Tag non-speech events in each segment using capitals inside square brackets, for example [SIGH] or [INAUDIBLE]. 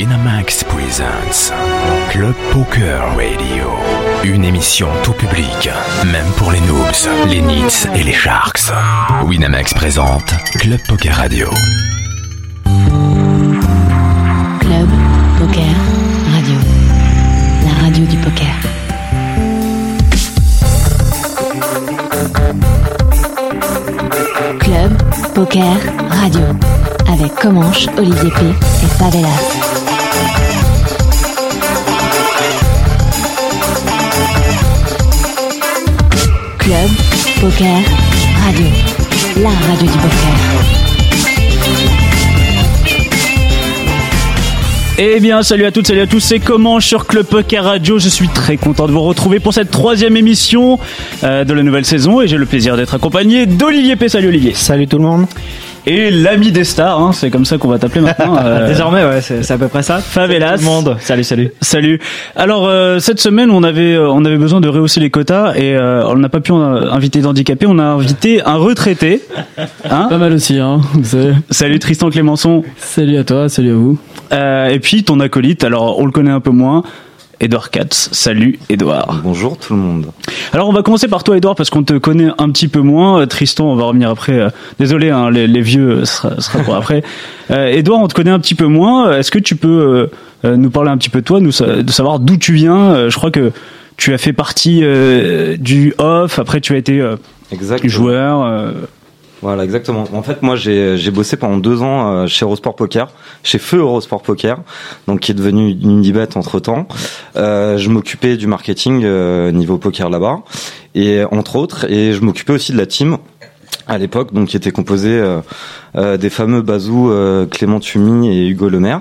Winamax Presents Club Poker Radio. Une émission tout public, même pour les noobs, les nits et les sharks. Winamax présente Club Poker Radio. Club Poker Radio. La radio du poker. Club Poker Radio. Avec Comanche, Olivier P. et Favelas. Club Poker Radio. La radio du poker. Eh bien, salut à toutes, salut à tous, c'est comment sur Club Poker Radio. Je suis très content de vous retrouver pour cette troisième émission euh, de la nouvelle saison et j'ai le plaisir d'être accompagné d'Olivier P. Salut Olivier. Salut tout le monde. Et l'ami des stars, hein, c'est comme ça qu'on va t'appeler maintenant. [LAUGHS] euh, Désormais, ouais, c'est à peu près ça. Favelas. Tout le monde. Salut, salut. Salut. Alors euh, cette semaine, on avait euh, on avait besoin de rehausser les quotas et euh, on n'a pas pu euh, inviter d'handicapés. On a invité un retraité. [LAUGHS] Hein Pas mal aussi, hein. Vous savez. Salut Tristan Clémenceau. Salut à toi, salut à vous. Euh, et puis ton acolyte. Alors on le connaît un peu moins. Edouard Katz. Salut Edouard. Bonjour tout le monde. Alors on va commencer par toi Edouard parce qu'on te connaît un petit peu moins. Euh, Tristan, on va revenir après. Euh, Désolé, hein, les, les vieux, ce sera, sera pour après. [LAUGHS] Euh, Edouard, on te connaît un petit peu moins. Est-ce que tu peux euh, euh, nous parler un petit peu de toi, nous, de savoir d'où tu viens? Euh, Je crois que tu as fait partie euh, du off. Après, tu as été euh, joueur. Voilà, exactement. En fait, moi, j'ai bossé pendant deux ans euh, chez Eurosport Poker, chez Feu Eurosport Poker, donc qui est devenu une Indibet entre temps. Euh, je m'occupais du marketing euh, niveau poker là-bas, et entre autres, et je m'occupais aussi de la team à l'époque, donc qui était composée des fameux Bazou, Clément Tumi et Hugo Lemaire.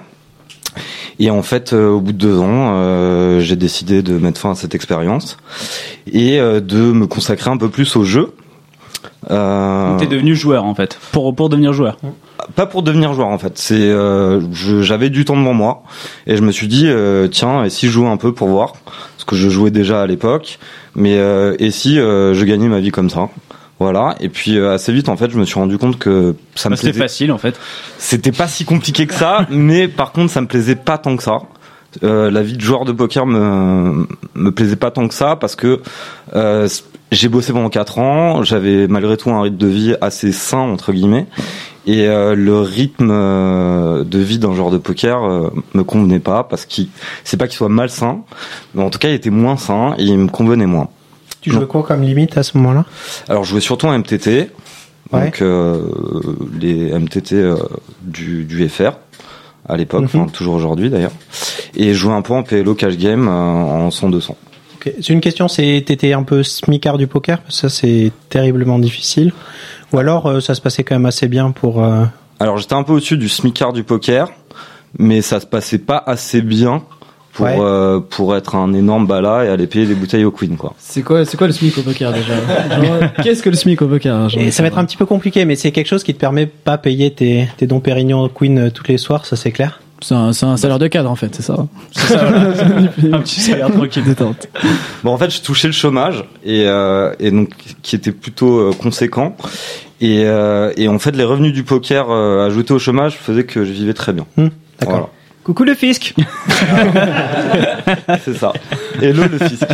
Et en fait, au bout de deux ans, j'ai décidé de mettre fin à cette expérience et de me consacrer un peu plus au jeu. Euh, T'es devenu joueur en fait. Pour pour devenir joueur. pas pour devenir joueur en fait. C'est euh, j'avais du temps devant moi et je me suis dit euh, tiens et si je jouais un peu pour voir parce que je jouais déjà à l'époque mais euh, et si je gagnais ma vie comme ça. Voilà et puis assez vite en fait je me suis rendu compte que ça me Bah, C'était plaisait. facile en fait. C'était pas si compliqué que ça [LAUGHS] mais par contre ça me plaisait pas tant que ça. Euh, la vie de joueur de poker me me plaisait pas tant que ça parce que euh, j'ai bossé pendant quatre ans, j'avais malgré tout un rythme de vie assez sain entre guillemets et euh, le rythme euh, de vie d'un joueur de poker euh, me convenait pas parce qu'il c'est pas qu'il soit malsain mais en tout cas il était moins sain et il me convenait moins. Tu jouais quoi comme limite à ce moment-là? Alors je jouais surtout en MTT Ouais. donc euh, les MTT euh, du, du FR à l'époque, Mhm. toujours aujourd'hui d'ailleurs et je jouais un peu en PLO cash game euh, en 100 200. Ok. C'est une question, c'est t'étais un peu smicard du poker parce que Ça, c'est terriblement difficile. Ou alors, euh, ça se passait quand même assez bien pour... euh, Alors j'étais un peu au-dessus du smicard du poker, mais ça se passait pas assez bien pour Ouais. euh, pour être un énorme bala et aller payer des bouteilles au Queen quoi. C'est quoi, c'est quoi le SMIC au poker déjà [LAUGHS] Qu'est-ce que le SMIC au poker genre, Et ça va être un petit peu compliqué, mais c'est quelque chose qui te permet pas payer tes, tes dons Pérignon au Queen euh, tous les soirs, ça c'est clair C'est un, c'est un salaire de cadre en fait, c'est ça [LAUGHS] [LAUGHS] Un petit salaire tranquille. détente. Bon en fait je touchais le chômage et euh, et donc qui était plutôt euh, conséquent et euh, et en fait les revenus du poker euh, ajoutés au chômage faisaient que je vivais très bien. Hmm, D'accord. Voilà. Coucou le fisc [LAUGHS] C'est ça. Et le fisc.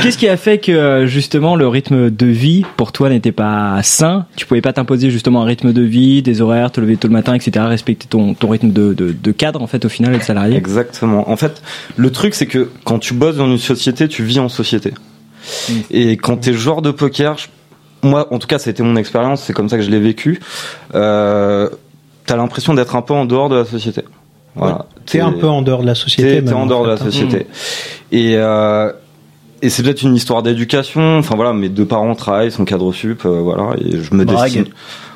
Qu'est-ce qui a fait que euh, justement le rythme de vie pour toi n'était pas sain? Tu pouvais pas t'imposer justement un rythme de vie, des horaires, te lever tôt le matin, etc. Respecter ton, ton rythme de, de, de cadre en fait au final et de salarié? Exactement. En fait, le truc c'est que quand tu bosses dans une société, tu vis en société. Et quand t'es joueur de poker, moi, en tout cas, ça a été mon expérience, c'est comme ça que je l'ai vécu. Euh, T'as l'impression d'être un peu en dehors de la société. Voilà. T'es un peu en dehors de la société. T'es en dehors de la hein. société. Et euh, et c'est peut-être une histoire d'éducation. Enfin voilà, mes deux parents travaillent, sont cadres sup, euh, voilà, et je me Brague. destine.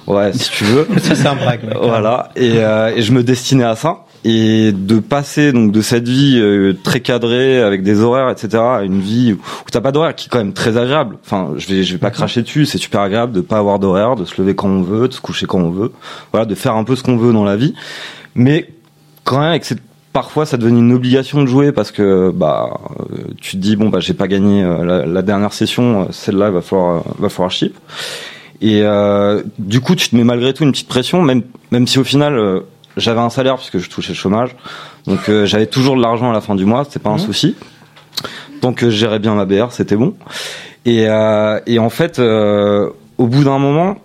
Ouais, si tu veux. [LAUGHS] Ça c'est un brag. mec. Voilà, et, euh, et je me destinais à ça. Et de passer donc de cette vie euh, très cadrée avec des horaires, etc., à une vie où, où t'as pas d'horaire, qui est quand même très agréable. Enfin, je vais, je vais pas cracher dessus. C'est super agréable de pas avoir d'horaire, de se lever quand on veut, de se coucher quand on veut. Voilà, de faire un peu ce qu'on veut dans la vie. Mais quand même, avec cette parfois ça devenait une obligation de jouer parce que bah euh, tu te dis bon bah j'ai pas gagné euh, la, la dernière session euh, celle-là il va falloir va falloir chip et euh, du coup tu te mets malgré tout une petite pression même même si au final euh, j'avais un salaire puisque je touchais le chômage, donc euh, j'avais toujours de l'argent à la fin du mois, c'était pas un Mhm. souci. Donc euh, je gérais bien ma BR, c'était bon. Et, euh, et en fait, euh, au bout d'un moment,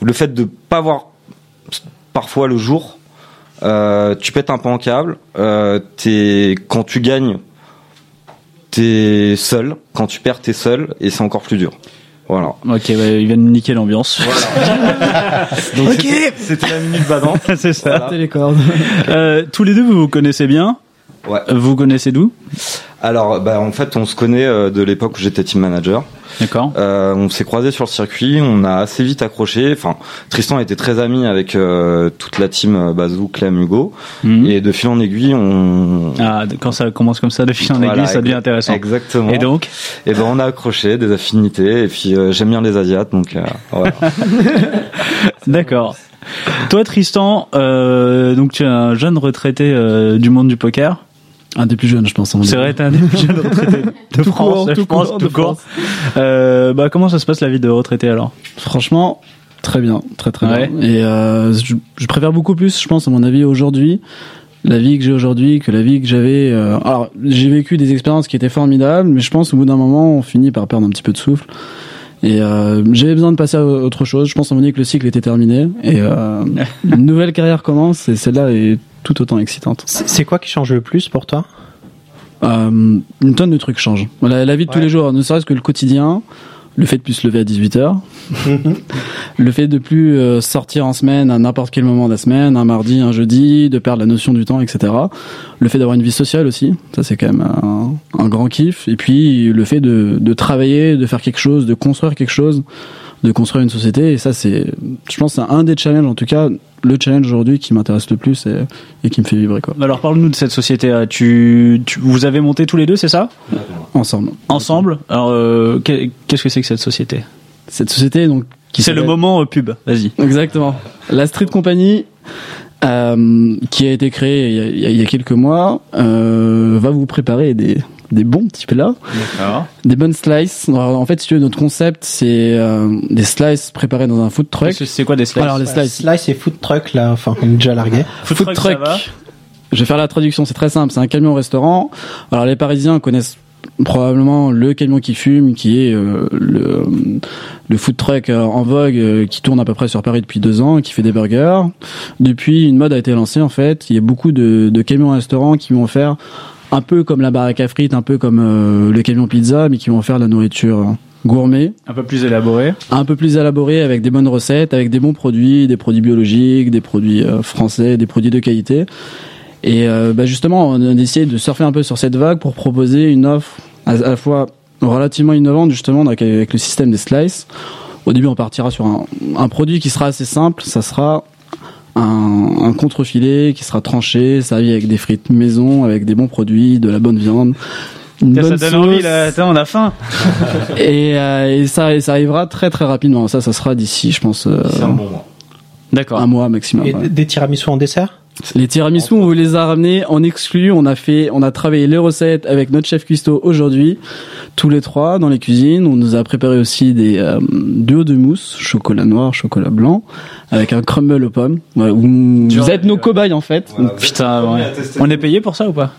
le fait de pas voir parfois le jour, euh, tu pètes un peu en câble. Euh, t'es quand tu gagnes, t'es seul. Quand tu perds, t'es seul, et c'est encore plus dur. Voilà. Ok, ouais, il vient de niquer l'ambiance. [LAUGHS] Donc c'était- c'était la minute badante. [LAUGHS] c'est ça. Voilà. les cordes. Euh, tous les deux, vous vous connaissez bien? Ouais. Vous connaissez d'où? Alors, bah, en fait, on se connaît euh, de l'époque où j'étais team manager. D'accord. Euh, on s'est croisés sur le circuit, on a assez vite accroché. Enfin, Tristan était très ami avec euh, toute la team euh, Bazou, Clem, Hugo. Mhm. Et de fil en aiguille, on. Ah, quand ça commence comme ça, de fil en Voilà, aiguille, ça devient intéressant. Exactement. Et donc Et ben on a accroché des affinités. Et puis euh, j'aime bien les Asiates, donc euh, voilà. [LAUGHS] D'accord. Toi, Tristan, euh, donc tu es un jeune retraité euh, du monde du poker. Un des plus jeunes, je pense. C'est vrai, t'es un des plus jeunes [LAUGHS] retraités de Tout France, court, je tout pense, court, tout court. Euh, bah, comment ça se passe la vie de retraité alors? Franchement, très bien, très très Ouais. bien. Et euh, je, je préfère beaucoup plus, je pense, à mon avis aujourd'hui, la vie que j'ai aujourd'hui que la vie que j'avais. euh, alors, j'ai vécu des expériences qui étaient formidables, mais je pense au bout d'un moment, on finit par perdre un petit peu de souffle. Et euh, j'avais besoin de passer à autre chose. Je pense à mon avis que le cycle était terminé et euh, [LAUGHS] une nouvelle carrière commence. Et celle-là est tout autant excitante. C'est quoi qui change le plus pour toi? Euh, une tonne de trucs changent. La, la vie de tous les jours, ne serait-ce que le quotidien, le fait de plus se lever à 18h, [LAUGHS] le fait de plus euh, sortir en semaine à n'importe quel moment de la semaine, un mardi, un jeudi, de perdre la notion du temps, etc. Le fait d'avoir une vie sociale aussi, ça c'est quand même un, un grand kiff. Et puis le fait de, de travailler, de faire quelque chose, de construire quelque chose, de construire une société. Et ça c'est, je pense, c'est un des challenges, en tout cas le challenge aujourd'hui qui m'intéresse le plus et, et qui me fait vibrer quoi. Alors parle-nous de cette société. là. Tu, tu, vous avez monté tous les deux, c'est ça? Ensemble. Ensemble? Alors euh, qu'est- qu'est-ce que c'est que cette société? Cette société donc C'est le moment euh, pub. Vas-y. Exactement. La Street Company, euh, qui a été créée il y a, il y quelques mois, euh, va vous préparer des, des bons petits plats, des bonnes slices. Alors, en fait, si tu veux, notre concept, c'est euh, des slices préparés dans un food truck. C'est quoi des slices Alors, les slices. Slice et food truck, là, enfin, on est déjà largué. Food food truck, Je vais faire la traduction, c'est très simple. C'est un camion restaurant. Alors les Parisiens connaissent probablement le camion qui fume, qui est euh, le, le food truck euh, en vogue, euh, qui tourne à peu près sur Paris depuis deux ans, qui fait des burgers. Depuis, une mode a été lancée en fait. Il y a beaucoup de, de camions restaurants qui vont faire un peu comme la baraque à frites, un peu comme euh, le camion pizza, mais qui vont faire de la nourriture gourmet Un peu plus élaboré. un peu plus élaboré avec des bonnes recettes, avec des bons produits, des produits biologiques, des produits euh, français, des produits de qualité. Et euh, bah justement, on a essayé de surfer un peu sur cette vague pour proposer une offre à, à la fois relativement innovante justement avec, avec le système des slices. Au début, on partira sur un, un produit qui sera assez simple. Ça sera un, un contrefilet qui sera tranché, servi avec des frites maison, avec des bons produits, de la bonne viande. Une ça bonne donne sauce. envie là. Attends, on a faim. [LAUGHS] Et, euh, et ça, ça arrivera très très rapidement. Ça, ça sera d'ici, je pense, euh, C'est un bon mois. D'accord. un mois maximum. Et ouais. des tiramisu en dessert? Les tiramisu, on vous les a ramenés en exclu. On a fait, on a travaillé les recettes avec notre chef cuistot aujourd'hui, tous les trois dans les cuisines. On nous a préparé aussi des euh, duos de mousse, chocolat noir, chocolat blanc, avec un crumble aux pommes. Ouais, vous, vous êtes nos cobayes en fait. Voilà, Putain, ouais. On est payé pour ça ou pas?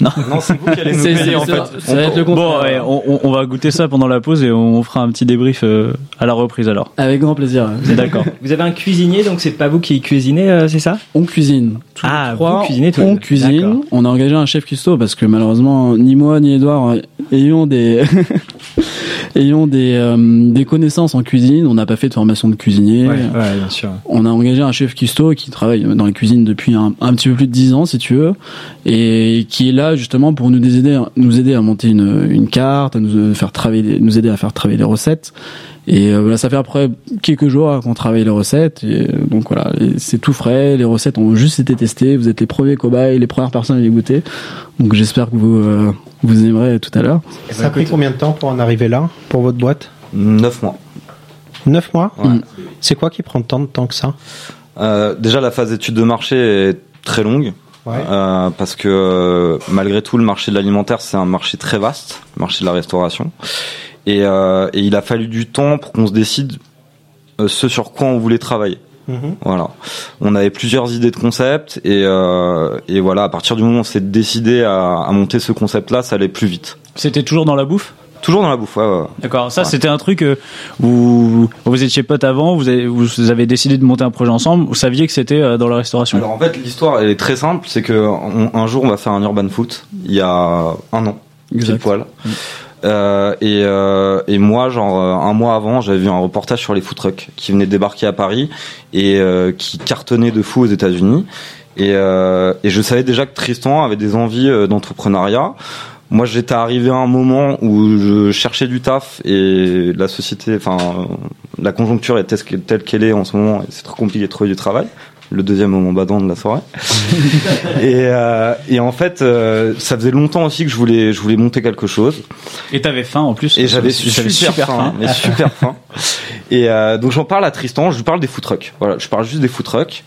Non, c'est vous qui allez [LAUGHS] nous payer c'est- en fait. ça va être le Bon, ouais, on, va goûter ça pendant la pause et on fera un petit débrief euh, à la reprise alors. Avec grand plaisir. [LAUGHS] D'accord. Vous avez un cuisinier, donc c'est pas vous qui cuisinez, euh, c'est ça? On cuisine. Tous Ah, les trois, vous cuisinez tous les On cuisine. On a engagé un chef cuistot parce que malheureusement, ni moi ni Edouard euh, ayons des [LAUGHS] [LAUGHS] ayons des euh, des connaissances en cuisine. On n'a pas fait de formation de cuisinier. ouais, bien sûr. On a engagé un chef cuistot qui travaille dans la cuisine depuis un, un petit peu plus de 10 ans, si tu veux, et qui est là justement pour nous aider, nous aider à monter une, une carte, à nous faire travailler, nous aider à faire travailler les recettes. Et euh, voilà, ça fait après quelques jours hein, qu'on travaille les recettes. Et euh, donc voilà, c'est tout frais. Les recettes ont juste été testées. Vous êtes les premiers cobayes, les premières personnes à les goûter. Donc j'espère que vous euh, vous aimerez tout à l'heure. Ça a pris combien de temps pour en arriver là, pour votre boîte? Neuf mois. Neuf mois? Ouais. Mm. C'est quoi qui prend tant de temps que ça? Euh, déjà, la phase d'étude de marché est très longue. Ouais. Euh, parce que euh, malgré tout, le marché de l'alimentaire, c'est un marché très vaste, le marché de la restauration. Et, euh, et il a fallu du temps pour qu'on se décide euh, ce sur quoi on voulait travailler. Mhm. Voilà. On avait plusieurs idées de concept et, euh, et voilà, à partir du moment où on s'est décidé à, à monter ce concept-là, ça allait plus vite. C'était toujours dans la bouffe? Toujours dans la bouffe, ouais. ouais. D'accord. Ça, Ouais. c'était un truc où vous étiez potes avant, vous avez, vous avez décidé de monter un projet ensemble, vous saviez que c'était dans la restauration? Alors en fait, l'histoire elle est très simple, c'est que on- un jour on va faire un urban foot il y a un an, Exact. pile poil. Euh, et, euh, et moi, genre euh, un mois avant, j'avais vu un reportage sur les food trucks qui venaient débarquer à Paris et euh, qui cartonnaient de fou aux États-Unis. Et, euh, et je savais déjà que Tristan avait des envies euh, d'entrepreneuriat. Moi, j'étais arrivé à un moment où je cherchais du taf et la société, enfin, euh, la conjoncture est telle qu'elle est en ce moment c'est trop compliqué de trouver du travail. Le deuxième moment badant de la soirée. [LAUGHS] et, euh, et en fait, euh, ça faisait longtemps aussi que je voulais, je voulais monter quelque chose. Et t'avais faim en plus. Et j'avais J'avais super, faim, mais super [LAUGHS] faim. Et euh, donc j'en parle à Tristan, je lui parle des food trucks. Voilà, je parle juste des food trucks.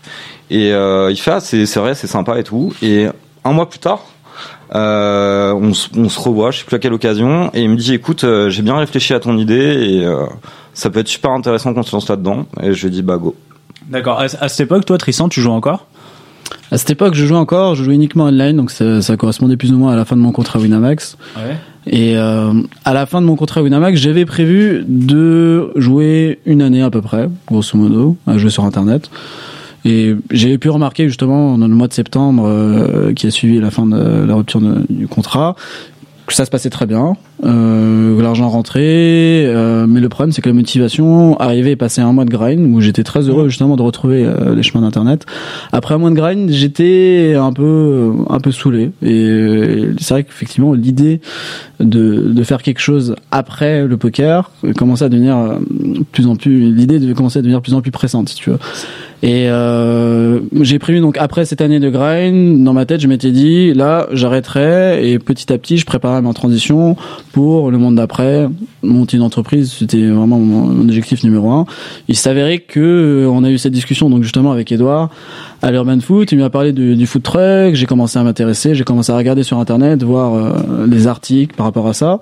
Et euh, il fait ah, c'est c'est vrai, c'est sympa et tout. Et un mois plus tard, euh, on, se- on se revoit, je sais plus à quelle occasion, et il me dit écoute, euh, j'ai bien réfléchi à ton idée et euh, ça peut être super intéressant qu'on se lance là-dedans. Et je lui dis bah go. D'accord. À, à cette époque, toi, Tristan, tu joues encore? À cette époque, je jouais encore, je jouais uniquement online, donc ça, ça correspondait plus ou moins à la fin de mon contrat Winamax. Ouais. Et euh, à la fin de mon contrat Winamax, j'avais prévu de jouer une année à peu près, grosso modo, à jouer sur Internet. Et j'ai pu remarquer justement dans le mois de septembre euh, qui a suivi la fin de la rupture de- du contrat que ça se passait très bien, euh, l'argent rentrait, euh, mais le problème c'est que la motivation arrivait et passait un mois de grind où j'étais très heureux justement de retrouver euh, les chemins d'internet. Après un mois de grind, j'étais un peu un peu saoulé et euh, c'est vrai qu'effectivement l'idée de, de faire quelque chose après le poker commençait à devenir euh, de plus en plus l'idée de commencer à devenir de plus en plus pressante si tu veux. Et euh, j'ai prévu donc après cette année de grind, dans ma tête, je m'étais dit là, j'arrêterai et petit à petit, je préparais ma transition pour le monde d'après, monter une entreprise. C'était vraiment mon, objectif numéro un. Il s'avérait que euh, on a eu cette discussion donc justement avec Edouard à l'Urban Foot. Il m'a parlé du, du food truck. J'ai commencé à m'intéresser. J'ai commencé à regarder sur internet, voir euh, les articles par rapport à ça.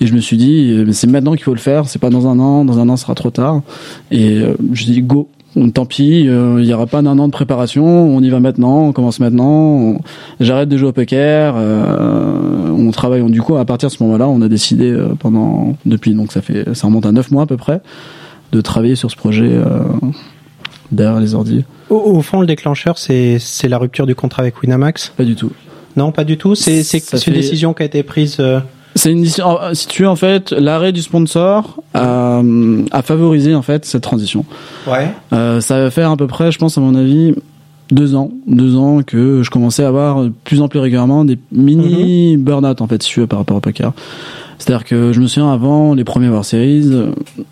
Et je me suis dit, euh, c'est maintenant qu'il faut le faire. C'est pas dans un an. Dans un an, ce sera trop tard. Et je dis go. Tant pis, euh, il n'y aura pas d'un an de préparation. On y va maintenant. On commence maintenant. on- J'arrête de jouer au poker. euh, on travaille. Du coup, à partir de ce moment-là, on a décidé euh, pendant depuis donc ça fait ça remonte à neuf mois à peu près de travailler sur ce projet euh, derrière les ordi. Au, au fond, le déclencheur, c'est la rupture du contrat avec Winamax? Pas du tout. Non, pas du tout. C'est une fait- décision qui a été prise. Euh, C'est une décision. alors, Si tu veux en fait, l'arrêt du sponsor a, a favorisé en fait cette transition. Ouais. Euh, ça va faire à peu près, je pense à mon avis, deux ans, deux ans que je commençais à avoir de plus en plus régulièrement des mini burn-out en fait, si tu veux, par rapport au poker. C'est-à-dire que je me souviens avant les premiers War Series, euh,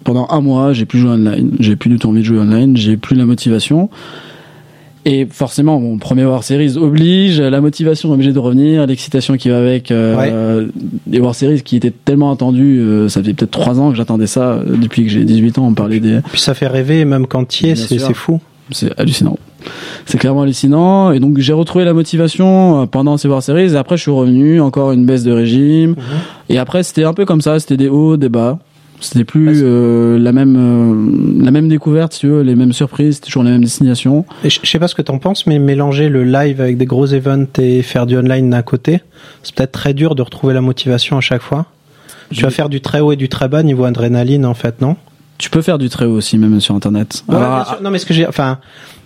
pendant un mois, j'ai plus joué online, j'ai plus du tout envie de jouer online, j'ai plus la motivation. Et forcément, mon premier War Series oblige, la motivation est obligée de revenir, l'excitation qui va avec, euh, des War Series qui étaient tellement attendus, euh, ça fait peut-être trois ans que j'attendais ça, euh, depuis que j'ai 18 ans, on parlait des, Puis ça fait rêver, même quand y es, Bien c'est fou. c'est hallucinant. C'est clairement hallucinant. Et donc, j'ai retrouvé la motivation euh, pendant ces War Series. Et après, je suis revenu, encore une baisse de régime. Et après, c'était un peu comme ça. C'était des hauts, des bas. C'était plus euh, la même euh, la même découverte, si tu veux, les mêmes surprises, toujours les mêmes destinations. Et Je je sais pas ce que t'en penses, mais mélanger le live avec des gros events et faire du online d'un côté, c'est peut-être très dur de retrouver la motivation à chaque fois. Tu vas faire du très haut et du très bas niveau adrénaline, en fait, non? Tu peux faire du très haut aussi, même sur Internet. Ouais, Alors, bien sûr. Non, mais ce que j'ai, enfin,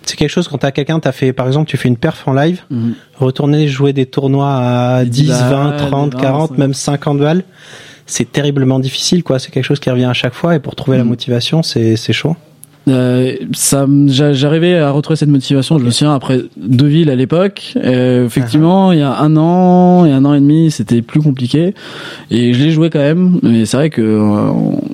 c'est quelque chose quand t'as quelqu'un, t'as fait, par exemple, tu fais une perf en live, Mhm. retourner jouer des tournois à 10, 10 20, balles, 30, 20, 40, 50. même 50 balles. C'est terriblement difficile, quoi. C'est quelque chose qui revient à chaque fois et pour trouver la Mhm. motivation, c'est, c'est chaud. Euh, ça, j'arrivais à retrouver cette motivation. Je me souviens après deux villes à l'époque. Euh, effectivement, il y a un an et un an et demi, c'était plus compliqué. Et je l'ai joué quand même. Mais c'est vrai que, euh,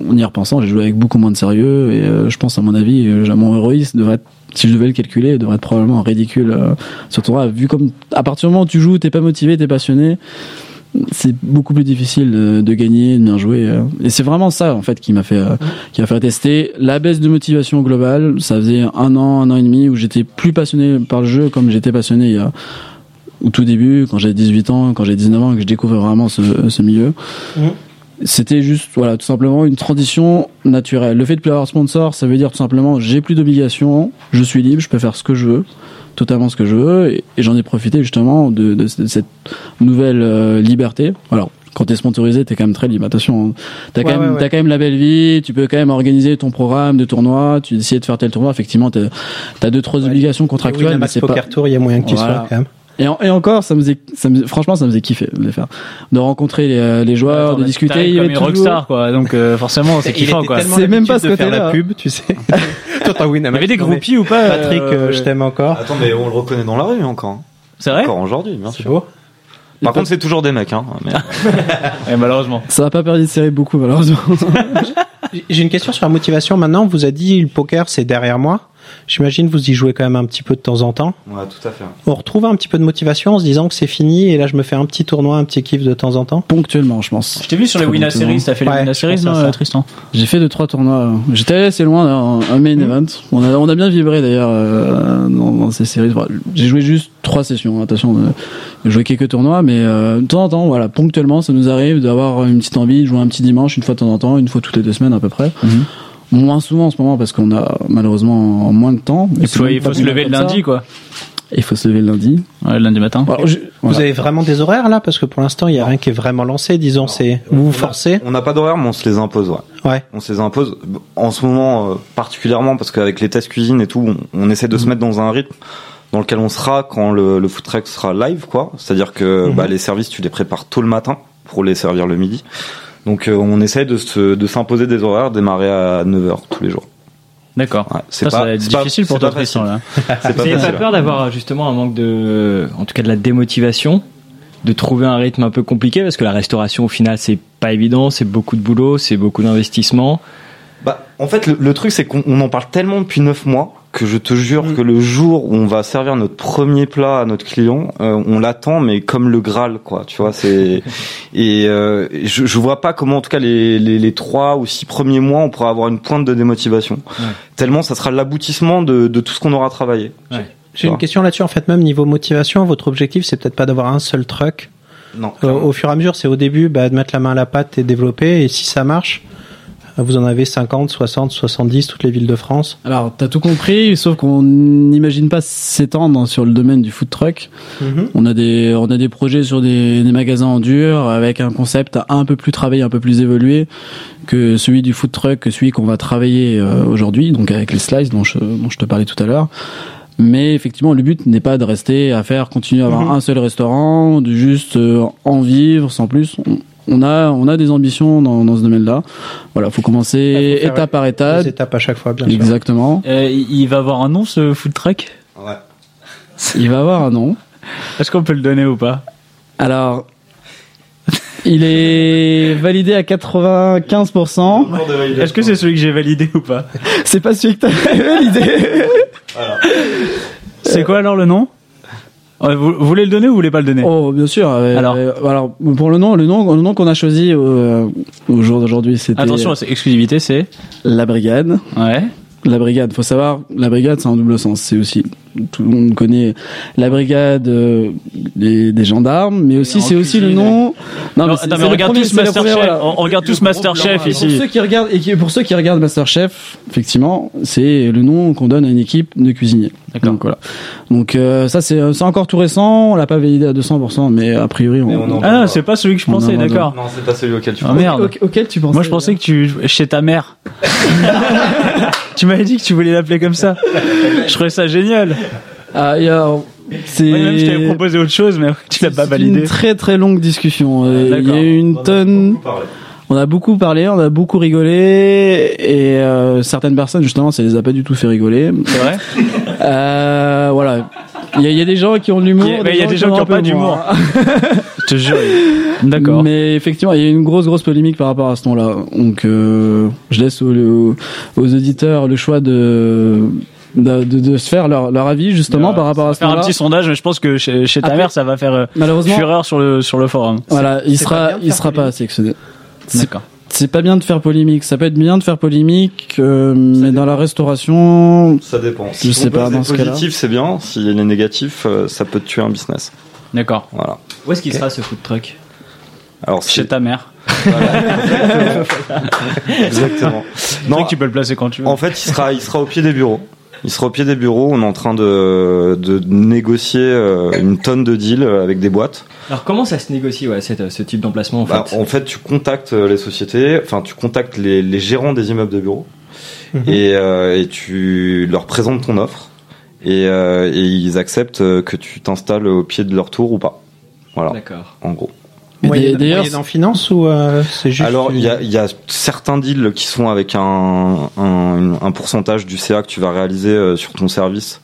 en y repensant, j'ai joué avec beaucoup moins de sérieux. Et euh, je pense, à mon avis, mon héroïsme devrait être, si je devais le calculer, devrait être probablement ridicule. Euh, surtout là, vu comme à partir du moment où tu joues, t'es pas motivé, t'es passionné. C'est beaucoup plus difficile de, de gagner, de bien jouer. euh. Et c'est vraiment ça, en fait, qui m'a fait, euh, qui m'a fait tester la baisse de motivation globale. Ça faisait un an, un an et demi où j'étais plus passionné par le jeu comme j'étais passionné il y a, au tout début, quand j'avais 18 ans, quand j'avais 19 ans, que je découvrais vraiment ce, ce milieu. Mhm. C'était juste, voilà, tout simplement une transition naturelle. Le fait de plus avoir sponsor, ça veut dire tout simplement, j'ai plus d'obligations, je suis libre, je peux faire ce que je veux, totalement ce que je veux, et, et j'en ai profité justement de, de, de cette nouvelle euh, liberté. Alors, quand t'es sponsorisé, t'es quand même très libre. Attention, hein. t'as quand même, ouais, ouais. t'as quand même la belle vie. Tu peux quand même organiser ton programme de tournoi. Tu décides de faire tel tournoi. Effectivement, t'as as deux trois obligations contractuelles, mais c'est pas. Tour, il y a moyen que tu Voilà. sois quand même. Et, en- et encore, ça me faisait, ça me, franchement, ça me faisait kiffer de les faire, de rencontrer les, euh, les joueurs, Attends, de discuter. Il y comme avait une toujours- rockstar, quoi. Donc, euh, forcément, c'est kiffant, quoi. C'est même pas ce de faire la côté-là. pub, tu sais. [LAUGHS] Toi, t'as Il y Winamax. avait des groupies ou pas Patrick, euh, euh, je t'aime encore. Attends, mais on le reconnaît dans la rue encore. C'est vrai Encore aujourd'hui, bien C'est sûr. beau. Par contre, c'est toujours des mecs. Hein, mais... [LAUGHS] Ouais, Malheureusement. Ça va pas perdu de série beaucoup, malheureusement. [LAUGHS] J'ai une question sur la motivation. Maintenant, on vous a dit le poker, c'est derrière moi. J'imagine vous y jouez quand même un petit peu de temps en temps. Ouais, tout à fait. On retrouve un petit peu de motivation en se disant que c'est fini et là je me fais un petit tournoi, un petit kiff de temps en temps. Ponctuellement, je pense. Je t'ai vu sur les bon Series, t'as fait les Ouais, je Series, non, euh, Tristan J'ai fait deux trois tournois. J'étais allé assez loin dans un main event. On a on a bien vibré d'ailleurs euh, dans, dans ces séries. Enfin, J'ai joué juste trois sessions. Attention, euh, j'ai joué quelques tournois, mais euh, de temps en temps, voilà, ponctuellement, ça nous arrive d'avoir une petite envie de jouer un petit dimanche une fois de temps en temps, une fois toutes les deux semaines à peu près. Mhm. Moins souvent en ce moment parce qu'on a malheureusement moins de temps. Mais Il faut, sinon, il faut pas se lever le ça. lundi, quoi. Il faut se lever le lundi. Ouais, le lundi matin. Alors, je- Vous avez vraiment des horaires là? Parce que pour l'instant, il y a rien qui est vraiment lancé. Disons, c'est vous vous forcez. On n'a pas d'horaire, mais on se les impose. Ouais. Ouais. On se les impose. En ce moment, euh, particulièrement, parce qu'avec les tests cuisine et tout, on, on essaie de se mettre dans un rythme dans lequel on sera quand le, le food truck sera live, quoi. C'est-à-dire que Mhm. bah, les services, tu les prépares tôt le matin pour les servir le midi. Donc euh, on essaie de se, de s'imposer des horaires, démarrer à 9h tous les jours. D'accord. Ouais, c'est pas- difficile pour toi, Tristan, là. C'est pas Vous n'avez [LAUGHS] pas facile. peur d'avoir justement un manque de, en tout cas de la démotivation, de trouver un rythme un peu compliqué parce que la restauration au final c'est pas évident, c'est beaucoup de boulot, c'est beaucoup d'investissement. Bah, en fait, le, le truc, c'est qu'on on en parle tellement depuis neuf mois que je te jure Mm. que le jour où on va servir notre premier plat à notre client, euh, on l'attend, mais comme le Graal, quoi. Tu vois, c'est [LAUGHS] et euh, je, je vois pas comment, en tout cas, les, les, les trois ou six premiers mois, on pourra avoir une pointe de démotivation. Ouais. Tellement, ça sera l'aboutissement de, de tout ce qu'on aura travaillé. J'ai une question là-dessus. En fait, même niveau motivation, votre objectif, c'est peut-être pas d'avoir un seul truck. Non. Euh, au fur et à mesure, c'est au début bah, de mettre la main à la pâte et développer. Et si ça marche, vous en avez 50, 60, 70, toutes les villes de France? Alors, t'as tout compris, sauf qu'on n'imagine pas s'étendre sur le domaine du food truck. On a des, on a des projets sur des, des magasins en dur avec un concept un peu plus travaillé, un peu plus évolué que celui du food truck, que celui qu'on va travailler euh, aujourd'hui, donc avec les slices dont je, dont je te parlais tout à l'heure. Mais effectivement, le but n'est pas de rester à faire continuer à avoir Mhm. un seul restaurant, de juste euh, en vivre sans plus. On, a, on a des ambitions dans, dans ce domaine-là. Voilà, faut commencer Ouais, faut faire étape par étape. Des étapes à chaque fois, bien sûr. Exactement. Euh, il va avoir un nom, ce food truck? Ouais. Il va avoir un nom. Est-ce qu'on peut le donner ou pas? Alors, il est validé à 95%. Est-ce que c'est celui que j'ai validé ou pas? C'est pas celui que t'as [LAUGHS] validé. C'est quoi alors le nom? Vous, vous voulez le donner ou vous voulez pas le donner? Oh, bien sûr. euh, Alors euh, alors pour le nom, le nom, le nom qu'on a choisi euh, au jour d'aujourd'hui, c'était Attention, c'est exclusivité, c'est la brigade. ouais. La brigade, faut savoir, la brigade, c'est un double sens. C'est aussi, tout le monde connaît la brigade euh, des, des gendarmes, mais aussi c'est aussi le nom. Non, mais c'est- mais regarde premier- Masterchef. voilà. On, on regarde tous Masterchef Et pour ici. ceux qui regardent et qui- pour ceux qui regardent MasterChef, effectivement, c'est le nom qu'on donne à une équipe de cuisiniers. D'accord. Donc voilà. Donc euh, ça c'est c'est encore tout récent, on l'a pas validé à 200%, mais a priori on. On Ah, non, c'est pas celui que je pensais, d'accord. Non, c'est pas celui auquel tu Ah penses. merde. Auquel- auquel tu pensais Moi je pensais que tu chez ta mère. [LAUGHS] tu m'avais dit que tu voulais l'appeler comme ça. [LAUGHS] Je trouvais ça génial. Ah, alors, c'est Ouais, même je t'avais proposé autre chose, mais tu l'as pas c'est validé. une très très longue discussion. Euh, Il y a eu une On a tonne. beaucoup parlé. On a beaucoup parlé, on a beaucoup rigolé, et euh, certaines personnes justement, ça les a pas du tout fait rigoler. C'est vrai [LAUGHS] Euh, voilà. Il y, a- il y a des gens qui ont de l'humour. Il y a- mais il y a des gens qui en ont pas d'humour. moins. [LAUGHS] Je te jure. D'accord. Mais effectivement, il y a eu une grosse grosse polémique par rapport à ce nom-là. Donc, euh, je laisse aux- aux auditeurs le choix de de, de, de se faire leur, leur avis justement par rapport à ce faire un petit sondage, mais je pense que chez, chez ta Après- mère, ça va faire euh, Malheureusement, fureur sur le sur le forum. voilà, il sera il sera pas sélectionné. C'est D'accord. c'est pas bien de faire polémique. Ça peut être bien de faire polémique, euh, mais dans la restauration, Ça dépend. Je sais pas, dans ce cas-là. positif, c'est bien. S'il est négatif, euh, ça peut tuer un business. D'accord. Voilà. Où est-ce qu'il sera ce food truck? Alors, Chez ta mère. [LAUGHS] Exactement. C'est Non, tu peux le placer quand tu veux. en fait, il sera, il sera au pied des bureaux. Il sera au pied des bureaux. On est en train de, de négocier euh, une tonne de deals avec des boîtes. Alors comment ça se négocie ouais, cette- ce type d'emplacement en Bah, fait en fait, tu contactes euh, les sociétés, enfin, tu contactes les, les gérants des immeubles de bureaux Mhm. et, euh, et tu leur présentes ton offre et, euh, et ils acceptent euh, que tu t'installes au pied de leur tour ou pas. Voilà, D'accord. en gros. D'ailleurs, en finance ou euh, c'est juste Alors, il une- y a, il y a certains deals qui sont avec un, un, un pourcentage du CA que tu vas réaliser euh, sur ton service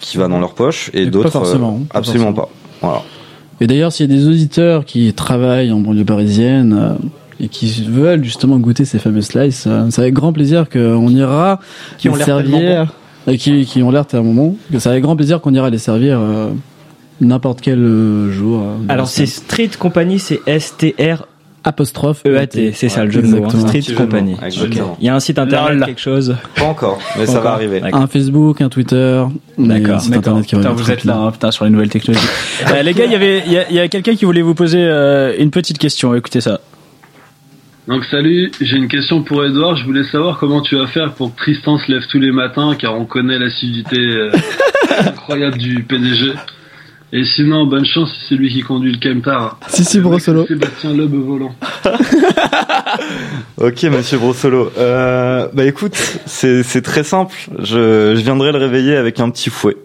qui va dans leur poche et pas d'autres forcément, euh, pas absolument forcément. pas. Voilà. Et d'ailleurs, s'il y a des auditeurs qui travaillent en banlieue parisienne euh, et qui veulent justement goûter ces fameux slices, c'est avec grand plaisir qu'on ira Qui les servir, et qui, qui ont l'air tellement que c'est avec grand plaisir qu'on ira les servir n'importe quel euh, jour. euh, Alors c'est. Street Company, c'est S-T-R apostrophe E-A-T, c'est ça le jeu de mots. hein. Street Company. Il y a un site internet, quelque chose. Pas encore, mais ça Encore. va arriver. Un Facebook, un Twitter, D'accord, vous êtes là, hein, putain, sur les nouvelles technologies. [LAUGHS] Euh, les gars, il y avait, il y a, il y a quelqu'un qui voulait vous poser euh, une petite question. Écoutez ça. Donc salut, j'ai une question pour Edouard. Je voulais savoir comment tu vas faire pour que Tristan se lève tous les matins, car on connaît l'assiduité euh, [LAUGHS] incroyable du PDG. Et sinon, bonne chance si c'est lui qui conduit le Kemtar. Si, si, Brossolo. Sébastien Loeb volant. [LAUGHS] Ok, monsieur Brossolo. Euh, bah écoute, c'est c'est très simple. Je, je viendrai le réveiller avec un petit fouet.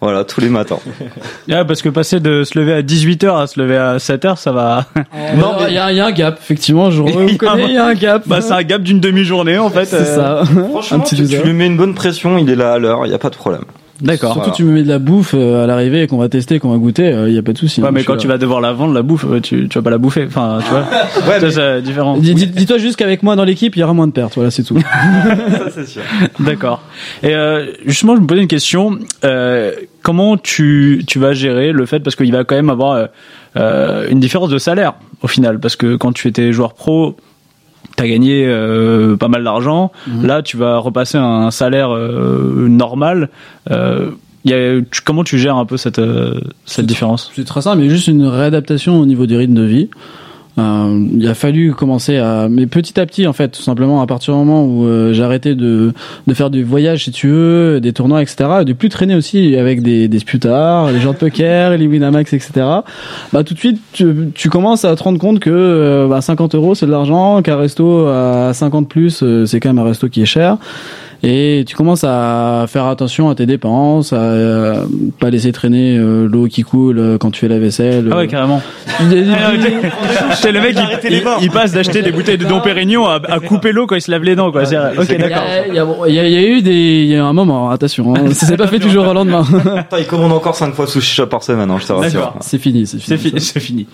Voilà, tous les matins. [LAUGHS] Ah, parce que passer de se lever à 18h à se lever à 7h, ça va. [LAUGHS] Non, il y, a- il y a un gap, effectivement, je Il y a reconnais, il y a un gap. Bah, c'est un gap d'une demi-journée, en fait. C'est euh, ça. Franchement, un petit tu, tu lui mets une bonne pression, il est là à l'heure, il n'y a pas de problème. D'accord. Surtout, Voilà. tu me mets de la bouffe euh, à l'arrivée qu'on va tester, qu'on va goûter, il y a pas de souci. Ouais, hein, mais je quand tu vas devoir la vendre, la bouffe, euh, tu, tu vas pas la bouffer. Enfin, tu vois. [LAUGHS] Ouais, Ça, c'est différent. Dis- dis- Dis-toi juste qu'avec moi dans l'équipe, il y aura moins de pertes. Voilà, c'est tout. [LAUGHS] ça [LAUGHS] c'est sûr. D'accord. Et euh, justement, je me posais une question. Euh, comment tu, tu vas gérer le fait, parce qu'il va quand même avoir euh, euh, une différence de salaire au final, parce que quand tu étais joueur pro, t'as gagné euh, pas mal d'argent. Là, tu vas repasser un salaire euh, normal. Euh, il y a, tu- comment tu gères un peu cette, euh, cette différence? C'est très simple, mais juste une réadaptation au niveau du rythme de vie. Euh, il a fallu commencer à, mais petit à petit en fait, tout simplement à partir du moment où euh, de de faire du voyage si tu veux, des tournois etc, de plus traîner aussi avec des des sputards, les gens de poker, les Winamax etc. Bah tout de suite tu, tu commences à te rendre compte que euh, bah, 50 euros c'est de l'argent, qu'un resto à 50 plus euh, c'est quand même un resto qui est cher. Et tu commences à faire attention à tes dépenses, à euh, pas laisser traîner euh, l'eau qui coule euh, quand tu fais la vaisselle. Ah ouais, carrément. [LAUGHS] Il y a des- C'est le mec, il, il- il passe d'acheter des bouteilles de Dom Pérignon à, à couper l'eau quand il se lave les dents, quoi. C'est- Ok, Il y d'accord. a, il y a- bon, il y a- il y a eu des, il y a un moment, attention, hein, [LAUGHS] ça s'est pas fait toujours au lendemain. [LAUGHS] Attends, il commande encore 5 fois sushi shop par semaine, hein, je te rassure. D'accord. C'est fini, c'est C'est fini. c'est fini.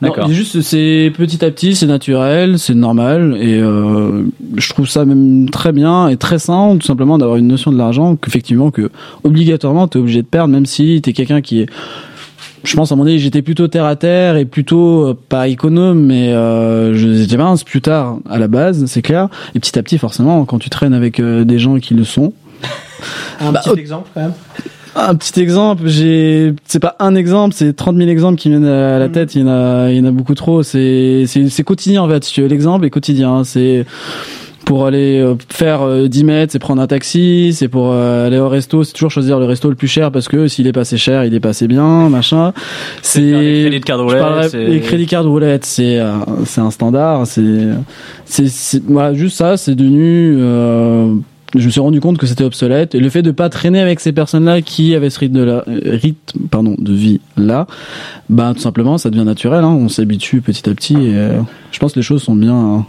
D'accord. juste, c'est petit à petit, c'est naturel, c'est normal, et euh, je trouve ça même très bien et très sain, tout simplement, d'avoir une notion de l'argent qu'effectivement, que obligatoirement, t'es obligé de perdre, même si t'es quelqu'un qui est je pense à mon avis j'étais plutôt terre à terre et plutôt euh, pas économe mais euh, je j'étais pas un tard à la base c'est clair et petit à petit forcément quand tu traînes avec euh, des gens qui le sont Un Bah, petit exemple quand même. un petit exemple, j'ai, c'est pas un exemple, c'est 30 000 exemples qui viennent à la tête. Il y en a, il y en a beaucoup trop. C'est, c'est, c'est quotidien en fait. Tu veux, l'exemple est quotidien. C'est pour aller euh, faire euh, 10 mètres, c'est prendre un taxi. C'est pour euh, aller au resto, c'est toujours choisir le resto le plus cher parce que s'il est passé cher, il est passé bien, machin. C'est crédits roulette, les crédits card roulette, c'est euh, c'est un standard. C'est c'est voilà, juste ça, c'est devenu. euh, je me suis rendu compte que c'était obsolète et le fait de pas traîner avec ces personnes-là qui avaient ce rythme de, la, euh, rythme pardon de vie là, bah tout simplement ça devient naturel. Hein, on s'habitue petit à petit et euh, je pense que les choses sont bien. hein.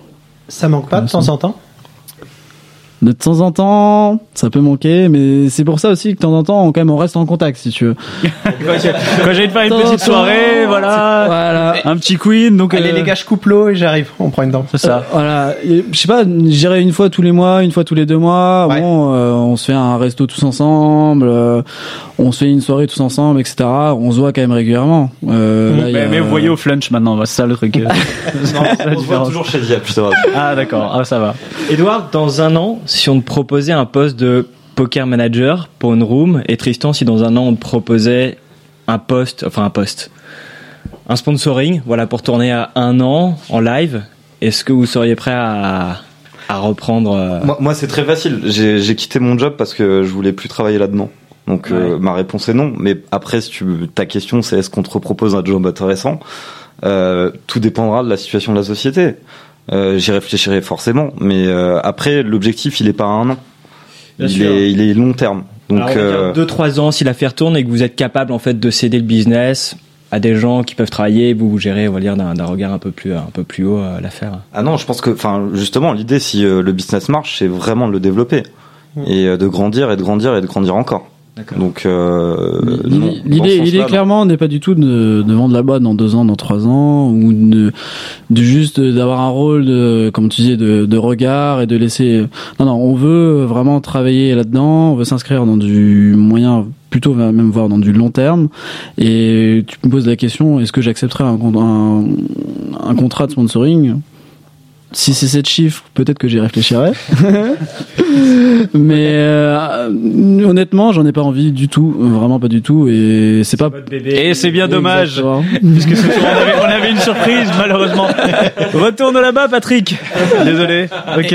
Ça manque pas de temps en temps? De temps en temps, ça peut manquer, mais c'est pour ça aussi que de temps en temps, on, quand même, on reste en contact, si tu veux. [LAUGHS] Quand j'ai faire une petite temps, soirée, voilà, Voilà. un petit queen, donc Allez euh, les gars, je coupe l'eau et j'arrive. On prend une dent. c'est ça. Voilà, je sais pas, j'irai une fois tous les mois, une fois tous les deux mois. Ouais. Bon, euh, on se fait un resto tous ensemble, euh, on se fait une soirée tous ensemble, etc. On se voit quand même régulièrement. Euh, là, y Mais, a- mais vous voyez au flunch maintenant, c'est ça le truc. [LAUGHS] euh, On se voit toujours chez rassure. Ah d'accord, ah ça va. Edouard, dans un an, si on te proposait un poste de poker manager pour une room, et Tristan, si dans un an on te proposait un poste, enfin un poste, un sponsoring, voilà, pour tourner à un an en live, est-ce que vous seriez prêt à, à reprendre euh, Moi, moi, c'est très facile. J'ai quitté mon job parce que je voulais plus travailler là-dedans. Donc euh, ma réponse est non. Mais après, si tu, ta question c'est est-ce qu'on te repropose un job intéressant euh, Tout dépendra de la situation de la société. Euh, J'y réfléchirai forcément. Mais euh, après, l'objectif, il est pas à un an. Bien il sûr. est, il est long terme. Donc Alors, on va euh, dire deux trois ans si l'affaire tourne et que vous êtes capable en fait de céder le business à des gens qui peuvent travailler, vous vous gérez, on va dire d'un regard un peu plus un peu plus haut l'affaire. Ah non, je pense que, enfin, justement, l'idée, si le business marche, c'est vraiment de le développer et euh, de grandir et de grandir et de grandir encore. Donc, euh, L'idée, clairement n'est pas du tout de, de vendre la boîte dans deux ans, dans trois ans, ou de, de juste d'avoir un rôle, de, comme tu disais, de, de regard et de laisser. Non, non, on veut vraiment travailler là-dedans. On veut s'inscrire dans du moyen, plutôt même voir dans du long terme. Et tu me poses la question est-ce que j'accepterais un, con- un, un contrat de sponsoring? Si c'est sept chiffres, peut-être que j'y réfléchirais. [LAUGHS] Mais euh, honnêtement, j'en ai pas envie du tout, vraiment pas du tout. Et c'est pas. Et c'est bien dommage, Exactement. puisque ce soir on avait, on avait une surprise, malheureusement. [LAUGHS] Retourne là-bas, Patrick. Désolé. Ok.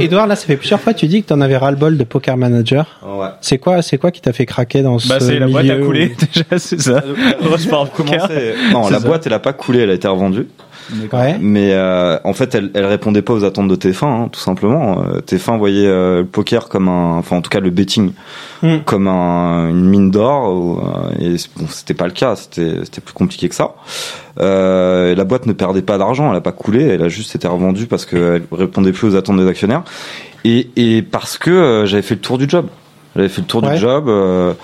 Edouard, là, ça fait plusieurs fois que tu dis que t'en avais ras-le-bol de Poker Manager. Ouais. C'est quoi, c'est quoi qui t'a fait craquer dans ce Bah, c'est la boîte couler, où- [LAUGHS] déjà, c'est ça. Poker. Commencer- Non, la ça. boîte, elle a pas coulé, elle a été revendue. Ouais. Mais euh, en fait, elle, elle répondait pas aux attentes de TF1, hein, tout simplement. Euh, TF1 voyait euh, le poker comme un, enfin en tout cas le betting Hmm. comme un, une mine d'or. euh, Et bon, c'était pas le cas, c'était c'était plus compliqué que ça. Euh, la boîte ne perdait pas d'argent, elle a pas coulé, elle a juste été revendue parce qu'elle répondait plus aux attentes des actionnaires et, et parce que euh, j'avais fait le tour du job. J'avais fait le tour Ouais. du job. euh,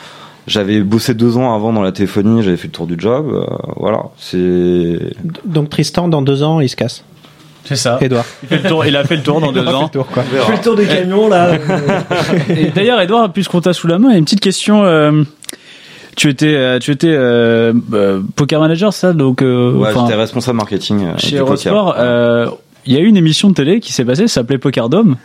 j'avais bossé deux ans avant dans la téléphonie, j'avais fait le tour du job. euh, voilà, c'est Donc Tristan, dans deux ans, il se casse. C'est ça. Edouard. Il, fait le tour, il a fait le tour dans [LAUGHS] deux ans. Tour, quoi. Fais le tour des camions là. [LAUGHS] Et d'ailleurs, Edouard, puisqu'on t'a sous la main, il y a une petite question. euh, tu étais, euh, tu étais euh, euh, poker manager, ça, donc. euh, Ouais, enfin, j'étais responsable marketing euh, chez du poker. Eurosport, euh, il y a eu une émission de télé qui s'est passée, ça s'appelait Poker Dome.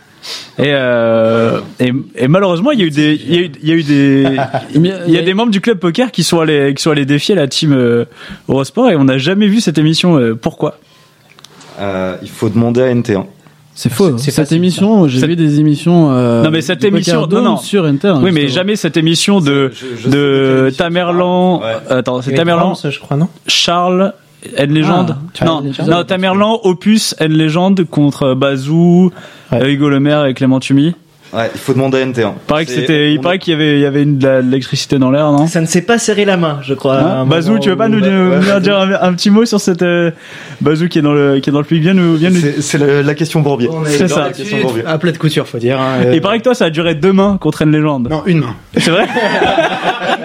Et, euh, et, et malheureusement, il y a eu des, il y a eu, il y a eu des, [LAUGHS] il y a des membres du club poker qui sont allés, qui sont allés défier la team euh, Eurosport et on n'a jamais vu cette émission. euh, pourquoi? Euh, il faut demander à NT1. C'est faux. C'est Cette facile, émission, j'ai Cette- vu des émissions. euh, Non, mais cette du émission- non, non. sur Inter. Oui, mais justement. jamais cette émission de Je- je de Tamerlan. Ouais. Attends, c'est Tamerlan, je crois, non? Charles. N Légende Ah, Non, Legend. non Tamerlan, Opus, N Légende contre Bazou, Ouais. Hugo Lemaire et Clément Tumi. Ouais, il faut demander à NT1. Il paraît que C'est- c'était, il on- paraît qu'il y avait, il y avait une, de l'électricité dans l'air, non Ça ne s'est pas serré la main, je crois. Hein Bazou, tu veux pas nous, dire un, un petit mot sur cette euh, Bazou qui est dans le qui est dans le public? Viens nous, viens nous. C'est la question Bourbier. C'est ça. la Question Bourbier. à plat de couture, faut dire. hein, euh, Il paraît que toi ça a duré deux mains contre une légende. Non, une main. C'est vrai [LAUGHS]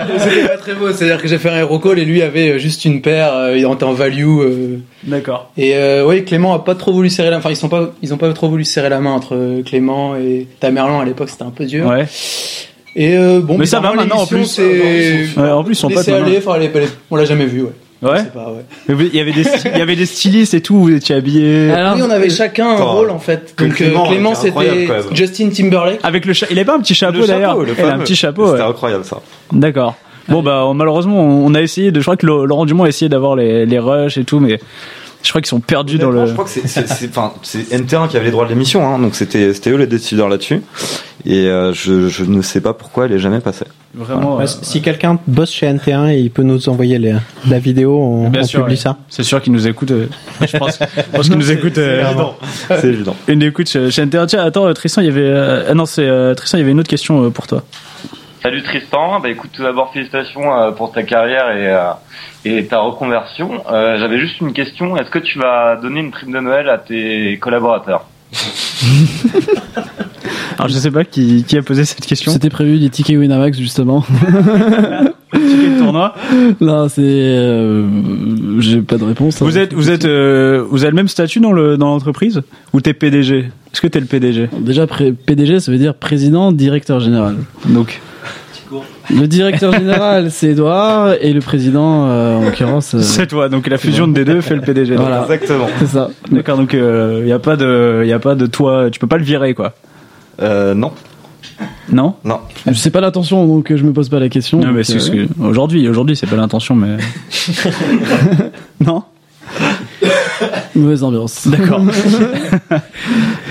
[LAUGHS] C'était pas très beau, c'est-à-dire que j'ai fait un hero call et lui avait euh, juste une paire, euh, il était en value. euh, D'accord. et euh, oui, Clément a pas trop voulu serrer la main. Enfin, ils sont pas, ils ont pas trop voulu serrer la main entre euh, Clément et Tamerlan à l'époque, c'était un peu dur. Ouais. Et euh, bon, Mais ça va maintenant, en plus. c'est. Ouais, en plus, ils sont pas aller, enfin, elle est- on l'a jamais vu, ouais. Je Ouais. sais pas, ouais. Mais Il y avait des il y avait des stylistes et tout. Vous étiez habillés Alors, oui, on avait chacun un rôle en fait. Donc Clément, Clément, c'était. Justin Timberlake. avec le Il avait pas un petit chapeau Le d'ailleurs. chapeau, le Il a un fameux. petit chapeau. C'était ouais. incroyable ça. D'accord. Bon bah on- malheureusement on a essayé de. Je crois que Laurent Dumont a essayé d'avoir les les rushs et tout, mais je crois qu'ils sont perdus dans le. Je crois que c'est- c'est c'est- enfin, c'est NT1 qui avait les droits de l'émission, hein, donc c'était c'était eux les décideurs là-dessus. Et euh, je, je ne sais pas pourquoi elle est jamais passée. Vraiment. Euh, Si quelqu'un bosse chez NT1 et il peut nous envoyer les, la vidéo, on, Bien on sûr, publie ouais. ça. C'est sûr qu'ils nous écoutent. euh, je pense, je pense qu'ils nous écoutent. euh, C'est évident. Une écoute chez, chez NTR. Tiens, attends, Tristan, il y avait. euh, ah non, c'est euh, Tristan, il y avait une autre question euh, pour toi. Salut Tristan, bah écoute tout d'abord félicitations euh, pour ta carrière et, euh, et ta reconversion. Euh, J'avais juste une question, est-ce que tu vas donner une prime de Noël à tes collaborateurs? [LAUGHS] Alors, je sais pas qui, qui a posé cette question. C'était prévu des tickets Winamax justement. [LAUGHS] Ticket de tournoi. Là, c'est, euh, j'ai pas de réponse. Vous êtes, vous êtes, euh, vous avez le même statut dans le dans l'entreprise? Ou t'es PDG Est-ce que t'es le PDG Déjà, PDG, ça veut dire président, directeur général. Donc, Le directeur général, c'est Edouard, et le président, euh, en l'occurrence, euh, c'est toi. Donc la fusion des deux fait le PDG. Voilà. Exactement. c'est ça. D'accord. Donc il y a pas de, y a pas de toi. Tu peux pas le virer quoi. Euh, non, Non? non. Je sais pas l'intention, donc euh, je me pose pas la question. Non, mais c'est euh, ce que- aujourd'hui, aujourd'hui, c'est pas l'intention, mais [LAUGHS] non? [LAUGHS] Mauvaise ambiance. D'accord. [LAUGHS]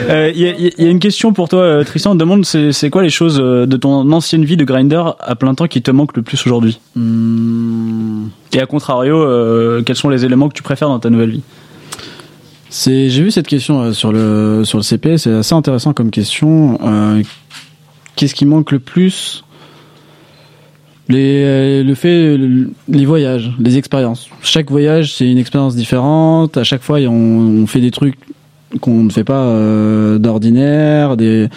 Euh, Il y, a- il y a une question pour toi, euh, Tristan. On te demande c'est quoi les choses euh, de ton ancienne vie de grinder à plein temps qui te manquent le plus aujourd'hui Hmm. Et à contrario, euh, quels sont les éléments que tu préfères dans ta nouvelle vie? C'est, j'ai vu cette question euh, sur le sur le CP, c'est assez intéressant comme question. Euh, qu'est-ce qui manque le plus? Les, euh, le fait, le- les voyages, les expériences. Chaque voyage, c'est une expérience différente. À chaque fois, on, on fait des trucs qu'on ne fait pas euh, d'ordinaire, des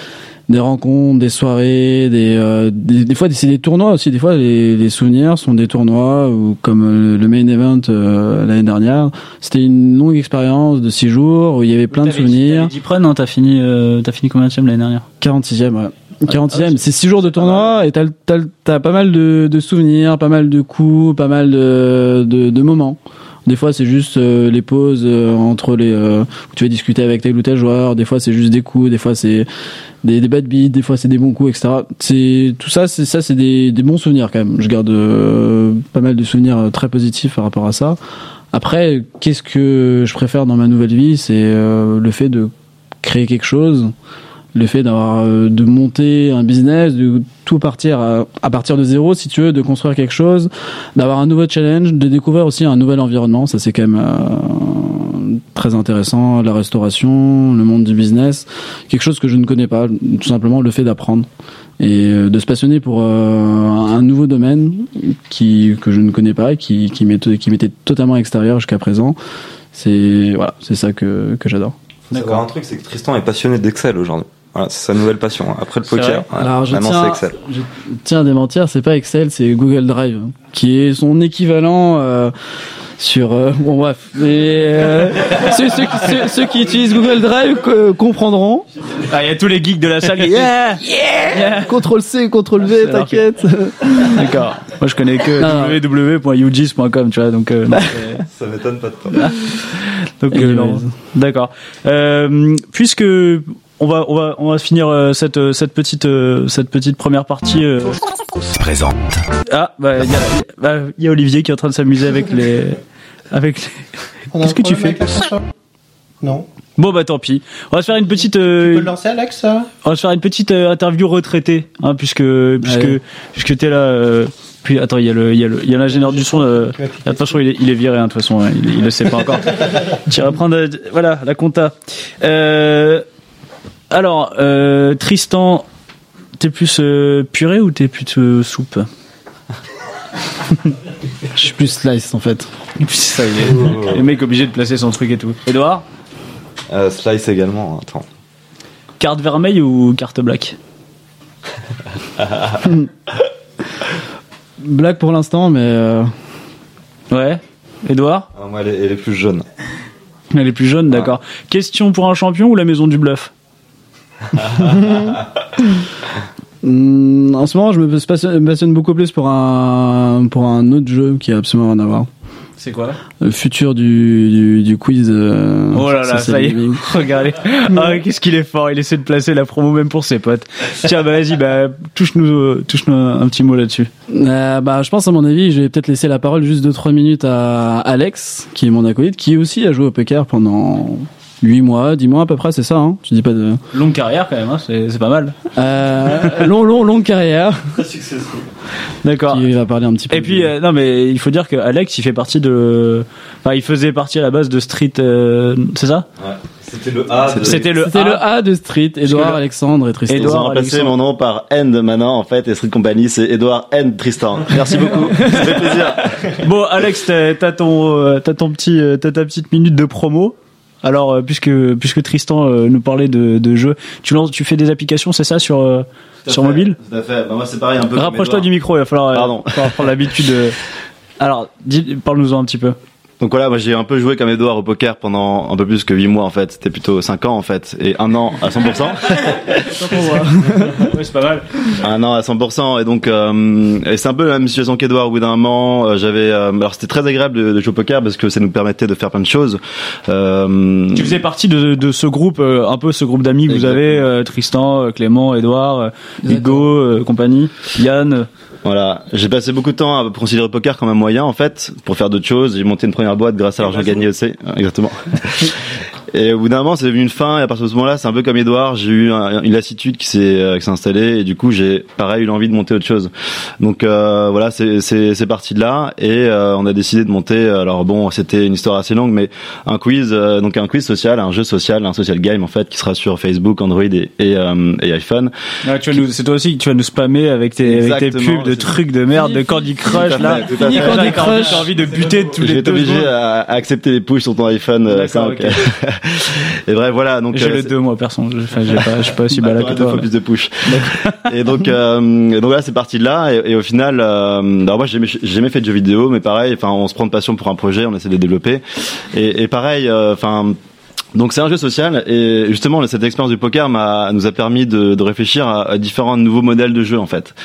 des rencontres, des soirées, des, euh, des, des fois c'est des tournois aussi. Des fois les, les souvenirs sont des tournois ou comme euh, le main event euh, l'année dernière. C'était une longue expérience de six jours où il y avait plein de souvenirs. Deep Run, non T'as fini, euh, t'as fini combien de l'année dernière? 46e, ouais. 46e, c'est six jours de tournoi et t'as, t'as, t'as pas mal de, de souvenirs, pas mal de coups, pas mal de, de, de moments. Des fois, c'est juste euh, les pauses euh, entre les euh, où tu vas discuter avec tel ou tel joueur. Des fois, c'est juste des coups. Des fois, c'est des, des bad beats. Des fois, c'est des bons coups, etc. C'est tout ça, c'est ça, c'est des, des bons souvenirs quand même. Je garde euh, pas mal de souvenirs euh, très positifs par rapport à ça. Après, qu'est-ce que je préfère dans ma nouvelle vie, c'est euh, le fait de créer quelque chose le fait d'avoir euh, de monter un business, de tout partir à, à partir de zéro, si tu veux, de construire quelque chose, d'avoir un nouveau challenge, de découvrir aussi un nouvel environnement. Ça, c'est quand même euh, très intéressant. La restauration, le monde du business, quelque chose que je ne connais pas. Tout simplement, le fait d'apprendre et euh, de se passionner pour euh, un nouveau domaine qui que je ne connais pas, qui qui m'était qui m'était totalement extérieur jusqu'à présent. C'est voilà, c'est ça que que j'adore. Savoir un truc, c'est que Tristan est passionné d'Excel aujourd'hui. Voilà, c'est sa nouvelle passion. Après le poker, voilà, Alors, je maintenant tiens, c'est Excel. je tiens à démentir, c'est pas Excel, c'est Google Drive, hein, qui est son équivalent euh, sur. euh, bon bref, mais euh, [LAUGHS] ceux, ceux qui, ceux- ceux qui utilisent Google Drive co- comprendront. Ah, il y a tous les geeks de la salle. qui- Yeah, yeah. Contrôle C, contrôle V, que- t'inquiète. D'accord. Moi, je connais que Non, non. www.ugis.com, tu vois. Donc, euh, non, c'est- Ça m'étonne pas de toi. [LAUGHS] donc, euh, non. d'accord. Euh, puisque on va, on va, on va finir euh, cette, euh, cette petite, euh, cette petite première partie. euh. Présente. Ah, bah, il y, a- bah, il y a Olivier qui est en train de s'amuser avec les, avec. les- [LAUGHS] Qu'est-ce que tu fais Non. Bon bah tant pis. On va se faire une petite. Tu peux le lancer, Alex On va se faire une petite euh, interview retraitée, hein, puisque puisque Allez. puisque t'es là. euh, puis attends, il y a le il y a le il y a l'ingénieur du son. euh, attention, il est, il est viré hein, de toute façon. hein, il, il le sait pas encore. [LAUGHS] tu vas prendre euh, voilà la compta. Alors euh, Tristan, t'es plus euh, purée ou t'es plus euh, soupe? [LAUGHS] Je suis plus slice en fait. Ça, il est, le mec obligé de placer son truc et tout. Edouard, Euh, Slice également. Attends. carte vermeille ou carte black? [LAUGHS] Black pour l'instant, mais euh, Ouais. Edouard, Ah, moi, elle est, elle est plus jaune. elle est plus jeune, d'accord. Question pour un champion ou la maison du bluff? Hum, en ce moment, je me passionne, beaucoup plus pour un pour un autre jeu qui a absolument rien à voir. C'est quoi Le futur du, du, du quiz. euh, Oh là là, ça y est. [LAUGHS] Regardez. Ah, qu'est-ce qu'il est fort. Il essaie de placer la promo même pour ses potes. Tiens, bah vas-y, bah, touche-nous, touche-nous un, petit mot là-dessus. Euh, bah, je pense à mon avis, je vais peut-être laisser la parole juste 2-3 minutes à Alex, qui est mon acolyte, qui aussi a joué au poker pendant 8 mois, 10 mois à peu près, c'est ça, hein Je dis pas de... Longue carrière quand même, hein, c'est, c'est pas mal. Euh, long, long, longue carrière. D'accord. Qui va parler un petit peu. Et puis, euh, non, mais il faut dire que Alex, il fait partie de, enfin, il faisait partie à la base de Street, euh, c'est ça? Ouais. C'était le A. de- C'était le C'était A. le A de Street, Edouard, le- Alexandre et Tristan. Ils ont Edouard, remplacé mon nom par End maintenant en fait et Street Company c'est Edouard End Tristan. Merci beaucoup, [LAUGHS] ça fait plaisir. Bon, Alex, t'as, t'as ton, euh, t'as ton petit, euh, t'as ta petite minute de promo. Alors, euh, puisque, puisque Tristan euh, nous parlait de, de jeux, tu lances, tu fais des applications, c'est ça, sur, euh, sur mobile? Tout à fait. Bah, moi c'est pareil un peu. Rapproche-toi du micro, il va falloir, Pardon. falloir prendre l'habitude de... [LAUGHS] Alors, dis- parle-nous-en un petit peu. Donc voilà, moi j'ai un peu joué comme Edouard au poker pendant un peu plus que 8 mois en fait. C'était plutôt 5 ans en fait et un an à 100%. [LAUGHS] ouais, c'est pas mal. un an à 100% et donc euh, et c'est un peu la même situation qu'Edouard au bout d'un moment euh, j'avais euh, alors c'était très agréable de, de jouer au poker parce que ça nous permettait de faire plein de choses euh, Tu faisais partie de, de ce groupe, euh, un peu ce groupe d'amis que vous avez, euh, Tristan, Clément, Edouard, Hugo, euh, compagnie, Yann. Voilà, j'ai passé beaucoup de temps à considérer le poker comme un moyen en fait pour faire d'autres choses. J'ai monté une première boîte grâce à l'argent gagné aussi, exactement. [LAUGHS] Et au bout d'un moment, c'est devenu une fin. Et à partir de ce moment-là, c'est un peu comme Edouard. J'ai eu un- une lassitude qui s'est euh, qui s'est installée. Et du coup, j'ai pareil eu l'envie de monter autre chose. Donc euh, voilà, c'est c'est c'est parti de là. Et euh, on a décidé de monter. Alors bon, c'était une histoire assez longue, mais un quiz, euh, donc un quiz social, un jeu social, un social game en fait, qui sera sur Facebook, Android et et, euh, et iPhone. Ouais, tu vas nous, c'est toi aussi que tu vas nous spammer avec tes, avec tes pubs de trucs de merde, de Candy Crush, là. Là, Candy Crush. T'as envie de buter tous les deux t'obliger secondes. à, à accepter les push sur ton iPhone [LAUGHS] D'accord, 5. ok. et bref, voilà. Donc J'ai euh, le c'est- 2 moi, perso. Je, enfin, j'ai pas, je suis pas aussi balade que deux toi. fois mais- plus de push. et donc, euh, et donc là, c'est parti de là. Et, et au final, euh, alors moi, j'ai jamais, fait de jeux vidéo, mais pareil, enfin, on se prend de passion pour un projet, on essaie de le développer. Et, et pareil, euh, enfin. donc c'est un jeu social et justement cette expérience du poker m'a nous a permis de, de réfléchir à, à différents nouveaux modèles de jeu en fait.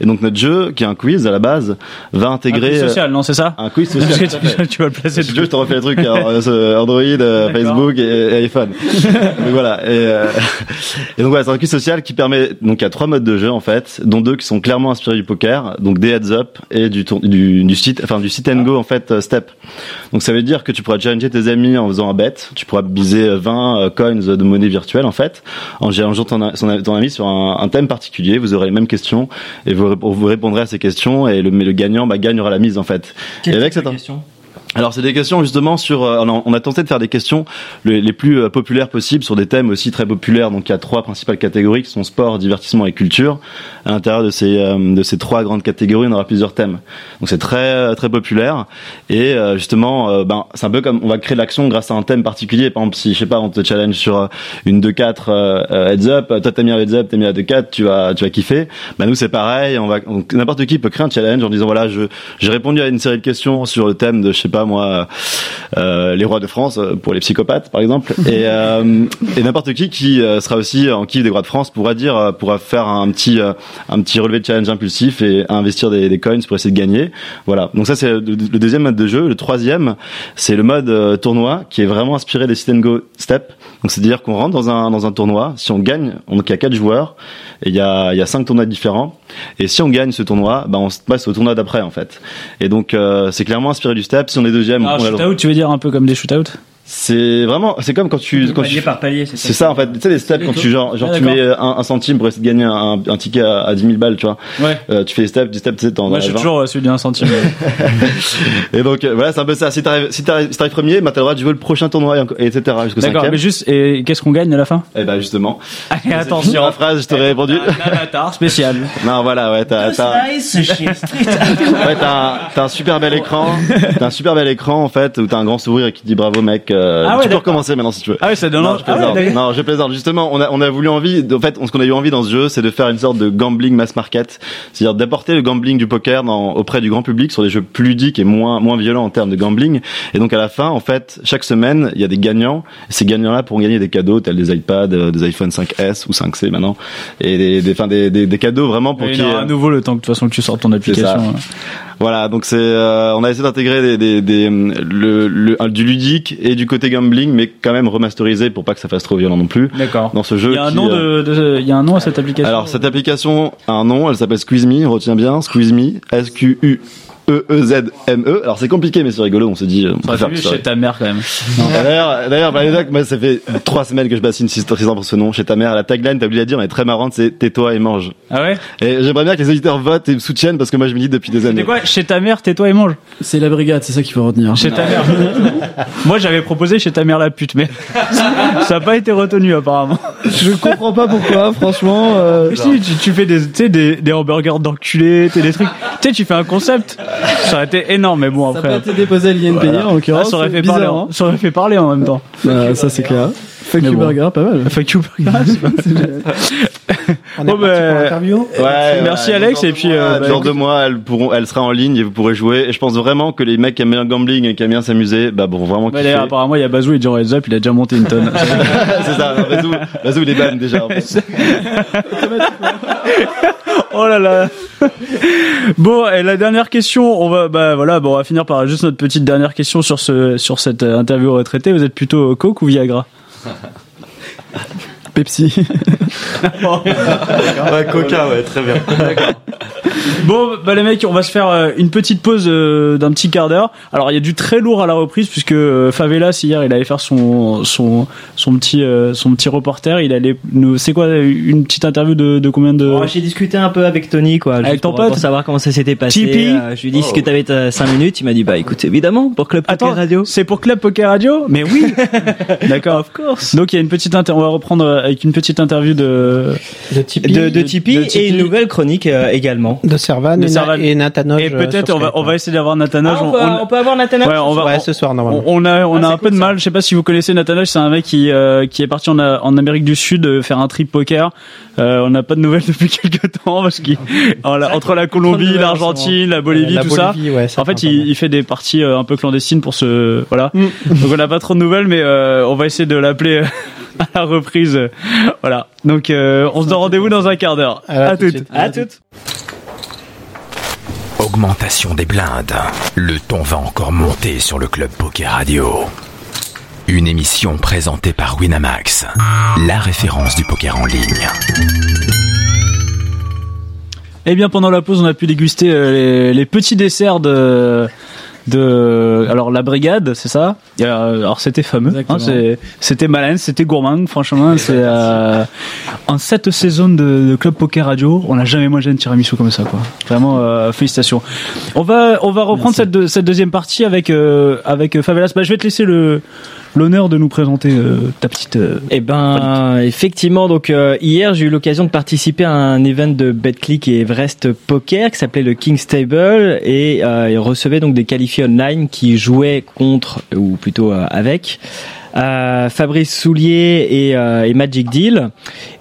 Et donc notre jeu, qui est un quiz à la base, va intégrer Un quiz social, non, c'est ça un quiz social. [LAUGHS] tu, tu vas le placer. Tu veux, je te refais trucs alors, euh, Android, euh. Facebook et, et iPhone. [LAUGHS] donc voilà. Et, euh, et donc voilà, c'est un quiz social qui permet donc il y a trois modes de jeu en fait, dont deux qui sont clairement inspirés du poker, donc des heads up et du tour- du, du site, enfin du site and go en fait euh, step. Donc ça veut dire que tu pourras challenger tes amis en faisant un bet, tu pourras biser euh, 20 euh, coins de monnaie virtuelle en fait, en challengeant ton, ton ami sur un, un thème particulier. Vous aurez les mêmes questions et vous, rép- vous répondrez à ces questions et le, mais le gagnant bah, gagnera la mise en fait. et avec cette alors c'est des questions justement sur. euh, on a, tenté de faire des questions les, plus euh, populaires possibles sur des thèmes aussi très populaires. Donc il y a trois principales catégories qui sont sport, divertissement et culture. À l'intérieur de ces euh, de ces trois grandes catégories, on aura plusieurs thèmes. Donc c'est très très populaire et justement, ben c'est un peu comme on va créer l'action grâce à un thème particulier. Par exemple, si je sais pas, on te challenge sur une 2-4 euh, euh, heads up, toi t'as mis un heads up, t'as mis un 2-4, tu vas tu vas kiffer. Ben nous c'est pareil. On va n'importe qui peut créer un challenge en disant voilà je j'ai répondu à une série de questions sur le thème de je sais pas moi euh, les rois de France euh, pour les psychopathes par exemple. [LAUGHS] Et, euh, et n'importe qui qui euh, sera aussi en kiff des rois de France pourra dire euh, pourra faire un petit euh, un petit relevé de challenge impulsif et investir des, des coins pour essayer de gagner. Voilà. Donc ça c'est le, le deuxième mode de jeu. Le troisième c'est le mode euh, tournoi qui est vraiment inspiré des sit and go step. Donc c'est à dire qu'on rentre dans un dans un tournoi. Si on gagne donc il y a quatre joueurs et il y a y a cinq tournois différents. Et si on gagne ce tournoi bah on se passe au tournoi d'après en fait. Et donc euh, c'est clairement inspiré du step. Si on est deuxième Ah, on a le- shootout, tu veux dire un peu comme des shootouts? C'est vraiment, c'est comme quand tu, quand Palier tu, par palier, c'est c'est ça en fait. Tu sais les steps quand tu genre, genre Ah, tu d'accord. mets euh, un, un centime pour essayer de gagner un, un ticket à, à 10 000 balles, tu vois. Ouais. Euh, tu fais les steps, 10 steps, tu sais, t'en Moi, as je suis 20. toujours euh, celui d'un centime. [LAUGHS] Et donc euh, voilà, c'est un peu ça. Si t'arrives, si t'arrives, si t'arrives premier, bah t'as le droit de jouer le prochain tournoi, et, etc. Jusqu'au D'accord, cinquième. mais juste, et qu'est-ce qu'on gagne à la fin? Et bah justement. [LAUGHS] Allez, Sur attention. la phrase, je t'aurais répondu. Un avatar spécial. [LAUGHS] Non, voilà, ouais, t'as, t'as, ouais, t'as un super bel écran. T'as un super bel écran en fait où t'as un grand sourire qui dit bravo mec. Euh, Ah ouais, tu peux recommencer maintenant si tu veux. Ah ouais, ça donne Non, envie. je Ah ouais, non, je plaisante. Justement, on a, on a voulu envie, en fait, ce qu'on a eu envie dans ce jeu, c'est de faire une sorte de gambling mass market. C'est-à-dire d'apporter le gambling du poker dans, auprès du grand public sur des jeux plus ludiques et moins, moins violents en termes de gambling. Et donc, à la fin, en fait, chaque semaine, il y a des gagnants. Ces gagnants-là pourront gagner des cadeaux tels des iPads, euh, des iPhone 5S ou 5C maintenant. Et des, des, enfin, des, des, des cadeaux vraiment pour qui à nouveau le temps que de toute façon que tu sortes ton application. Voilà, donc c'est, euh, on a essayé d'intégrer des, des, des, le, le, du ludique et du côté gambling, mais quand même remasterisé pour pas que ça fasse trop violent non plus. D'accord. Dans ce jeu, Il y a un qui, nom euh, de, de- il y a un nom à cette application. alors cette application a un nom, elle s'appelle Squeeze Me, retiens bien, Squeeze Me, S Q U E E Z M E. Alors c'est compliqué mais c'est rigolo, on se dit on ça préfère chez ta mère quand même. D'ailleurs, d'ailleurs, bah, moi, ça fait trois semaines que je bassine Tristan pour ce nom. Chez ta mère, la tagline, t'as oublié de dire, mais très marrante, c'est tais-toi et mange. Ah ouais? Et j'aimerais bien que les auditeurs votent et me soutiennent parce que moi, je me dis depuis des C'est années. quoi? Chez ta mère, tais-toi et mange. C'est la brigade, c'est ça qu'il faut retenir. Chez ta mère. [LAUGHS] Moi, j'avais proposé chez ta mère la pute, mais ça n'a pas été retenu apparemment. Je comprends pas pourquoi, franchement. euh, si, tu, tu fais des, tu sais, des, des hamburgers d'enculés, des trucs. Tu sais, tu fais un concept. Ça aurait été énorme, mais bon Ça après. n'a pas été déposé à l'INPI Voilà. en l'occurrence. Ah, ça aurait fait parler. hein. en- Ça aurait fait parler en même temps. Bah, ça c'est clair. Fuck Mais you bon. burger, pas mal. Fuck you, burger. [LAUGHS] On est Bon, parti ben, pour l'interview. Ouais, Merci, ouais, Alex, et puis, mois, euh, bah, dans deux mois, elle pourront, elle sera en ligne et vous pourrez jouer. Et je pense vraiment que les mecs qui aiment bien le gambling et qui aiment bien s'amuser, bah, vont vraiment Bah, d'ailleurs, apparemment, il y a Bazou et Jero Heads Up, il a déjà monté une tonne. [LAUGHS] c'est ça, Bazou, Bazou, il est ban déjà. en fait. [LAUGHS] oh là là. Bon, et la dernière question, on va, bah voilà, bon, on va finir par juste notre petite dernière question sur ce, sur cette euh, interview retraitée. Vous êtes plutôt Coke ou Viagra? ハハハハ。Pepsi. [LAUGHS] ouais, Coca, ouais, très bien. Bon, bah les mecs, on va se faire euh, une petite pause euh, d'un petit quart d'heure. Alors, il y a du très lourd à la reprise puisque euh, Favelas hier, il allait faire son son son petit euh, son petit reporter. Il allait nous, c'est quoi une petite interview de, de combien de Bon, J'ai discuté un peu avec Tony, quoi, Avec ton pour, pote pour savoir comment ça s'était passé. Tipeee je lui ai dit, est-ce que t'avais 5 minutes? Il m'a dit, bah écoute, évidemment, pour Club Poker Attends, Radio. c'est pour Club Poker Radio? Mais oui. [LAUGHS] D'accord. Of course. Donc il y a une petite inter- on va reprendre avec une petite interview de De Tipeee. De, de Tipeee de et Tipeee. une nouvelle chronique euh, également. De Servan, De et, Servan. Na- et Nathanoge. et peut-être on va on va essayer d'avoir Nathanoge. Ah, on, peut, on peut avoir Nathanaël Ouais, on va. Ouais, ce soir, on, normalement. on a on Ah, a un peu cool, de ça. mal. Je sais pas si vous connaissez Nathanoge. C'est un mec qui euh, qui est parti en, en Amérique du Sud euh, faire un trip poker. Euh, on n'a pas de nouvelles [LAUGHS] depuis quelques temps parce qu'il entre la Colombie, l'Argentine, la Bolivie, La tout ça. Ouais, ça En fait, il, fait des parties un peu clandestines pour se voilà. Mm. Donc on n'a pas trop de nouvelles, mais euh, on va essayer de l'appeler [LAUGHS] à la reprise. euh, Voilà. Donc euh, on se donne rendez-vous dans un quart d'heure. À À tout de toutes. suite. À toutes. Augmentation des blindes. Le ton va encore monter sur le Club Poker Radio. Une émission présentée par Winamax, la référence du poker en ligne. Eh bien, pendant la pause, on a pu déguster euh, les, les petits desserts de de alors la brigade, c'est ça? Alors c'était fameux, hein, c'était malin, c'était gourmand. Franchement, c'est euh, en cette saison de, de Club Poker Radio, on n'a jamais mangé un tiramisu comme ça, quoi. Vraiment, euh, félicitations. On va on va reprendre cette deuxième partie avec euh, avec Favelas. Bah, je vais te laisser le l'honneur de nous présenter euh, ta petite. euh, Eh ben, effectivement, donc euh, hier j'ai eu l'occasion de participer à un event de BetClick et Everest Poker qui s'appelait le King's Table et euh, il recevait donc des qualifiés online qui jouaient contre ou plutôt euh, avec. euh, Fabrice Soulier et, euh, et Magic Deal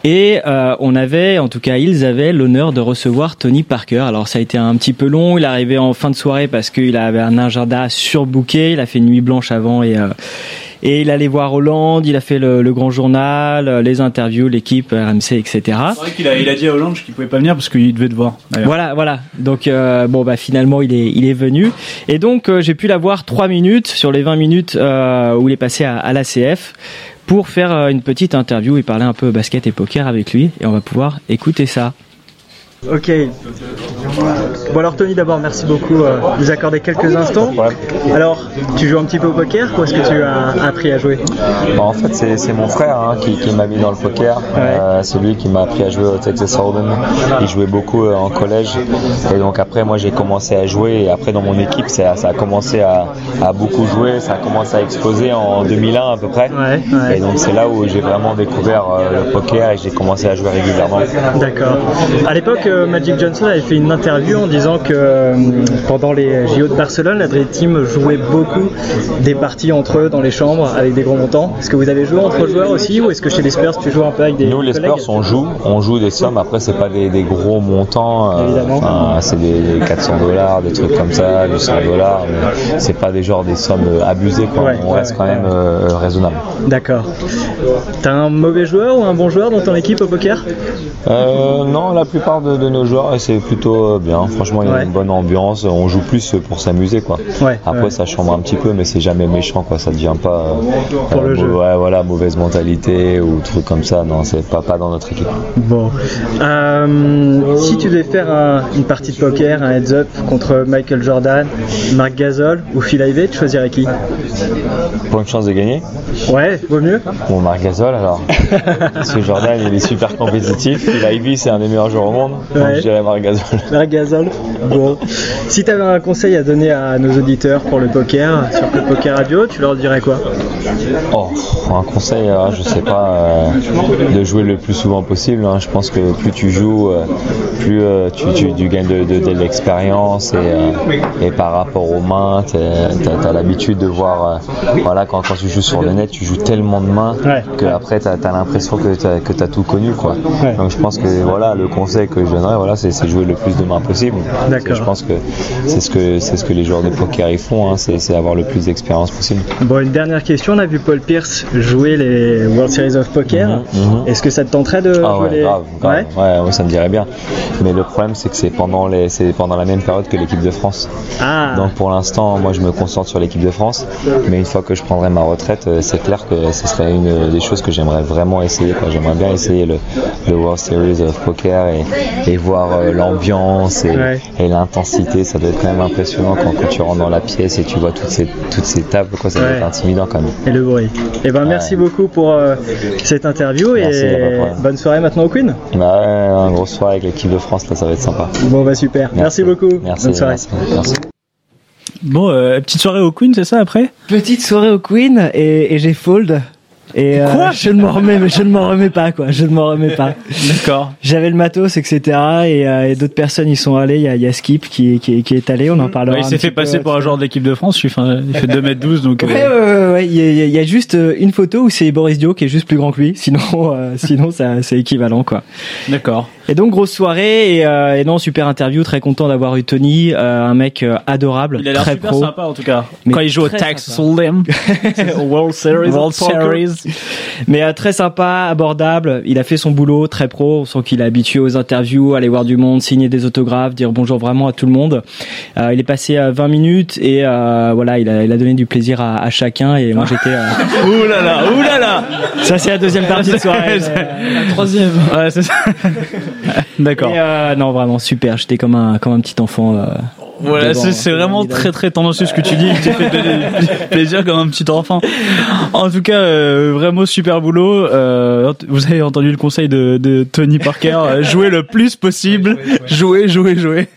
et euh, on avait en tout cas ils avaient l'honneur de recevoir Tony Parker alors ça a été un petit peu long il arrivé en fin de soirée parce qu'il avait un agenda surbooké il a fait une nuit blanche avant et euh, et il allait voir Hollande, il a fait le, le grand journal, euh, les interviews, l'équipe, RMC, etc. C'est vrai qu'il a il a dit à Hollande qu'il pouvait pas venir parce qu'il devait te voir. Voilà, voilà. Donc euh, bon bah finalement il est il est venu et donc euh, j'ai pu l'avoir trois minutes sur les 20 minutes euh, où il est passé à, à l'ACF pour faire une petite interview et parler un peu basket et poker avec lui et on va pouvoir écouter ça. Ok. Bon alors Tony d'abord merci beaucoup euh, de nous accorder quelques instants. Alors tu joues un petit peu au poker ou est-ce que tu as appris à jouer? Bah, en fait, c'est mon frère hein, qui, qui m'a mis dans le poker. Euh, c'est lui qui m'a appris à jouer au Texas Hold'em. Il jouait beaucoup euh, en collège. Et donc après, moi, j'ai commencé à jouer. Et après, dans mon équipe, ça, ça a commencé à, à beaucoup jouer. Ça a commencé à exploser en 2001 à peu près. Et donc c'est là où j'ai vraiment découvert le poker et j'ai commencé à jouer régulièrement. D'accord. À l'époque, euh, Magic Johnson avait fait une interview en disant que euh, pendant les JO de Barcelone, la Dream Team jouait beaucoup des parties entre eux dans les chambres avec des gros montants. Est-ce que vous avez joué entre joueurs aussi ou est-ce que chez les Spurs tu joues un peu avec des Nous, les Spurs, on joue, on joue des sommes. Après, c'est pas des, des gros montants. euh, enfin, c'est des 400 dollars, des trucs comme ça, 800 dollars. C'est pas des genres des sommes euh, abusées. Quoi. Ouais, on ouais, reste quand même euh, raisonnable. D'accord. T'as un mauvais joueur ou un bon joueur dans ton équipe au poker? Euh, non, la plupart de, de nos joueurs, et c'est plutôt euh, bien. Franchement, il y a Ouais. une bonne ambiance. On joue plus pour s'amuser, quoi. Ouais, Après, ouais. ça chambre un petit peu, mais c'est jamais méchant, quoi. Ça devient pas euh, Pour le euh, jeu. ouais, voilà, mauvaise mentalité ou truc comme ça. Non, c'est pas pas dans notre équipe. Bon. Euh, si tu devais faire un- une partie de poker, un heads up contre Michael Jordan, Marc Gasol ou Phil Ivey, tu choisirais qui? Pour une chance de gagner? Ouais, vaut mieux. Bon, Marc Gasol, alors. [LAUGHS] Parce que Jordan, il est super compétitif. Il a Ivy, c'est un des meilleurs joueurs au monde. Ouais. je dirais. Marc Gasol. [LAUGHS] Bon. Si tu avais un conseil à donner à nos auditeurs pour le poker sur le poker radio, tu leur dirais quoi? Oh, un conseil, euh, je sais pas, euh, de jouer le plus souvent possible. hein. Je pense que plus tu joues, euh, plus euh, tu, tu- tu gagnes de, de- de l'expérience et, euh, et par rapport aux mains, tu as, l'habitude de voir, voilà, quand, quand tu joues sur le net, tu joues tellement de mains que après tu as, l'impression que tu as, tout connu. Quoi. Donc je pense que voilà, le conseil que je donnerais, voilà, c'est jouer le plus de mains possible. Je pense que c'est ce que c'est ce que les joueurs de poker ils font, hein, c'est avoir le plus d'expérience possible. Bon, une dernière question. on a vu Paul Pierce jouer les World Series of Poker. Mhm, mhm. Est-ce que ça te tenterait de Ah jouer ouais, les... grave, grave. Ouais Ouais, ouais, ça me dirait bien. Mais le problème, c'est que c'est pendant les, c'est pendant la même période que l'équipe de France. Ah. Donc pour l'instant, moi, je me concentre sur l'équipe de France. Mais une fois que je prendrai ma retraite, euh, c'est clair que ce serait une des choses que j'aimerais vraiment essayer. J'aimerais bien essayer le, le World Series of Poker et, et voir euh, l'ambiance et, Ouais. et l'intensité. Ça doit être quand même impressionnant quand, quand tu rentres dans la pièce et tu vois toutes ces, toutes ces tables. Quoi, ça doit être intimidant quand même. Et le bruit. Eh ben, merci beaucoup pour euh, cette interview Merci, et bonne soirée maintenant au Queen. Bah ouais, un gros soir avec l'équipe de France, là, ça va être sympa. Bon, bah super. Merci, beaucoup. Merci, bonne soirée. merci, merci. Bon, euh, petite soirée au Queen, c'est ça après? Petite soirée au Queen et, et j'ai fold. Et euh, Quoi je ne m'en remets, mais je ne m'en remets pas quoi. Je ne m'en remets pas. D'accord. J'avais le matos, etc. Et, euh, et d'autres personnes y sont allées. Il y a, il y a Skip qui, qui, qui est allé. On en parlera. Ouais, il s'est fait peu, passer pour un joueur de l'équipe de France. Je suis, enfin, il fait 2m12, donc. euh, Ouais, ouais, ouais, ouais. Il y, a, y y juste une photo où c'est Boris Dio qui est juste plus grand que lui. Sinon, [LAUGHS] sinon, c'est équivalent, quoi. D'accord. Et donc grosse soirée et, et non super interview. Très content d'avoir eu Tony, un mec adorable, Il a l'air très super pro. sympa en tout cas. Mais Quand il joue au. Hold'em, au [LAUGHS] World Series, World of [LAUGHS] Mais euh, très sympa, abordable. Il a fait son boulot, très pro. On sent qu'il est habitué aux interviews, aller voir du monde, signer des autographes, dire bonjour vraiment à tout le monde. Euh, il est passé à 20 minutes et euh, voilà, il a, il a donné du plaisir à, à chacun. Et moi j'étais. Euh... [LAUGHS] ouh là là, ouh là là. Ça c'est la deuxième partie de soirée. [LAUGHS] la troisième. Ouais, c'est ça. D'accord. Euh, non vraiment super. J'étais comme un comme un petit enfant. Voilà, c'est euh, vraiment très très tendancieux ce que tu dis. Tu te fais donner [LAUGHS] plaisir comme un petit enfant. En tout cas, euh, vraiment super boulot. Euh, vous avez entendu le conseil de, de Tony Parker euh, jouer le plus possible, jouer, jouer, jouer.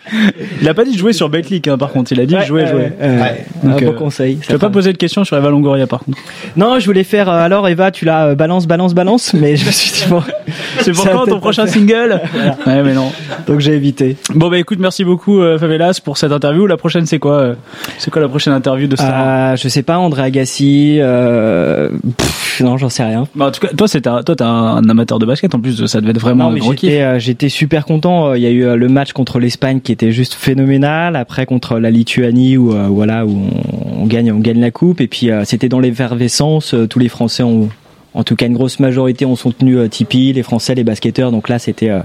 Il a pas dit de jouer sur Betclic, hein, par contre. Il a dit Ouais, jouer, jouer. ouais, ouais. Donc, Un bon conseil. Je vais pas poser de questions sur Eva Longoria, par contre. Non, je voulais faire. euh, alors Eva, tu l'as euh, balance, balance, balance, mais je me suis dit bon. [LAUGHS] C'est pour quand ton prochain faire. single? Ouais, mais non. Donc j'ai évité. Bon bah écoute, merci beaucoup euh, Favelas pour cette interview. La prochaine c'est quoi euh, C'est quoi la prochaine interview de Star Euh, je sais pas, André Agassi. Euh... pff, non, j'en sais rien. Bah, en tout cas, toi, c'est toi, t'es un amateur de basket. En plus, ça devait être vraiment Non, un mais gros kiff. j'étais, super content. Il y a eu le match contre l'Espagne qui était juste phénoménal. Après contre la Lituanie où voilà où on, on gagne, on gagne la coupe. Et puis c'était dans l'effervescence. Tous les Français ont en tout cas, une grosse majorité ont soutenu euh, Tipeee, les Français, les basketteurs. Donc là, c'était euh,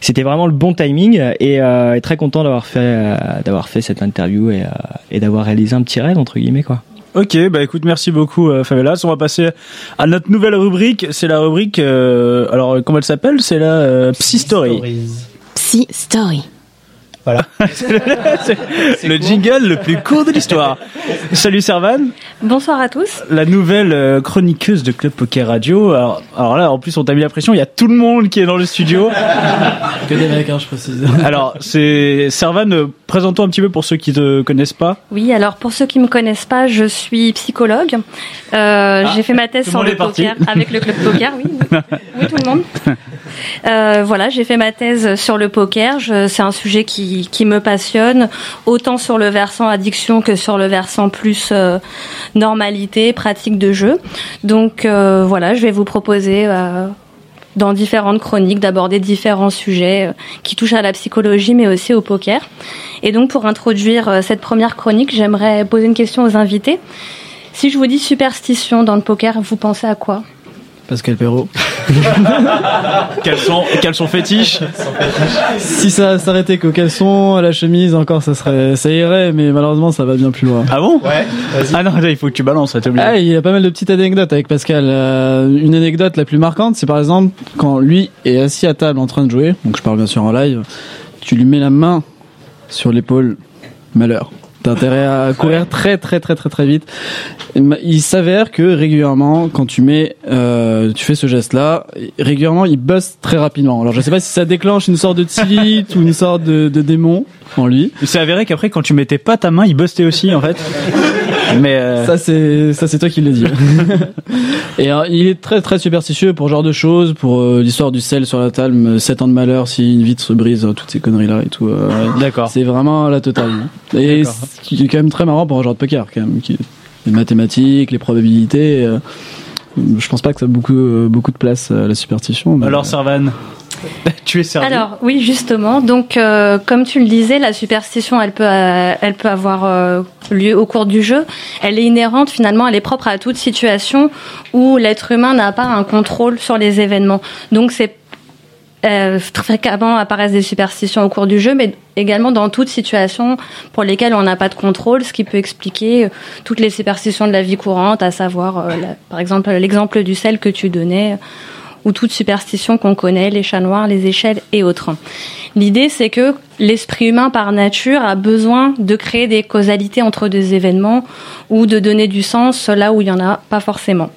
c'était vraiment le bon timing et, euh, et très content d'avoir fait euh, d'avoir fait cette interview et, euh, et d'avoir réalisé un petit rêve entre guillemets quoi. Ok, bah écoute, merci beaucoup euh, Favelas. On va passer à notre nouvelle rubrique. C'est la rubrique. euh, alors, comment elle s'appelle? C'est la euh, Psy Story. Psy Story. Voilà. [LAUGHS] c'est le jingle le plus court de l'histoire. Salut Servan. Bonsoir à tous. la nouvelle euh, chroniqueuse de Club Poker Radio. Alors, alors là, en plus, on t'a mis la pression. Il y a tout le monde qui est dans le studio. [LAUGHS] Que des mecs, hein, je précise. Alors, c'est Servan. euh, Présente-toi un petit peu pour ceux qui te connaissent pas. Oui, alors pour ceux qui me connaissent pas, je suis psychologue. Euh, j'ai fait ma thèse tout le poker avec le club poker, oui, oui, [LAUGHS] oui, tout le monde. Euh, voilà, j'ai fait ma thèse sur le poker. C'est un sujet qui, qui me passionne, autant sur le versant addiction que sur le versant plus euh, normalité, pratique de jeu. Donc euh, voilà, je vais vous proposer. euh, dans différentes chroniques, d'aborder différents sujets qui touchent à la psychologie, mais aussi au poker. Et donc, pour introduire cette première chronique, j'aimerais poser une question aux invités. Si je vous dis superstition dans le poker, vous pensez à quoi? Pascal Perrault. [LAUGHS] Quels sont, quels sont fétiches? Si ça s'arrêtait qu'au caleçon, à la chemise, encore, ça serait, ça irait, mais malheureusement, ça va bien plus loin. Ah bon? Ouais. Ah non, il faut que tu balances, ça t'oublie. Ah, il y a pas mal de petites anecdotes avec Pascal. Euh, une anecdote la plus marquante, c'est par exemple quand lui est assis à table en train de jouer, donc je parle bien sûr en live, tu lui mets la main sur l'épaule, malheur. T'as intérêt à courir très très très très très vite. Il s'avère que régulièrement, quand tu mets, euh, tu fais ce geste-là, régulièrement il buste très rapidement. Alors je sais pas si ça déclenche une sorte de tilt ou une sorte de, de démon en lui. Il s'est avéré qu'après, quand tu mettais pas ta main, il bustait aussi, en fait. Mais euh, Ça c'est ça c'est toi qui le dis. [LAUGHS] Et euh, il est très très superstitieux pour ce genre de choses, pour euh, l'histoire du sel sur la table, 7 ans de malheur si une vitre se brise, toutes ces conneries là et tout. D'accord. C'est vraiment la totale. Et D'accord. ce qui est quand même très marrant pour un genre de poker quand même, qui les mathématiques, les probabilités. je pense pas que ça a beaucoup beaucoup de place à la superstition. mais- alors, Servan [LAUGHS] tu es. Alors oui, justement. Donc, euh, comme tu le disais, la superstition, elle peut, euh, elle peut avoir euh, lieu au cours du jeu. Elle est inhérente finalement, elle est propre à toute situation où l'être humain n'a pas un contrôle sur les événements. Donc c'est très fréquemment apparaissent des superstitions au cours du jeu, mais également dans toute situation pour lesquelles on n'a pas de contrôle, ce qui peut expliquer toutes les superstitions de la vie courante, à savoir, par exemple, l'exemple du sel que tu donnais, ou toute superstition qu'on connaît, les chats noirs, les échelles et autres. L'idée, c'est que l'esprit humain, par nature, a besoin de créer des causalités entre des événements ou de donner du sens là où il n'y en a pas forcément.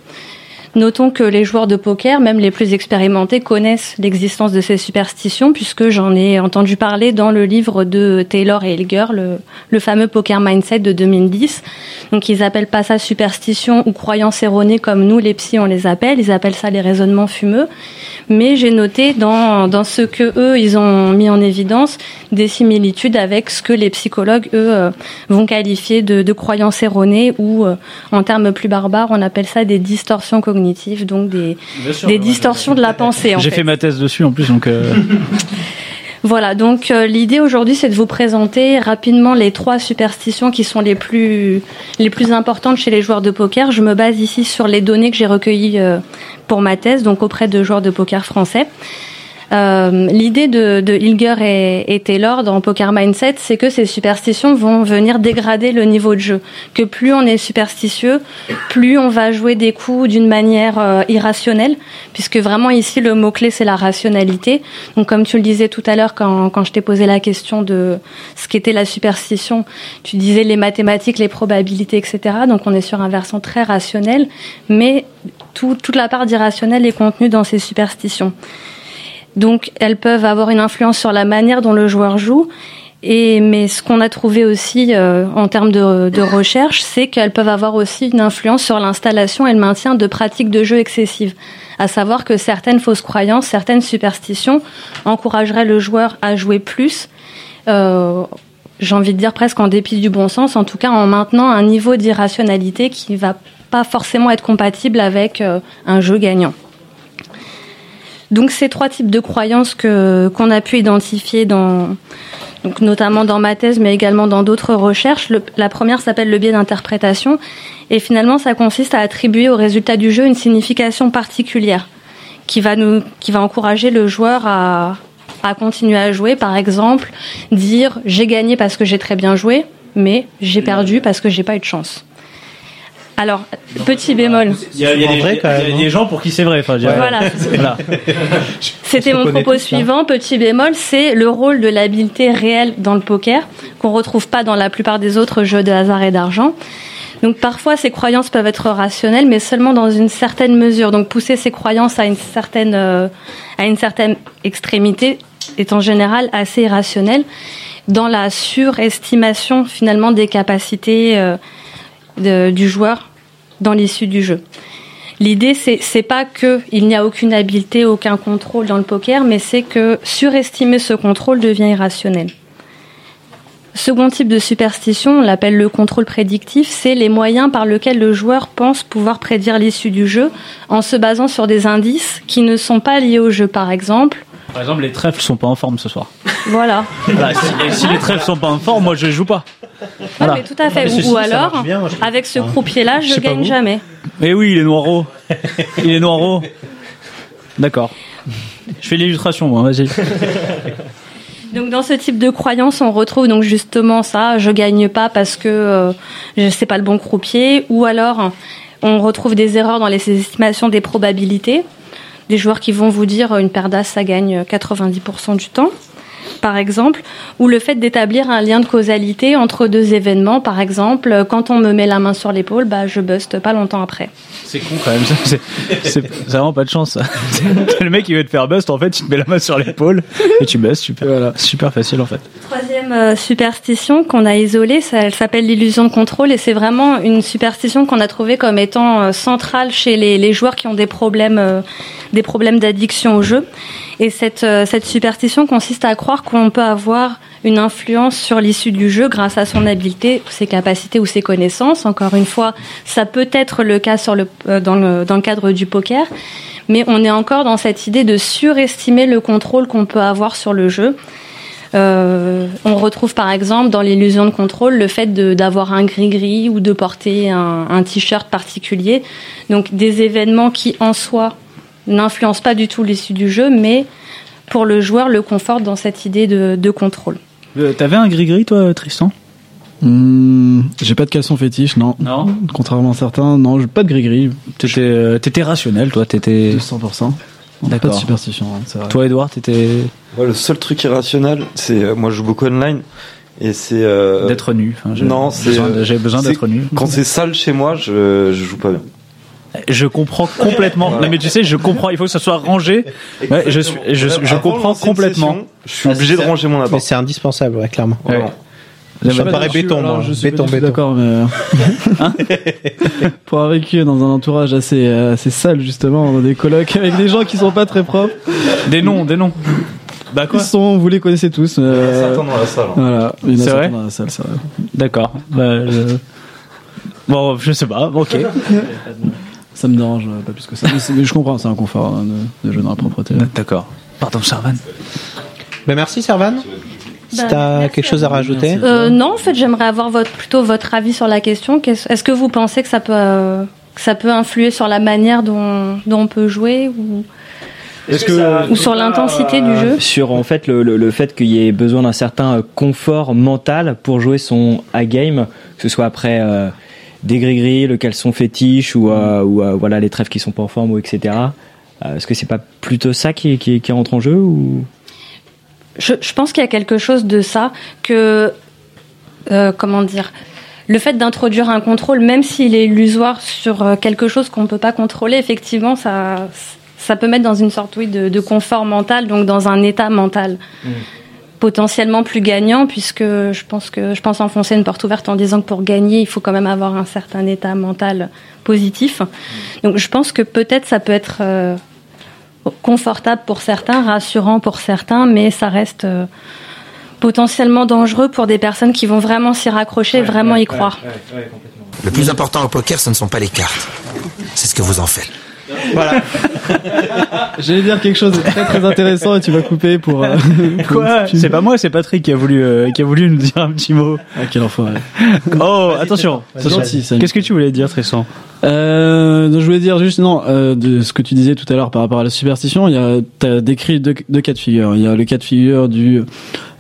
Notons que les joueurs de poker, même les plus expérimentés, connaissent l'existence de ces superstitions, puisque j'en ai entendu parler dans le livre de Taylor et Elger, le, fameux Poker Mindset de 2010. Donc ils appellent pas ça superstition ou croyance erronée comme nous, les psys, on les appelle. Ils appellent ça les raisonnements fumeux. Mais j'ai noté dans, dans ce que eux, ils ont mis en évidence des similitudes avec ce que les psychologues, eux, euh, vont qualifier de, de croyances erronées ou, euh, en termes plus barbares, on appelle ça des distorsions cognitives, donc des, des distorsions de la pensée. en J'ai fait. fait ma thèse dessus en plus, donc. euh, [LAUGHS] Voilà, donc euh, l'idée aujourd'hui c'est de vous présenter rapidement les trois superstitions qui sont les plus les plus importantes chez les joueurs de poker. Je me base ici sur les données que j'ai recueillies euh, pour ma thèse, donc auprès de joueurs de poker français. Euh, L'idée de, de Hilger et, et Taylor dans Poker Mindset, c'est que ces superstitions vont venir dégrader le niveau de jeu. Que plus on est superstitieux, plus on va jouer des coups d'une manière euh, irrationnelle, puisque vraiment ici le mot clé c'est la rationalité. Donc comme tu le disais tout à l'heure quand, quand je t'ai posé la question de ce qu'était la superstition, tu disais les mathématiques, les probabilités, etc. Donc on est sur un versant très rationnel, mais tout- toute la part d'irrationnel est contenue dans ces superstitions. Donc elles peuvent avoir une influence sur la manière dont le joueur joue. Et mais ce qu'on a trouvé aussi euh, en termes de, recherche, c'est qu'elles peuvent avoir aussi une influence sur l'installation et le maintien de pratiques de jeu excessives. À savoir que certaines fausses croyances, certaines superstitions encourageraient le joueur à jouer plus. euh, j'ai envie de dire presque en dépit du bon sens, en tout cas en maintenant un niveau d'irrationalité qui va pas forcément être compatible avec euh, un jeu gagnant. Donc ces trois types de croyances que qu'on a pu identifier donc notamment dans ma thèse mais également dans d'autres recherches, le- la première s'appelle le biais d'interprétation. Et finalement ça consiste à attribuer au résultat du jeu une signification particulière qui va nous qui va encourager le joueur à à continuer à jouer. Par exemple dire j'ai gagné parce que j'ai très bien joué mais j'ai perdu parce que j'ai pas eu de chance. Alors, petit bémol. Il y a, il y a En des, vrai, quand il y a même, des gens pour qui c'est vrai. Enfin, Voilà. Voilà. [LAUGHS] C'était On mon propos suivant. Petit bémol, c'est le rôle de l'habileté réelle dans le poker qu'on retrouve pas dans la plupart des autres jeux de hasard et d'argent. Donc parfois ces croyances peuvent être rationnelles, mais seulement dans une certaine mesure. Donc pousser ces croyances à une certaine euh, à une certaine extrémité est en général assez irrationnel dans la surestimation finalement des capacités euh, du joueur dans l'issue du jeu. L'idée, c'est, pas que il n'y a aucune habileté, aucun contrôle dans le poker, mais c'est que surestimer ce contrôle devient irrationnel. Second type de superstition, on l'appelle le contrôle prédictif, c'est les moyens par lesquels le joueur pense pouvoir prédire l'issue du jeu en se basant sur des indices qui ne sont pas liés au jeu, par exemple. Par exemple, les trèfles sont pas en forme ce soir. Voilà. Voilà, si, et si les trèfles sont pas en forme, moi je joue pas. Voilà. Mais tout à fait. Mais Ou, ceci alors, bien, je avec ce Hein. croupier-là, Je gagne jamais. Mais oui, il est noiro. Il est noiro. D'accord. Je fais l'illustration, moi, vas-y. Donc dans ce type de croyance, on retrouve donc justement ça, je gagne pas parce que euh, je sais pas le bon croupier, ou alors on retrouve des erreurs dans les estimations des probabilités, des joueurs qui vont vous dire euh, une paire d'as ça gagne 90% du temps, par exemple, ou le fait d'établir un lien de causalité entre deux événements, par exemple, quand on me met la main sur l'épaule, bah je buste pas longtemps après. C'est con quand même, ça, c'est vraiment pas de chance. ça. [LAUGHS] le mec il veut te faire bust, en fait, il te met la main sur l'épaule et tu bustes, super, super facile en fait. Troisième euh, superstition qu'on a isolée, ça, elle s'appelle l'illusion de contrôle et c'est vraiment une superstition qu'on a trouvée comme étant euh, centrale chez les, les joueurs qui ont des problèmes, euh, des problèmes d'addiction au jeu. Et cette, euh, cette superstition consiste à croire qu'on peut avoir une influence sur l'issue du jeu grâce à son habileté, ses capacités ou ses connaissances. Encore une fois, ça peut être le cas euh, dans, le, cadre du poker, mais on est encore dans cette idée de surestimer le contrôle qu'on peut avoir sur le jeu. Euh, on retrouve par exemple dans l'illusion de contrôle le fait d'avoir un gris-gris ou de porter un, un t-shirt particulier. Donc des événements qui en soi n'influencent pas du tout l'issue du jeu, mais pour le joueur le confortent dans cette idée de, de contrôle. Euh, T'avais un gris-gris, toi, Tristan? Hmm, j'ai pas de caleçon fétiche, non. Non. Contrairement à certains, non, j'ai pas de gris-gris. T'étais euh, t'étais rationnel, toi, t'étais. 100%. Pas de D'accord. superstition, hein, c'est vrai. Toi, Edouard, t'étais. Ouais, le seul truc irrationnel, c'est euh, moi je joue beaucoup online et c'est euh, D'être nu. Enfin, j'ai non, c'est besoin- J'ai besoin d'être nu. Quand c'est sale chez moi, je je joue pas bien. Je comprends complètement. Non, mais tu sais, je comprends. Il faut que ça soit rangé. Ouais, je suis, je, comprends complètement. session, Je suis obligé de ranger mon Mais appart. c'est indispensable, ouais, clairement. Ouais. Ça me paraît béton, alors moi. Je suis Béton, d'accord, mais euh, [LAUGHS] Hein pour avoir vécu dans un entourage assez euh, assez sale justement, dans des colocs avec des gens qui sont pas très propres. Des noms, des noms. Bah quoi Ils sont, vous les connaissez tous. euh, Attends dans la salle. hein. Voilà, il y en a vrai dans la salle, c'est vrai. D'accord. Bah, je- Bon, je sais pas. Ok. [LAUGHS] Ça me dérange euh, pas plus que ça. Mais, c'est- mais je comprends, c'est un confort hein, de, de jouer dans la propreté. D'accord. Pardon, Charvan. Ben, merci, Servan. Si Bah, t'as quelque chose à rajouter. Euh, non, en fait, j'aimerais avoir votre, plutôt votre avis sur la question. Est-ce que vous pensez que ça peut, euh, que ça peut influer sur la manière dont, dont on peut jouer ou, Est-ce que ou sur l'intensité du jeu? Sur en fait le, le, le fait qu'il y ait besoin d'un certain confort mental pour jouer son A game, que ce soit après euh, des gris-gris, le caleçon fétiche ou, euh, ou euh, voilà les trèfles qui sont pas en forme ou etc. Euh, Est-ce que c'est pas plutôt ça qui, qui, qui rentre en jeu ou? Je, je pense qu'il y a quelque chose de ça que, comment dire, le fait d'introduire un contrôle, même s'il est illusoire sur quelque chose qu'on ne peut pas contrôler, effectivement, ça, ça peut mettre dans une sorte oui, de, de confort mental, donc dans un état mental potentiellement plus gagnant, puisque je pense que je pense enfoncer une porte ouverte en disant que pour gagner, il faut quand même avoir un certain état mental positif. Donc je pense que peut-être ça peut être euh, confortable pour certains, rassurant pour certains, mais ça reste euh, potentiellement dangereux pour des personnes qui vont vraiment s'y raccrocher, vraiment y croire. Le plus important au poker, ce ne sont pas les cartes. C'est ce que vous en faites. Voilà. [LAUGHS] J'allais dire quelque chose de très très intéressant et tu vas couper pour. euh, [LAUGHS] pour Quoi tu- C'est pas moi, c'est Patrick qui a voulu, euh, qui a voulu nous dire un petit mot. Ah, quel enfoiré. Oh, attention. C'est gentil, ça. Qu'est-ce que tu voulais dire, Tristan Euh, donc je voulais dire juste non euh, de ce que tu disais tout à l'heure par rapport à la superstition. Il y a t'as décrit deux, deux cas de figure. Il y a le cas de figure du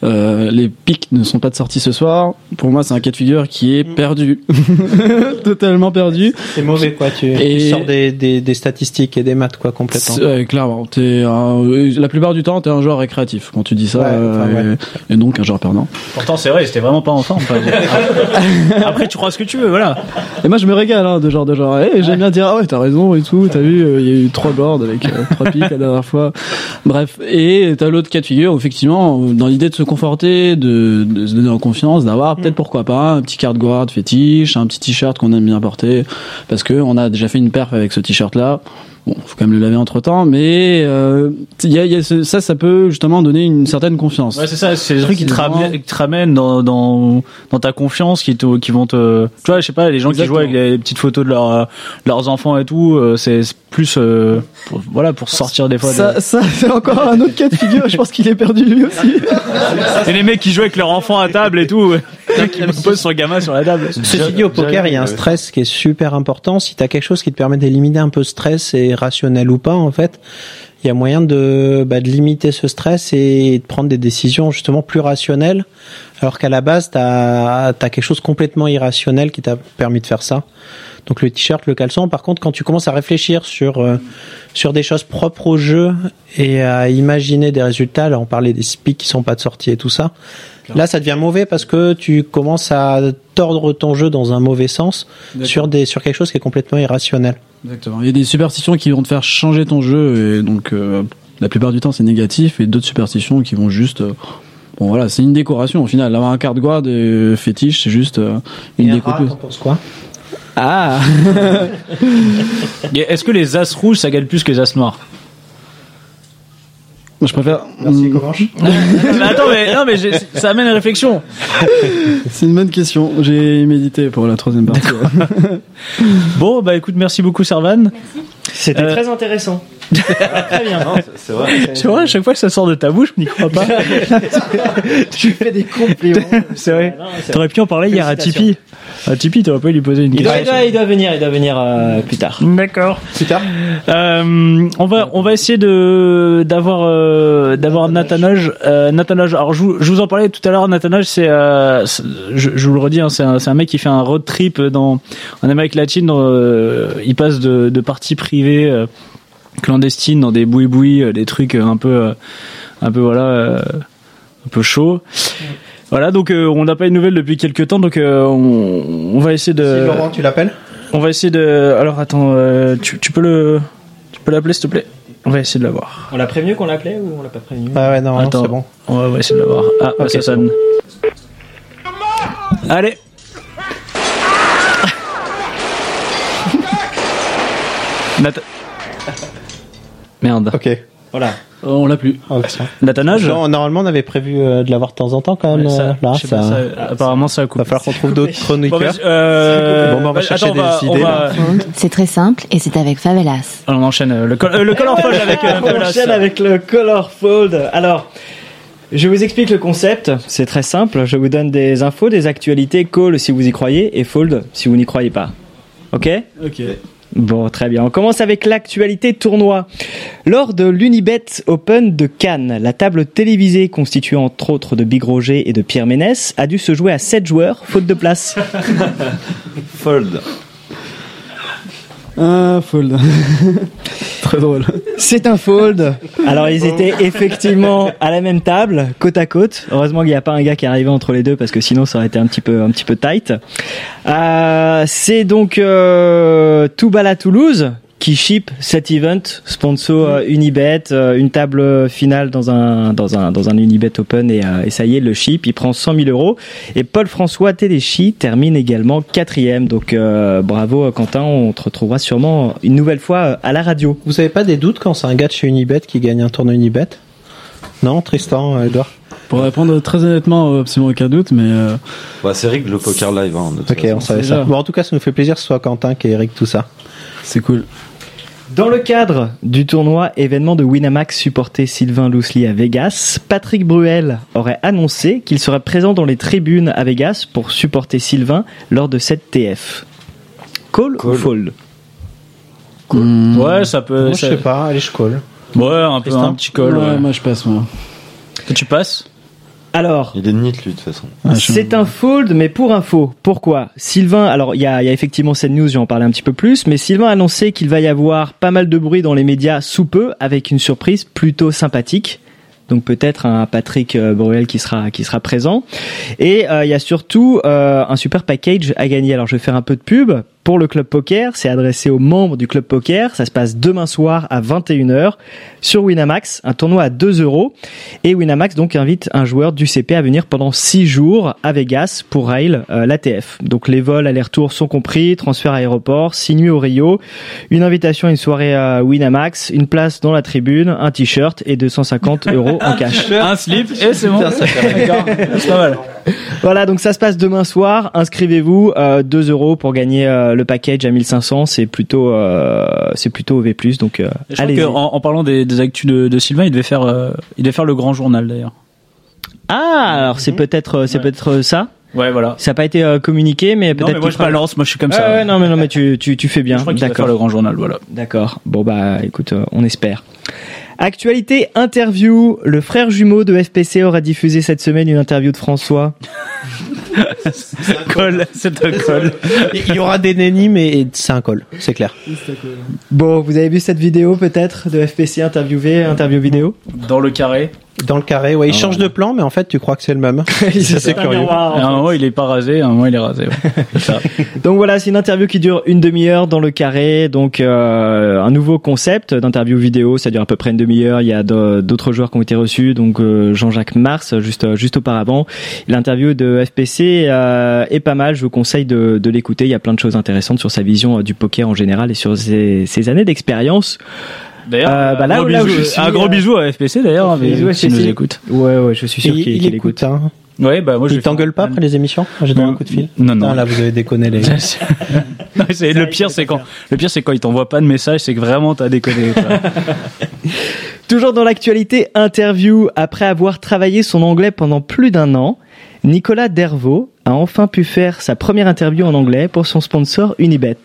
euh, les pics ne sont pas de sortie ce soir. Pour moi, c'est un cas de figure qui est perdu, [LAUGHS] totalement perdu. C'est mauvais, quoi. Tu, Et- tu sors des, des, des statistiques et des maths, quoi, complètement. Clairement, un- la plupart du temps, t'es un joueur récréatif quand tu dis ça, Ouais, enfin, euh, ouais. et, et donc un joueur perdant. Pourtant, c'est vrai, c'était vraiment pas en forme. [LAUGHS] Après, tu crois ce que tu veux, voilà. Et moi, je me régale hein, de genre de genre. Eh, j'aime bien dire ah ouais, t'as raison et tout. T'as vu, euh, il y a eu trois boards avec euh, trois pics la dernière fois. Bref, et t'as l'autre cas de figure, où, effectivement, dans l'idée de se de, de se donner en confiance, d'avoir peut-être pourquoi pas un petit carte guard fétiche, un petit t-shirt qu'on aime bien porter, parce que on a déjà fait une perf avec ce t-shirt là. Bon, faut quand même le laver entre temps, mais euh, y a, y a ce- ça, ça peut justement donner une certaine confiance. Ouais, c'est ça, c'est des trucs qui te, ramènent, qui te ramènent dans, dans, dans ta confiance, qui, te, qui vont te. Tu vois, je sais pas, les gens qui jouent avec les petites photos de, leur, euh, leurs enfants et tout, euh, c'est plus. euh, pour, voilà, pour sortir des fois. Ça, de- ça c'est encore un autre cas de figure. Je pense qu'il est perdu lui aussi. C'est les mecs qui jouent avec leurs enfants à table et tout, qui [LAUGHS] posent son gamin sur la table. Ceci dit, au poker, il y a un stress qui est super important. Si tu as quelque chose qui te permet d'éliminer un peu stress, et rationnel ou pas, en fait, il y a moyen de, bah, de limiter ce stress et de prendre des décisions justement plus rationnelles. Alors qu'à la base, tu as, quelque chose complètement irrationnel qui t'a permis de faire ça. Donc le t-shirt, le caleçon. Par contre, quand tu commences à réfléchir sur euh, sur des choses propres au jeu et à imaginer des résultats, là on parlait des speaks qui sont pas de sortie et tout ça. Là, ça devient mauvais parce que tu commences à tordre ton jeu dans un mauvais sens sur des sur quelque chose qui est complètement irrationnel. Exactement. Il y a des superstitions qui vont te faire changer ton jeu et donc euh, la plupart du temps c'est négatif et d'autres superstitions qui vont juste euh, bon voilà c'est une décoration au final. Avoir un carte guard et fétiche c'est juste euh, une Et un déco rat, t'en penses quoi? Ah. [LAUGHS] Est-ce que les as rouges ça gagne plus que les as noirs? Je préfère Merci Comanche. Mais [LAUGHS] Attends, mais, non, mais ça amène à réflexion. [LAUGHS] c'est une bonne question j'ai médité pour la troisième partie [LAUGHS] Bon, bah écoute, merci beaucoup, Servan. C'était Euh, très intéressant. Très bien. C'est vrai. C'est vrai, à chaque fois que ça sort de ta bouche, je n'y crois pas. tu fais des compliments. C'est vrai. T'aurais pu en parler hier à Tipeee. À Tipeee, t'aurais pas lui poser une Il doit, question. il doit, il doit venir, il doit venir euh, plus tard. D'accord. Plus tard. Euh, on va on va essayer de d'avoir euh, d'avoir Nathanage. Euh, Nathanage. Alors je vous, je vous en parlais tout à l'heure. Nathanage, c'est euh, je, je vous le redis, hein, c'est un, c'est un mec qui fait un road trip dans en Amérique latine. euh, il passe de, de parties privées euh, clandestines dans des bouis bouis, des trucs un peu euh, un peu voilà euh, un peu chaud. Voilà, donc euh, on n'a pas eu de nouvelles depuis quelques temps, donc euh, on, on va essayer de. Si, Laurent, tu l'appelles On va essayer de. Alors attends, euh, tu, tu peux le, tu peux l'appeler s'il te plaît? On va essayer de l'avoir. On l'a prévenu qu'on l'appelait ou on l'a pas prévenu? Ah ouais, non, non, Attends, c'est bon. On va, on va essayer de l'avoir. Ah, Ok, ça sonne. Allez. [LAUGHS] Nat- Merde. Ok. Voilà. On l'a plus. Nathanage Non, normalement, on avait prévu euh, de l'avoir de temps en temps quand même. Ouais, ça- euh, là, pas, ça- apparemment, ça a coupé. Va falloir qu'on trouve d'autres [LAUGHS] Bon, chroniqueurs. euh, Bon, bah, on va bah, chercher attends, va- des idées. va-. C'est très simple et c'est avec Favelas. Alors, on enchaîne euh, le, col- euh, le color fold [LAUGHS] avec euh, on Favelas. enchaîne avec le color fold. Alors, je vous explique le concept. C'est très simple. Je vous donne des infos, des actualités, call si vous y croyez et fold si vous n'y croyez pas. Ok? Ok. Bon, très bien. On commence avec l'actualité tournoi. Lors de l'Unibet Open de Cannes, la table télévisée constituée entre autres de Big Roger et de Pierre Ménès a dû se jouer à 7 joueurs, faute de place. [LAUGHS] Fold. Ah, fold. [LAUGHS] Très drôle. C'est un fold. Alors ils étaient effectivement à la même table, côte à côte. Heureusement qu'il n'y a pas un gars qui est arrivé entre les deux parce que sinon ça aurait été un petit peu un petit peu tight. Euh, c'est donc euh, Toubala Toulouse qui ship cet event, sponsor euh, Unibet, euh, une table finale dans un dans un dans un Unibet Open et, euh, et ça y est le ship, il prend 100 000 euros et Paul François Téléchi termine également quatrième. Donc euh, bravo Quentin, on te retrouvera sûrement une nouvelle fois à la radio. Vous avez pas des doutes quand c'est un gars de chez Unibet qui gagne un tournoi Unibet? Non, Tristan, Edouard? Pour répondre très honnêtement, absolument aucun doute, mais euh, Bah, c'est Rick le poker live. Hein, Ok, façon. on savait ça. Bon, en tout cas, ça nous fait plaisir que ce soit Quentin qui Eric tout ça. c'est cool. Dans le cadre du tournoi événement de Winamax supporté Sylvain Loosely à Vegas, Patrick Bruel aurait annoncé qu'il serait présent dans les tribunes à Vegas pour supporter Sylvain lors de cette TF. Call, ou fold Hmm. Ouais, ça peut. Moi, ça- je sais pas, allez, je colle. Ouais, un peu un petit call. Ouais, ouais. moi je passe, moi. Toi, tu passes? Alors, Il est nit lui de toute façon. Ah, C'est un fold, mais pour info. Pourquoi? Sylvain, alors il y a, il y a effectivement cette news, j'en parler un petit peu plus, mais Sylvain a annoncé qu'il va y avoir pas mal de bruit dans les médias sous peu, avec une surprise plutôt sympathique. Donc peut-être un Patrick euh, Bruel qui sera qui sera présent. Et euh, il y a surtout euh, un super package à gagner. Alors je vais faire un peu de pub pour le club poker. C'est adressé aux membres du club poker. Ça se passe demain soir à 21h sur Winamax, un tournoi à 2 euros. Et Winamax donc invite un joueur du CP à venir pendant 6 jours à Vegas pour rail euh, l'ATF. Donc les vols aller-retour sont compris, transfert aéroport, 6 nuits au Rio, une invitation à une soirée à Winamax, une place dans la tribune, un t-shirt et 250 [LAUGHS] euros en cash. Un slip et c'est bon. D'accord. C'est pas mal. Voilà, donc ça se passe demain soir. Inscrivez-vous, euh, 2 euros pour gagner euh, le package à 1500. C'est plutôt, euh, c'est plutôt OV+. Donc euh, Je crois allez. que en, en parlant des, des actus de, de Sylvain, il devait faire, euh, il devait faire le grand journal d'ailleurs. Ah, alors c'est peut-être, c'est Ouais. peut-être ça. Ouais, voilà. Ça n'a pas été euh, communiqué, mais peut-être. moi je balance, moi je suis comme ça. ouais, non, mais non, mais tu, tu, tu fais bien. Je crois qu'il va faire D'accord. le grand journal, voilà. D'accord. Bon bah écoute, euh, on espère. Actualité interview. Le frère jumeau de FPC aura diffusé cette semaine une interview de François. [LAUGHS] Col, [LAUGHS] c'est un col. Il y aura des nennis, mais c'est un col, c'est clair. Bon, vous avez vu cette vidéo peut-être de FPC interviewé, interview vidéo? Dans le carré. Dans le carré, ouais, il change de plan, mais en fait, tu crois que c'est le même. [LAUGHS] C'est curieux. À un moment il est pas rasé, à un moment il est rasé. ouais. [LAUGHS] Ça. Donc voilà, c'est une interview qui dure une demi-heure dans le carré. Donc euh, un nouveau concept d'interview vidéo, ça dure à peu près une demi-heure. Il y a d'autres joueurs qui ont été reçus, donc euh, Jean-Jacques Mars juste juste auparavant. L'interview de FPC euh, est pas mal. Je vous conseille de, de l'écouter. Il y a plein de choses intéressantes sur sa vision euh, du poker en général et sur ses, ses années d'expérience. D'ailleurs, Euh, bah là là où je suis, un gros euh, bisou à FPC d'ailleurs, mais à s'il nous écoute. Ouais, ouais, je suis sûr il, qu'il il qu'il écoute, écoute. hein. Ouais, bah moi je Il t'engueule pas après les émissions Moi, J'ai donné un coup de fil. Non, non. Ah, là, vous avez déconné les. [LAUGHS] Non, c'est- le pire c'est quand le pire c'est quand il t'envoie pas de message, c'est que vraiment t'as déconné. [LAUGHS] Toujours dans l'actualité, interview. Après avoir travaillé son anglais pendant plus d'un an, Nicolas Dervaux a enfin pu faire sa première interview en anglais pour son sponsor Unibet.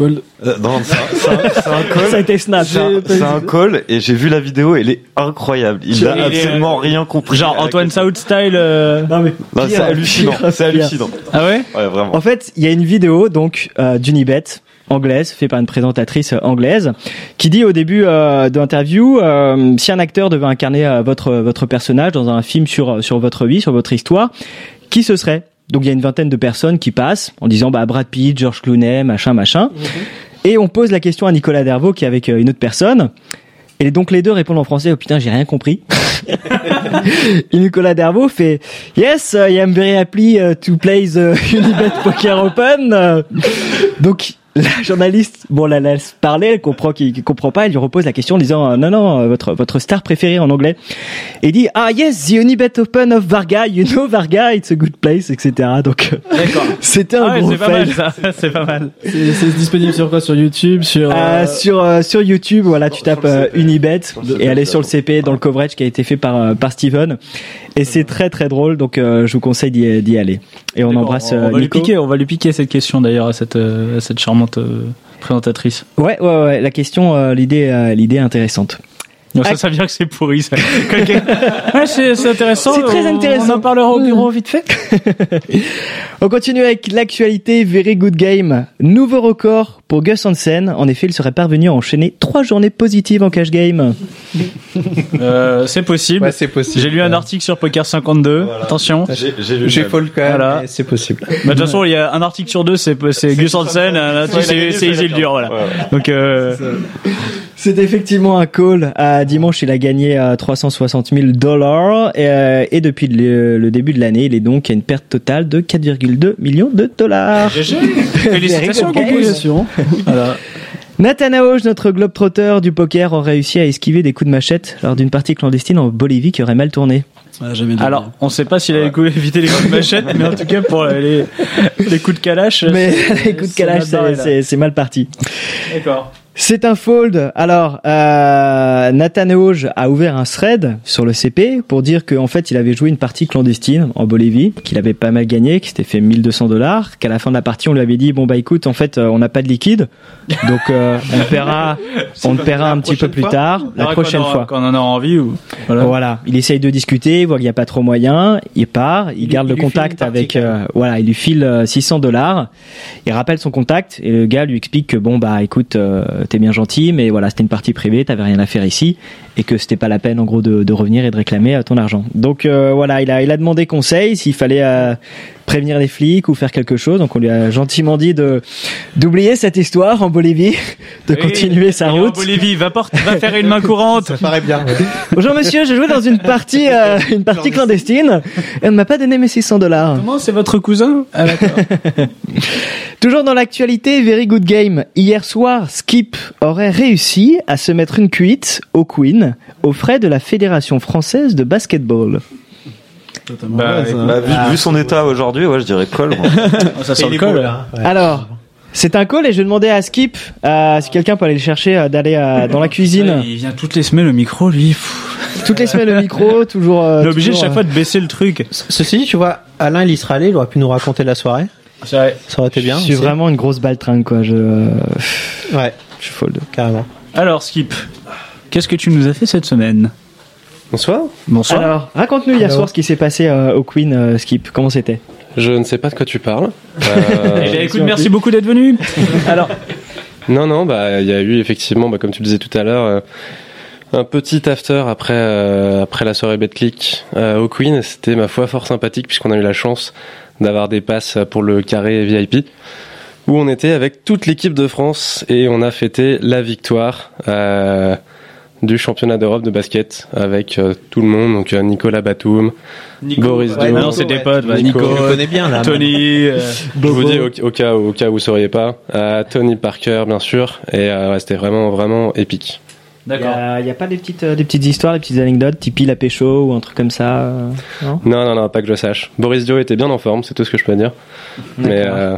Euh, non, c'est un, call. [LAUGHS] Ça a été snap. C'est un, call et j'ai vu la vidéo, elle est incroyable. Il a Il est, absolument euh, rien compris. Genre Antoine South style. euh, Non mais Non, c'est hallucinant. C'est hallucinant. Ah ouais Ouais, vraiment. En fait, il y a une vidéo donc euh, d'Unibet anglaise, fait par une présentatrice euh, anglaise, qui dit au début euh, de l'interview euh, si un acteur devait incarner euh, votre votre personnage dans un film sur sur votre vie, sur votre histoire, qui ce serait? Donc il y a une vingtaine de personnes qui passent en disant bah Brad Pitt, George Clooney, machin machin. Et on pose la question à Nicolas Dervaux qui est avec euh, une autre personne. Et donc les deux répondent en français. Oh putain, j'ai rien compris. [LAUGHS] Et Nicolas Dervaux fait Yes, I am very happy uh, to play the [LAUGHS] Unibet Poker Open. Donc la journaliste, bon, la laisse parler, elle comprend qu'il comprend pas, elle lui repose la question en disant euh, non non, euh, votre votre star préférée en anglais. Et il dit ah yes, the Unibet Open of Varga, you know Varga, it's a good place, etc. Donc D'accord. [LAUGHS] c'était un Ah ouais, gros c'est pas fail. mal ça, [LAUGHS] c'est pas mal. C'est disponible sur quoi? Sur YouTube Sur. Euh, euh, sur euh, sur YouTube, voilà, tu tapes euh, Unibet et elle est sur le CP dans le coverage qui a été fait par euh, par Steven et c'est très très drôle donc euh, je vous conseille d'y d'y aller. Et on embrasse on, euh, va lui piquer, on va lui piquer cette question d'ailleurs à cette euh, à cette charmante euh, présentatrice. Ouais ouais ouais, la question euh, l'idée euh, l'idée est intéressante. Non, ça, ça dire que c'est pourri. Ça. [LAUGHS] Ouais, c'est c'est intéressant. C'est très on- intéressant. On en parlera au bureau vite fait. [LAUGHS] On continue avec l'actualité Very Good Game. Nouveau record pour Gus Hansen. En effet, il serait parvenu à enchaîner trois journées positives en cash game. Euh, c'est possible. Ouais, c'est possible. J'ai lu un article sur Poker 52. Attention. J'ai j'ai lu J'ai le folle quand même, Voilà. c'est possible. Bah, de toute façon, il y a un article sur deux, c'est c'est Gus Hansen, c'est Isildur, voilà. Ouais, ouais. Donc, euh, C'est effectivement un call. À dimanche, il a gagné euh, 360 000 dollars et, euh, et depuis le, le début de l'année, il est donc à une perte totale de 4,2 millions de dollars. [LAUGHS] félicitations. Conclusion. Voilà. Nathan Aoj, notre globetrotter du poker, a réussi à esquiver des coups de machette lors d'une partie clandestine en Bolivie qui aurait mal tourné. ah, Alors, on sait pas s'il a évité les coups de machette, mais en tout cas, pour les, les coups de calache. Mais [LAUGHS] les coups de c'est c'est mal parti. D'accord. C'est un fold. Alors, euh, Nathan Aoj a ouvert un thread sur le CP pour dire qu'en fait, il avait joué une partie clandestine en Bolivie, qu'il avait pas mal gagné, qu'il s'était fait 1200 dollars, qu'à la fin de la partie, on lui avait dit, bon bah écoute, en fait, euh, on n'a pas de liquide, donc euh, on paiera, [LAUGHS] on le paiera un petit peu plus tard, la prochaine fois. Quand on en aura envie ou. Voilà. Voilà. il essaye de discuter, il voit qu'il n'y a pas trop moyen, il part, il, Il- garde il le contact avec, euh, voilà, il lui file euh, 600 dollars, il rappelle son contact et le gars lui explique que bon bah écoute, euh, t'es bien gentil, mais voilà c'était une partie privée, t'avais rien à faire ici et que c'était pas la peine en gros de, revenir et de réclamer euh, ton argent. Donc euh, voilà, il a il a demandé conseil s'il fallait euh, prévenir les flics ou faire quelque chose, donc on lui a gentiment dit de d'oublier cette histoire en Bolivie, [LAUGHS] de Oui, continuer sa En route. Bolivie, va, porte, va faire une main [LAUGHS] courante. Ça paraît bien. ouais. Bonjour monsieur, j'ai joué dans une partie, euh, [LAUGHS] une partie clandestine et on ne m'a pas donné mes 600 dollars. Comment c'est votre cousin? Ah, d'accord. Toujours dans l'actualité, very good game. Hier soir, Skip aurait réussi à se mettre une cuite au Queen aux frais de la Fédération française de basketball. Totalement Bah, ouais, ça. Bah, vu, vu son état aujourd'hui, ouais, je dirais col. moi. [LAUGHS] Ça sent le là. Ouais. Alors, c'est un call et je demandais à Skip euh, si quelqu'un peut aller le chercher, euh, d'aller euh, [LAUGHS] dans la cuisine. Il vient toutes les semaines le micro, lui. Pff. [LAUGHS] Toutes les semaines le micro, toujours. euh, Il est obligé toujours, chaque euh, fois de baisser le truc. Ceci dit, tu vois, Alain, il y serait allé, il aurait pu nous raconter la soirée. C'est vrai. Ça aurait été bien. Je suis aussi. vraiment une grosse baltringue, quoi. Je, Ouais, je suis fold. carrément. Alors, Skip, qu'est-ce que tu nous as fait cette semaine? Bonsoir. Bonsoir. Alors, raconte-nous hier soir ce qui s'est passé euh, au Queen, euh, Skip. Comment c'était Je ne sais pas de quoi tu parles. Euh, [LAUGHS] Eh bien, écoute, merci beaucoup d'être venu. [LAUGHS] Alors, non, non, bah il y a eu effectivement, bah, comme tu le disais tout à l'heure, euh, un petit after après euh, après la soirée BetClick euh, au Queen. C'était ma foi fort sympathique puisqu'on a eu la chance d'avoir des passes pour le carré VIP où on était avec toute l'équipe de France et on a fêté la victoire. Du championnat d'Europe de basket avec euh, tout le monde, donc euh, Nicolas Batum, Boris ouais, Dio, non, c'est des potes. Nico. Nico, connais bien, là. Tony. euh, [LAUGHS] Je vous dis au, au cas au cas où vous sauriez pas, euh, Tony Parker bien sûr, et euh, ouais, c'était vraiment vraiment épique. D'accord. Il n'y a, pas des petites, euh, des petites histoires, des petites anecdotes, Tipeee la pécho ou un truc comme ça euh, Non? Non, non, non, pas que je sache. Boris Dio était bien en forme, c'est tout ce que je peux dire. Mais euh,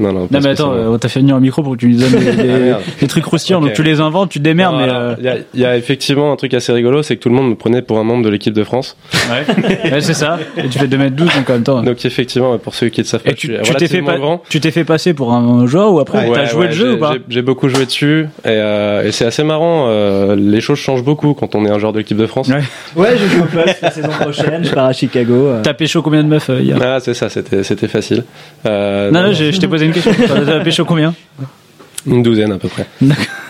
non, non. Non mais attends, spécialement. euh, on t'a fait venir un micro pour que tu nous donnes des, [LAUGHS] des- Ah, des trucs croustillants, donc tu les inventes, tu te démerdes, euh, Il y, a, il y a effectivement un truc assez rigolo, c'est que tout le monde me prenait pour un membre de l'équipe de France. Ouais, Ouais, c'est ça. Et tu fais 2m12 donc en même temps. Donc effectivement, pour ceux qui ne savent pas, Et tu t'es fait, pas- grand. tu t'es fait passer pour un joueur ou après Ouais, t'as joué ouais, le jeu ou pas j'ai- J'ai beaucoup joué dessus et, euh, et c'est assez marrant. euh, les choses changent beaucoup quand on est un joueur de l'équipe de France. Ouais. Ouais, je joue au poste la saison prochaine, je pars à Chicago. euh. T'as pécho combien de meufs euh, hier? Ah, c'est ça, c'était c'était facile. Euh, Non, non, je t'ai posé une question. T'as pécho combien? Une douzaine à peu près.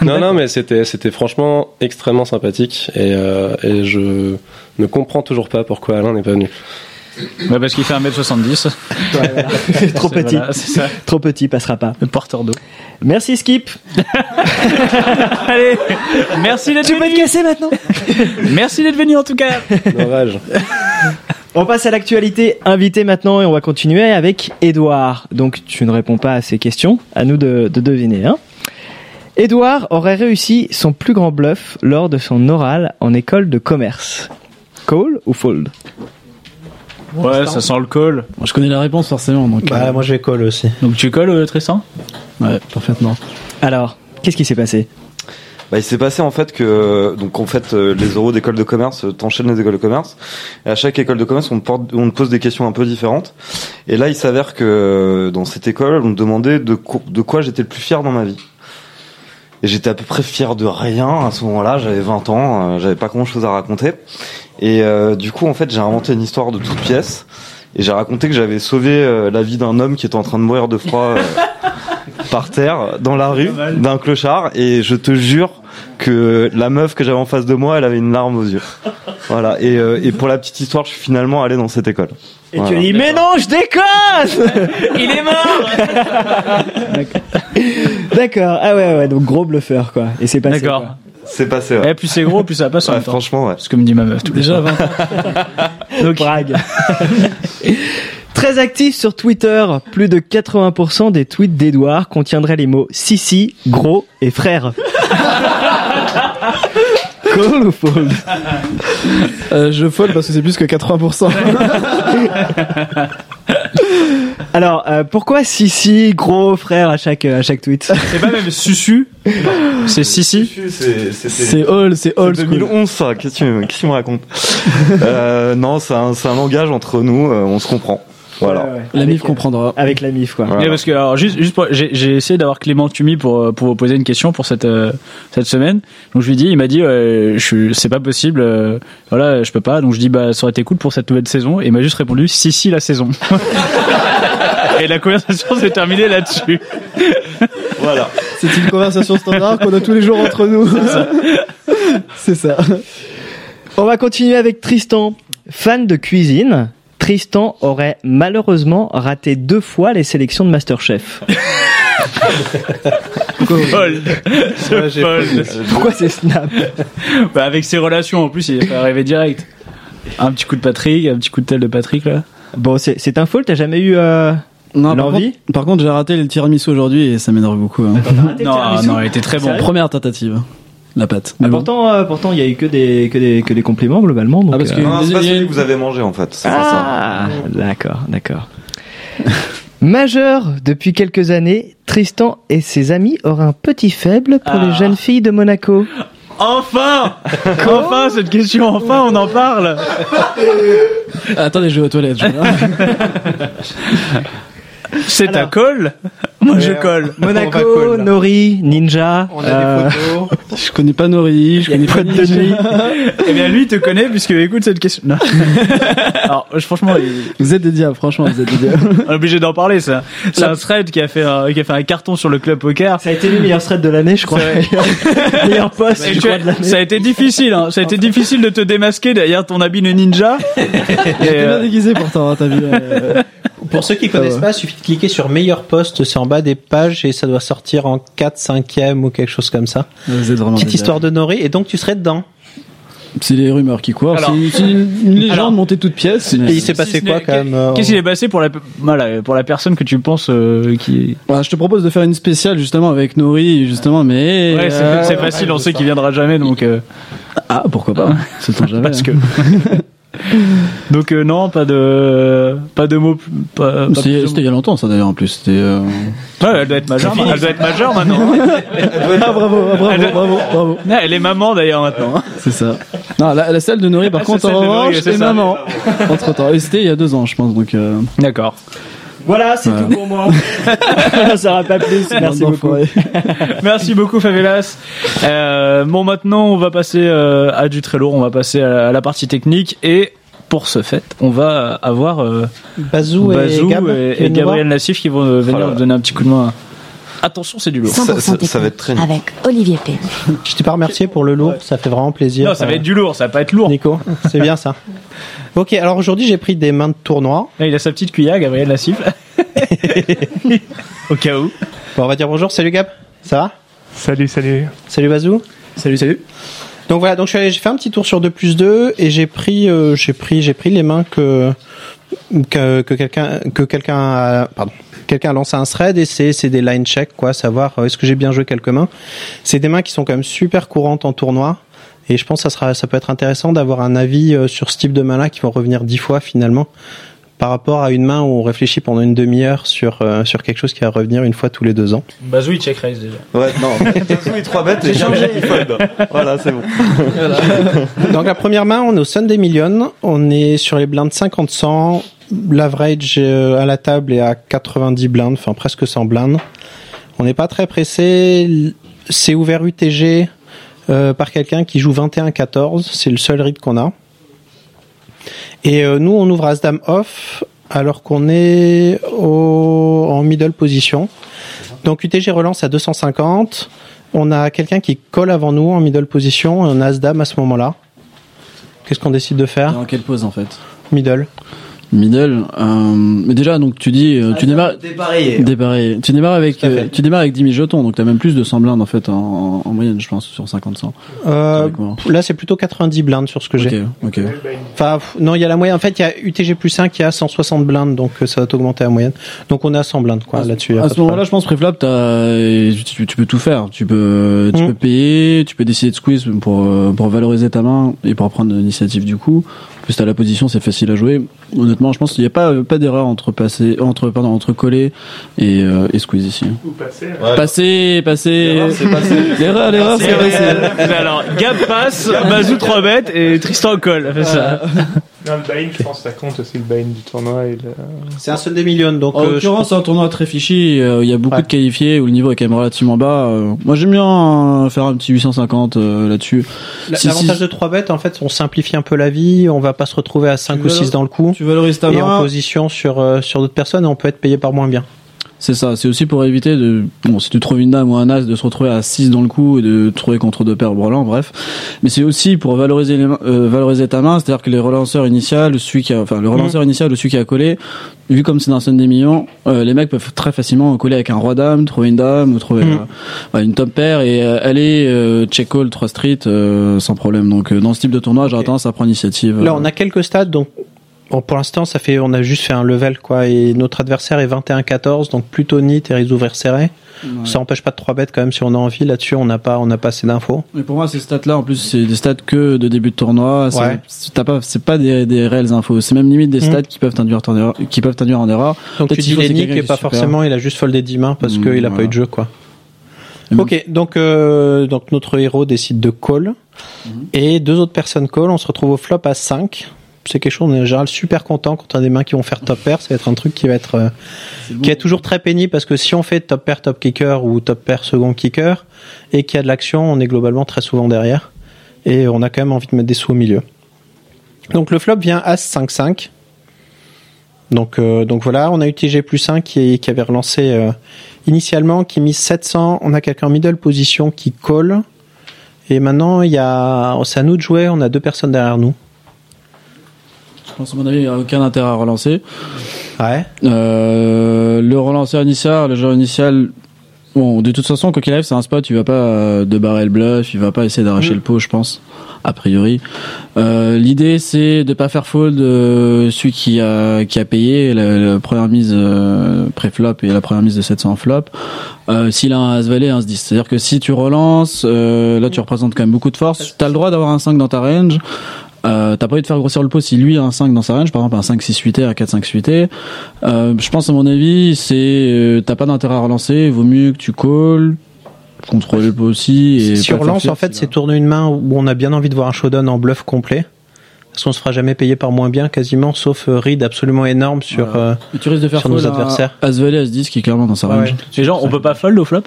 non, non, mais c'était c'était franchement extrêmement sympathique et, euh, et je ne comprends toujours pas pourquoi Alain n'est pas venu. Ouais, parce qu'il fait 1m70. [LAUGHS] Trop C'est- petit. voilà, c'est ça. Trop petit, passera pas. Le porteur d'eau. Merci Skip. [LAUGHS] Allez, merci d'être Tu peux venu. te casser maintenant Merci d'être venu en tout cas. Dommage. [LAUGHS] On passe à l'actualité invité maintenant et on va continuer avec Edouard. Donc tu ne réponds pas à ces questions, à nous de, de deviner. Hein. Edouard aurait réussi son plus grand bluff lors de son oral en école de commerce. Call ou fold? Ouais, ça sent le call. Je connais la réponse forcément. Donc, Bah, moi, je vais call aussi. Donc tu colles, euh, Tristan? Ouais, parfaitement. Alors, qu'est-ce qui s'est passé? Bah, il s'est passé en fait que donc en fait euh, les euros d'école de commerce euh, t'enchaînes les écoles de commerce. Et à chaque école de commerce on te, porte, on pose des questions un peu différentes. Et là il s'avère que euh, dans cette école on me demandait de, de quoi j'étais le plus fier dans ma vie. Et j'étais à peu près fier de rien à ce moment-là. J'avais 20 ans j'avais pas grand chose à raconter. Et euh, du coup en fait j'ai inventé une histoire de toute pièce et j'ai raconté que j'avais sauvé euh, la vie d'un homme qui était en train de mourir de froid [LAUGHS] par terre dans la rue d'un clochard et je te jure que la meuf que j'avais en face de moi elle avait une larme aux yeux voilà et, euh, et pour la petite histoire je suis finalement allé dans cette école Et Voilà. tu as dit mais non, je déconne [LAUGHS] Il est mort D'accord. Ah ouais ouais, donc gros bluffeur quoi. Et c'est passé. D'accord. c'est passé ouais. Et plus c'est gros, plus ça passe en Ouais, même temps. franchement ouais C'est comme dit ma meuf. tous les. 20 Donc Prague. Très actif sur Twitter, plus de 80% des tweets d'Edouard contiendraient les mots Sissi, gros et frère. [LAUGHS] Call ou fold. Euh, je fold parce que c'est plus que 80%. [LAUGHS] Alors, euh, pourquoi Sissi, gros frère à chaque, à chaque tweet? C'est pas même Susu? C'est Sissi? C'est c'est all, c'est school. 2011 ça. Qu'est-ce que tu tu me racontes? Euh, non c'est un, c'est un langage entre nous euh, on se comprend voilà Ouais, ouais. La Avec, MIF comprendra. Avec la MIF, quoi. Voilà. Mais parce que alors juste juste pour- j'ai j'ai essayé d'avoir Clément Tumi pour euh, pour vous poser une question pour cette euh, cette semaine. Donc je lui dis il m'a dit euh, je suis- c'est pas possible euh, voilà je peux pas donc je dis bah ça aurait été cool pour cette nouvelle saison et il m'a juste répondu si si la saison. [LAUGHS] et la conversation s'est terminée là-dessus. [LAUGHS] voilà C'est une conversation standard qu'on a tous les jours entre nous. C'est ça. [LAUGHS] On va continuer avec Tristan. Fan de cuisine, Tristan aurait malheureusement raté deux fois les sélections de Masterchef. Fold. C'est fold. Pourquoi c'est Snap Bah avec ses relations en plus il est fait arriver direct. Un petit coup de Patrick, un petit coup de tel de Patrick là. Bon, c'est c'est un fold, t'as jamais eu euh, Non, par l'envie contre, par contre, j'ai raté le tiramisu aujourd'hui et ça m'énerve beaucoup. hein. Non non il était très bon. Première tentative. La pâte. Ah, Mais bon. pourtant, euh, pourtant, il y a eu que des que des que des compliments globalement. Donc, Ah, parce euh, que- non, c'est pas celui que vous avez mangé en fait c'est pas ça Ah, d'accord, d'accord. [LAUGHS] Majeur depuis quelques années, Tristan et ses amis auraient un petit faible pour les Ah. jeunes filles de Monaco. Enfin [LAUGHS] Enfin cette question enfin on en parle. [LAUGHS] Attendez, je vais aux toilettes. je vais- C'est Alors. colle [LAUGHS] Moi je colle. Monaco. Nori, Ninja. On a euh, des photos. [LAUGHS] Je connais pas Nori, je connais pas de nuit. [LAUGHS] Eh bien lui il te connaît puisque écoute cette question. Non. Alors franchement il- Vous êtes des diables, franchement, vous êtes des diables. on est obligé d'en parler ça. C'est un thread qui a fait un, qui a fait un carton sur le club poker. Ça a été le meilleur thread de l'année, je crois. meilleur post, Et je tu crois, de l'année. ça a été difficile, hein. ça a été difficile de te démasquer derrière ton habit de ninja. Et, T'es bien euh, déguisé pourtant, hein, t'as vu. euh, Pour ceux qui connaissent va. pas, il suffit de cliquer sur meilleur post, c'est en bas des pages et ça doit sortir en 4, 5e ou quelque chose comme ça. Vous êtes vraiment Petite histoire de Nori et donc tu serais dedans. C'est les rumeurs qui courent. Alors- C'est une, une légende Alors- montée toute pièce. Et il s'est passé quoi quand même euh, Qu'est-ce qui s'est passé pour la, voilà, pour la personne que tu penses euh, qui. Bah, je te propose de faire une spéciale justement avec Nori, justement, mais. Ouais, c'est euh, c'est facile, on sait qu'il viendra jamais, donc. euh, Ah, pourquoi pas C'est jamais. [LAUGHS] Parce que. Hein. [LAUGHS] donc euh, non, pas de, pas de mots. Pas, pas C'était il y a longtemps, ça d'ailleurs, en plus. C'était. euh. Ouais, elle doit être majeure. Elle doit être majeure maintenant. Ah, bravo, bravo, Elle- bravo, bravo. Elle est maman d'ailleurs maintenant. hein. C'est ça. Non, la, la salle de Nori, par Ah, contre, c'est en revanche, c'est maman. Entre temps. Et c'était il y a deux ans, je pense, donc. euh, D'accord. Voilà, c'est Voilà. tout pour moi. [LAUGHS] ça aura pas plus. Merci beaucoup. [LAUGHS] Merci beaucoup Favelas. Euh, bon maintenant on va passer euh, à du très lourd, on va passer à, à la partie technique et pour ce fait on va avoir euh, Bazou, Bazou et, Gab, Gabriel Nassif qui vont euh, venir Oh là là. nous donner un petit coup de main. Attention c'est du lourd. 100% technique avec Olivier P. Je t'ai pas remercié pour le lourd, ça fait vraiment plaisir. Non ça va être du lourd, ça va pas être lourd. Nico, c'est bien ça. Ok, alors aujourd'hui j'ai pris des mains de tournoi. Là, il a sa petite cuillère Gabriel Nassif. [LAUGHS] Au cas où. Bon, on va dire bonjour, salut Gab, ça va? Salut, salut. Salut Bazou. Salut, salut. Donc voilà, donc je suis allé- j'ai fait un petit tour sur 2 plus 2 et j'ai pris, euh, j'ai pris, j'ai pris les mains que que, que quelqu'un que quelqu'un a, pardon, quelqu'un a lancé un thread et c'est c'est des line check quoi, savoir euh, est-ce que j'ai bien joué quelques mains. C'est des mains qui sont quand même super courantes en tournoi et je pense que ça sera ça peut être intéressant d'avoir un avis euh, sur ce type de main là qui vont revenir dix fois finalement par rapport à une main où on réfléchit pendant une demi-heure sur euh, sur quelque chose qui va revenir une fois tous les deux ans. Bazou il check raise déjà. Ouais, non. [LAUGHS] Bazou est 3 bêtes et Gabriel il fold. Voilà, c'est bon. [LAUGHS] Donc la première main, on est au Sunday Million, on est sur les blindes 50-100, l'average euh, à la table est à 90 blindes, enfin presque 100 blindes. On n'est pas très pressé, c'est ouvert UTG euh, par quelqu'un qui joue 21-14, c'est le seul read qu'on a. Et euh, nous, on ouvre As-Dame off alors qu'on est au, en middle position. Donc UTG relance à 250. On a quelqu'un qui colle avant nous en middle position et on a As-Dame à ce moment-là. Qu'est-ce qu'on décide de faire? Dans quelle pose en fait? Middle. Middle. euh, mais déjà, donc tu dis, euh, tu démarres. Dépareillé. Dépareillé. Tu démarres avec, euh, tu démarres avec 10 000 jetons, donc t'as même plus de 100 blindes en fait en, en moyenne, je pense, sur 50 100. Euh, là, c'est plutôt 90 blindes sur ce que j'ai. Ok, ok. Enfin, pff, non, il y a la moyenne. En fait, il y a UTG plus 5 qui a 160 blindes, donc euh, ça va augmenter la moyenne. Donc on est à 100 blindes, quoi, là-dessus. À ce moment-là, je pense préflop, t'as, tu, tu peux tout faire. Tu peux, tu Mm. peux payer, tu peux décider de squeeze pour euh, pour valoriser ta main et pour prendre l'initiative du coup. En plus, t'as la position, c'est facile à jouer. Honnêtement, je pense qu'il n'y a pas pas d'erreur entre passer, entre pardon, entre coller et euh, et squeeze ici. Ou passer. Passer, passer. L'erreur, c'est passer. L'erreur, l'erreur, c'est passer. Alors Gab passe, Bazou 3 bêtes et Tristan colle. Fait ça. Non, le buy-in, je pense que ça compte aussi le buy-in du tournoi. Et le... C'est un Sunday Million, donc. En euh, l'occurrence, c'est un tournoi très fichi. euh, Il y a beaucoup Ouais. de qualifiés où le niveau est quand même relativement bas. euh, moi, j'aime bien euh, faire un petit 850 euh, là-dessus. Si- L'avantage si- de 3 bêtes, en fait, on simplifie un peu la vie, on va pas se retrouver à 5 Tu ou 6 valor- dans le coup. Tu valorises ta Et main. en position sur, euh, sur d'autres personnes, et on peut être payé par moins bien. C'est ça, c'est aussi pour éviter de, bon, si tu trouves une dame ou un as, de se retrouver à 6 dans le coup et de trouver contre deux paires brûlants, bref. Mais c'est aussi pour valoriser les mains- euh, valoriser ta main, c'est-à-dire que les relanceurs initiales, celui qui a, enfin, le relanceur initial ou celui qui a collé, vu comme c'est dans scène des millions, euh, les mecs peuvent très facilement coller avec un roi dame, trouver une dame, ou trouver Mm. euh, une top paire et euh, aller euh, check call 3 street euh, sans problème. Donc euh, dans ce type de tournoi, j'aurais tendance à prendre l'initiative. Là, euh, on a quelques stades, donc bon, pour l'instant, ça fait, on a juste fait un level, quoi, et notre adversaire est 21-14, donc plutôt neat et les ouverts serrés. Ça empêche pas de 3 bêtes quand même si on a envie. Là-dessus, on n'a pas, on n'a pas assez d'infos. Mais pour moi, ces stats-là, en plus, c'est des stats que de début de tournoi. Ouais. c'est- pas, c'est pas des, des réelles infos. C'est même limite des Mm. stats qui peuvent t'induire en erreur. Qui peuvent t'induire en erreur. Donc tu dis et qui pas est super. forcément, il a juste foldé 10 mains parce Mm, qu'il a pas eu de jeu, quoi. Ok, donc euh, donc notre héros décide de call Mm-hmm. et deux autres personnes call. On se retrouve au flop à 5 C'est quelque chose, on est en général super content quand on a des mains qui vont faire top pair. Ça va être un truc qui va être euh, qui est toujours très pénible parce que si on fait top pair top kicker ou top pair second kicker et qu'il y a de l'action, on est globalement très souvent derrière et on a quand même envie de mettre des sous au milieu. Donc le flop vient As 5-5. Donc, euh, donc voilà, on a UTG plus 1 qui, qui avait relancé euh, initialement, qui mise 700. On a quelqu'un en middle position qui colle. Et maintenant, il y a, c'est à nous de jouer. On a deux personnes derrière nous. Je pense à mon avis, il n'y a aucun intérêt à relancer. Ouais. Euh, le relanceur initial, le joueur initial, Bon, de toute façon, quoi qu'il arrive, c'est un spot, il va pas euh, de barrer le bluff, il va pas essayer d'arracher Mm. le pot, je pense, a priori. Euh, L'idée, c'est de pas faire fold euh, celui qui a qui a payé la, la première mise euh, pré-flop et la première mise de 700 flop. Euh, S'il a un as valet, un as 10, c'est-à-dire que si tu relances, euh, là tu représentes quand même beaucoup de force. T'as le droit d'avoir un 5 dans ta range. Euh, t'as pas envie de faire grossir le pot si lui a un 5 dans sa range, par exemple un 5 6 8 un 4 5 8 euh, Je pense à mon avis, c'est euh, t'as pas d'intérêt à relancer, vaut mieux que tu calls, contrôler le pot aussi. Et Si on relance, en fait, c'est tourner une main où on a bien envie de voir un showdown en bluff complet. Parce qu'on se fera jamais payer par moins bien, quasiment, sauf euh, read absolument énorme sur, euh, Et tu risques de faire sur nos adversaires. As valet, as 10 qui est clairement dans sa range. ouais. Les gens, on peut pas fold au flop?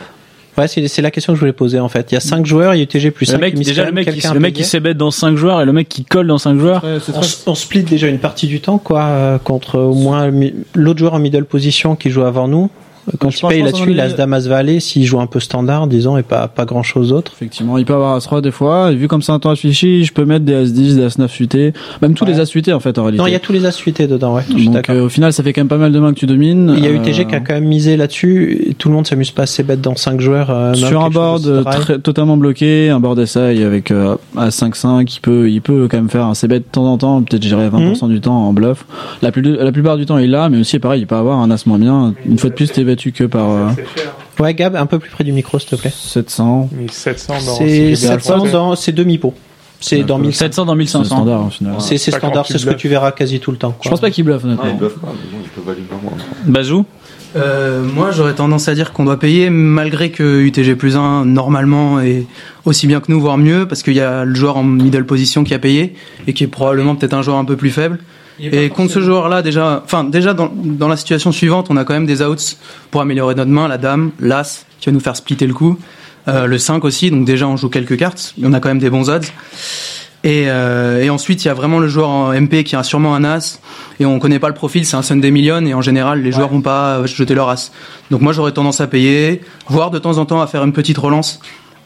Ouais, c'est c'est la question que je voulais poser en fait. Il y a 5 joueurs, il y a UTG plus le 5. mec, déjà le mec, qui, le mec qui s'ébête dans 5 joueurs et le mec qui colle dans 5 joueurs. on, s- on split déjà une partie du temps, quoi, euh, contre au moins le l'autre joueur en middle position qui joue avant nous. Euh, Quand Je il paye là-dessus, il a As Damas Valet, s'il joue un peu standard, disons, et pas, pas grand chose d'autre. Effectivement, il peut avoir As-3 des fois, et vu comme c'est un temps affiché, je peux mettre des As-10, des As-9 suités, même tous les As suités en fait en réalité. Non, il y a tous les As suités dedans, ouais. Donc euh, au final, ça fait quand même pas mal de mains que tu domines. Il y a Euh, UTG qui a quand même misé là-dessus, et tout le monde s'amuse pas assez bête dans 5 joueurs. euh, même sur un board euh, très- totalement bloqué, un board SI avec euh, à 5-5, il peut, il peut quand même faire un C-bet de temps en temps, peut-être gérer 20% Mhm. du temps en bluff. La, plus, la plupart du temps il l'a, mais aussi pareil, il peut avoir un as moins bien. Une fois de plus, t'es battu que par euh, Ouais, Gab, un peu plus près du micro, s'il te plaît. 700. 1700 dans C'est 700 dans, c'est demi-pot. C'est dans 1500. 700 dans 1500. C'est standard. C'est standard, c'est ce que tu verras quasi tout le temps. Je pense pas qu'il bluffe honnêtement. Ah, ils bluffent pas, mais bon, ils peuvent aller vraiment. Bazou Euh, moi, j'aurais tendance à dire qu'on doit payer malgré que UTG plus 1, normalement, est aussi bien que nous, voire mieux, parce qu'il y a le joueur en middle position qui a payé et qui est probablement peut-être un joueur un peu plus faible. Et contre ce joueur-là, déjà, enfin, déjà dans, dans la situation suivante, on a quand même des outs pour améliorer notre main, la dame, l'as, qui va nous faire splitter le coup, euh, le 5 aussi, donc déjà on joue quelques cartes, on a quand même des bons odds. Et, euh, et ensuite, il y a vraiment le joueur en MP qui a sûrement un as, et on connaît pas le profil, c'est un Sunday Million, et en général, les joueurs vont pas jeter leur as. Donc moi, j'aurais tendance à payer, voire de temps en temps à faire une petite relance.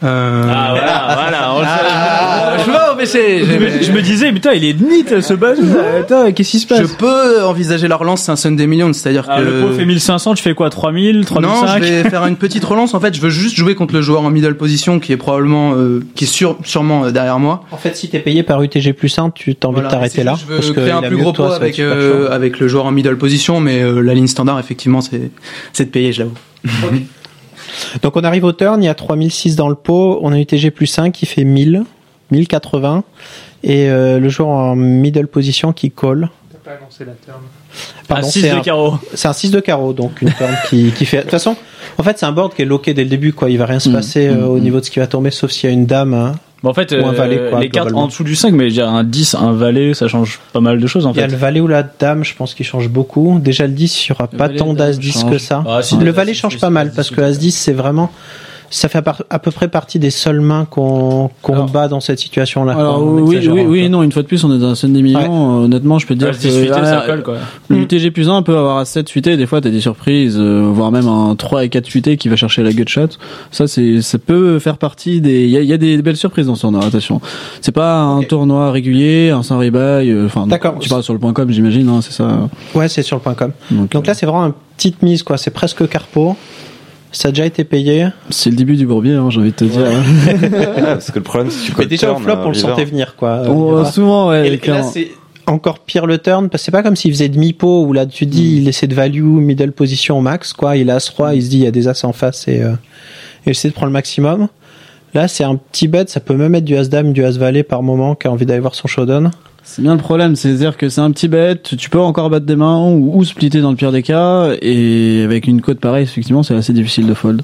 Euh... Ah voilà, voilà. on le sait. Ah, je vois, mais c'est- je, me, je me disais, putain, il est nit ce Bazou. Attends, qu'est-ce qui se passe Je peux envisager la relance, c'est un Sunday Million, c'est-à-dire Ah, que... Le pot fait 1500, tu fais quoi 3000 Non, 3005 je vais faire une petite relance. En fait, je veux juste jouer contre le joueur en middle position qui est probablement, euh, qui est sûr, sûrement euh, derrière moi. En fait, si t'es payé par UTG plus 1, tu t'as envie Voilà, de t'arrêter là. Je parce veux que créer un plus gros va avec, euh, avec le joueur en middle position, mais euh, la ligne standard, effectivement, c'est, c'est de payer, je l'avoue. Donc on arrive au turn, il y a 3006 dans le pot, on a UTG plus 5 qui fait 1000, 1080, et euh, le joueur en middle position qui call. T'as pas annoncé la turn. Pardon, Un 6 c'est de carreau. C'est un 6 de carreau, donc une turn qui, qui fait... De toute façon, en fait c'est un board qui est loqué dès le début, quoi. il va rien se Mm, passer euh, au niveau de ce qui va tomber, sauf s'il y a une dame. hein. Bon, en fait, Ou un euh, valet, quoi, les cartes en dessous du 5, mais je dirais un 10, un valet, ça change pas mal de choses en Il y a fait. le valet ou la dame, je pense, qui change beaucoup. Déjà le 10, il y aura pas valet, tant d'as 10 change. que ça. Ah, si, le valet 10, change pas mal parce 10, que as 10 c'est vraiment ça fait à peu près partie des seules mains qu'on qu'on Alors- bat dans cette situation-là. Alors oui, oui, oui, non, une fois de plus, on est dans un scène des millions. Euh, honnêtement, je peux te dire Ouais, 10 suité, que ça euh, colle quoi. le UTG plus 1 peut avoir à 7 suité, des fois t'as des surprises, euh, voire même un 3 et 4 suité qui va chercher la gutshot. Ça c'est ça peut faire partie des il y a, il y a des belles surprises dans ce tournoi, attention. C'est pas un tournoi régulier, un sans rebuy, euh, enfin D'accord. tu parles sur le point com, j'imagine, hein, c'est ça. Ouais, c'est sur le point com. Donc, Donc là, c'est vraiment une petite mise, quoi. C'est presque carpo. Ça a déjà été payé. c'est le début du bourbier, hein, j'ai envie de te dire. Ouais, [LAUGHS] parce que le problème, c'est que tu Mais déjà au turn, flop, euh, on le river. sentait venir, quoi. Euh, voilà. souvent, ouais, Et là, c'est encore pire le turn, parce que c'est pas comme s'il faisait demi-pot, où là, tu dis, il essaie de value, middle position au max, quoi. Il a As-3, il se dit, il y a des As en face, et, euh, et il essaie de prendre le maximum. Là, c'est un petit bet, ça peut même être du As-Dame, du As-Valet par moment, qui a envie d'aller voir son showdown. C'est bien le problème, c'est-à-dire que c'est un petit bet, tu peux encore battre des mains ou, ou splitter dans le pire des cas, et avec une cote pareille, effectivement, c'est assez difficile de fold.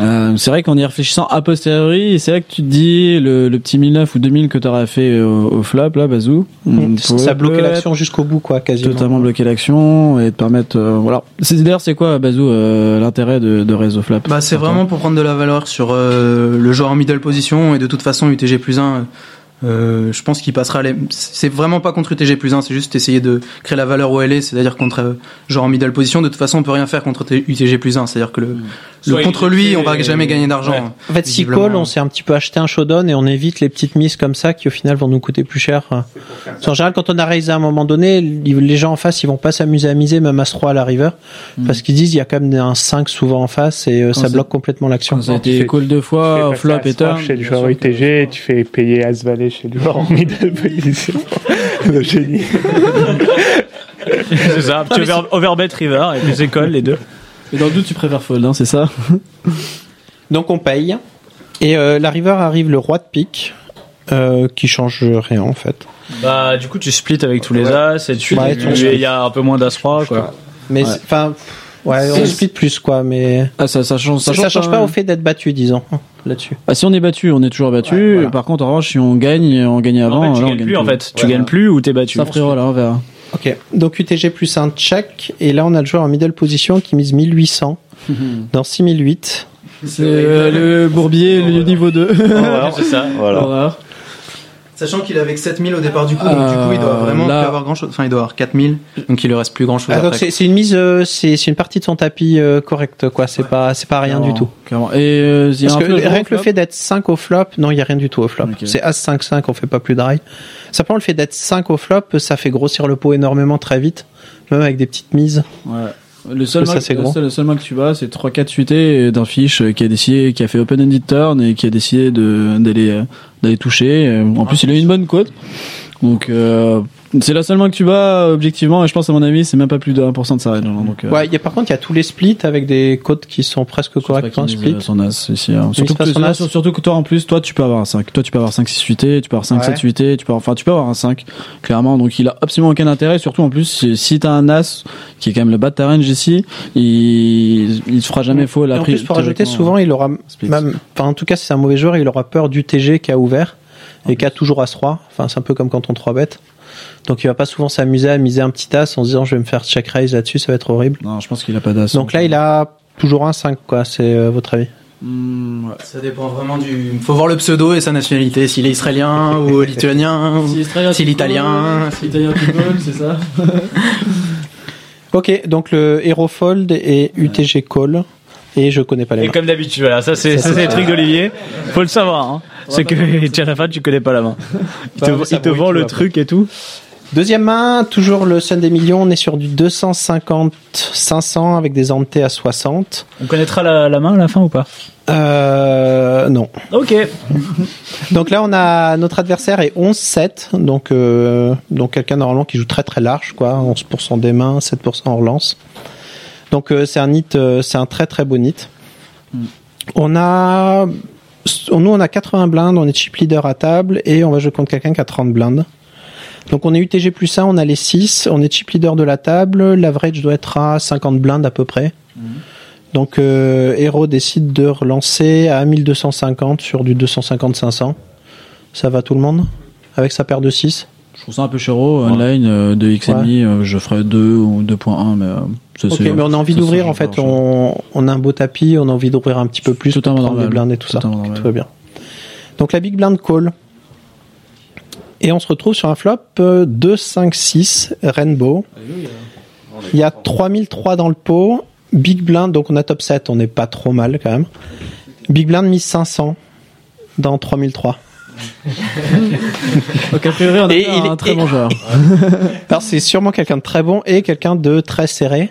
Euh, c'est vrai qu'en y réfléchissant a posteriori, c'est vrai que tu te dis le, le petit 1009 ou 2000 que t'aurais fait au, au flop, là, Bazou. on ça pourrait a bloqué peut-être l'action jusqu'au bout, quoi, quasiment. Totalement bloquer l'action et te permettre, euh, voilà. D'ailleurs c'est quoi, Bazou, euh, l'intérêt de, de raise au flop? Bah, c'est vraiment pour prendre de la valeur sur euh, le joueur en middle position et de toute façon UTG plus 1 euh, je pense qu'il passera les... c'est vraiment pas contre UTG plus 1 c'est juste essayer de créer la valeur où elle est c'est à dire contre euh, joueur en middle position. De toute façon on peut rien faire contre UTG plus 1 c'est à dire que le, le contre lui, on va jamais gagner d'argent. Ouais. En fait, si call, on s'est un petit peu acheté un showdown et on évite les petites mises comme ça qui au final vont nous coûter plus cher. Qu'en général, quand on a raisé à un moment donné, les gens en face, ils vont pas s'amuser à miser même à 3 à la river parce qu'ils disent il y a quand même un 5 souvent en face et euh, Quand ça bloque complètement l'action. Ça a été call deux fois, flop et turn. chez le joueur UTG, tu fais payer As Valet chez le joueur en [LAUGHS] middle position. le génie. [LAUGHS] c'est ça, petit over, overbet river et puis c'est call les deux. Et dans le doute, tu préfères fold, hein, c'est ça [LAUGHS] Donc on paye et euh, la river arrive le roi de pique euh, qui change rien en fait. Bah du coup tu splits avec tous les as et tu Ouais, tu- il y a un peu moins d'as 3 quoi. Mais Ouais. enfin, ouais, on split plus quoi, mais Ah, ça, ça change, ça, ça change, pas au fait d'être battu, disons, là-dessus. Ah, si on est battu, on est toujours battu. Par contre, en revanche, si on gagne, on gagne avant. En fait, tu là, on gagnes gagne plus en fait, tu gagnes plus ou t'es battu. Ça frérot, là, on verra. Ok, donc UTG plus un check, et là on a le joueur en middle position qui mise 1800 [LAUGHS] dans 6008. C'est euh, le bourbier, le niveau 2. c'est ça. Voilà. Sachant qu'il est avec 7000 au départ du coup, donc du coup il doit Euh, vraiment là- plus avoir grand chose. Enfin, il doit avoir 4000, donc il lui reste plus grand chose Ah, donc après. c'est c'est une mise, euh, c'est c'est une partie de son tapis euh, correcte, quoi. C'est pas, c'est pas rien du tout. Clairement. Et euh, il y a Parce un que rien que le fait d'être 5 au flop, non, il y a rien du tout au flop. C'est As 5 5, on fait pas plus de rail. Simplement le fait d'être 5 au flop, ça fait grossir le pot énormément très vite, même avec des petites mises. Ouais. Le seul, Ça, c'est le gros. seul- le seul main que tu vas, c'est 3-4 suités d'un fiche qui a décidé, qui a fait open-ended turn et qui a décidé de, d'aller, euh, d'aller toucher. Euh, En plus, il a eu une bonne cote. Donc, euh, c'est la seule main que tu bats, objectivement, et je pense, à mon avis, c'est même pas plus de 1% de sa range. hein. Donc, euh, Ouais, il y a par contre, il y a tous les splits avec des codes qui sont presque correctement qui mise, split. euh, son as ici, hein. Surtout, pas que, son as. surtout que toi en plus toi tu peux avoir un 5 toi tu peux avoir 5 6 suités tu peux avoir 5 Ouais. 7 suités tu peux avoir, enfin tu peux avoir un 5 clairement donc il a absolument aucun intérêt surtout en plus si, si t'as un as qui est quand même le bas de ta range ici il il se fera jamais faux Et la en plus, pour rajouter, souvent, il aura, même, enfin, en tout cas, si c'est un mauvais joueur, il aura peur du TG qui a ouvert et qui a toujours As-3. Enfin, c'est un peu comme quand on 3 bête. Donc, il va pas souvent s'amuser à miser un petit As en se disant, je vais me faire check raise là-dessus, ça va être horrible. non je pense qu'il a pas d'as Donc là, il a toujours un 5, quoi. C'est euh, votre avis? Hmm, Ça dépend vraiment du. Faut voir le pseudo et sa nationalité, s'il est israélien ou [LAUGHS] lituanien, Si s'il est italien. si italien tu voles, c'est ça [LAUGHS] Ok, donc le Hero Fold et UTG Call. Et je connais pas les Et mains. comme d'habitude, voilà, ça c'est Ça, ça, c'est c'est le ça. truc d'Olivier. Faut le savoir, hein. C'est que fin tu connais pas la main. Il te, Bah, il te vend le truc et tout. Deuxième main, toujours le Sun des millions. On est sur du 250, 500 avec des entités à 60. On connaîtra la, la main à la fin ou pas? Euh, non. Ok. [LAUGHS] Donc là, on a notre adversaire est 11-7, donc euh, donc quelqu'un normalement qui joue très très large, quoi, 11% des mains, 7% en relance. Donc euh, c'est un hit, euh, c'est un très très beau hit. On a, nous on a 80 blindes, on est chip leader à table et on va jouer contre quelqu'un qui a 30 blindes. Donc on est UTG plus 1, on a les 6, on est chip leader de la table, l'average doit être à 50 blindes à peu près. Donc euh, Hero décide de relancer à 1250 sur du 250-500. Ça va tout le monde Avec sa paire de 6 je trouve ça un peu chéro online euh, de x et demi euh, je ferais 2 ou 2.1 mais euh, ça, Ok, c'est- mais on a envie ça, d'ouvrir en fait, on, on a un beau tapis, on a envie d'ouvrir un petit peu plus pour prendre normal. des blindes et tout ça. Ok, normal. Tout va bien. Donc la big blind call. Et on se retrouve sur un flop euh, 2, 5, 6, Rainbow. Il y a 3003 dans le pot. Big blind, donc on a top 7, on n'est pas trop mal quand même. Big blind mise 500 dans 3003. [LAUGHS] Donc a priori on a Et il un est- très bon joueur. [LAUGHS] Alors c'est sûrement quelqu'un de très bon et quelqu'un de très serré.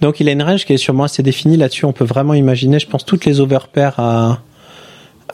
Donc il a une range qui est sûrement assez définie là-dessus. On peut vraiment imaginer, je pense, toutes les overpairs à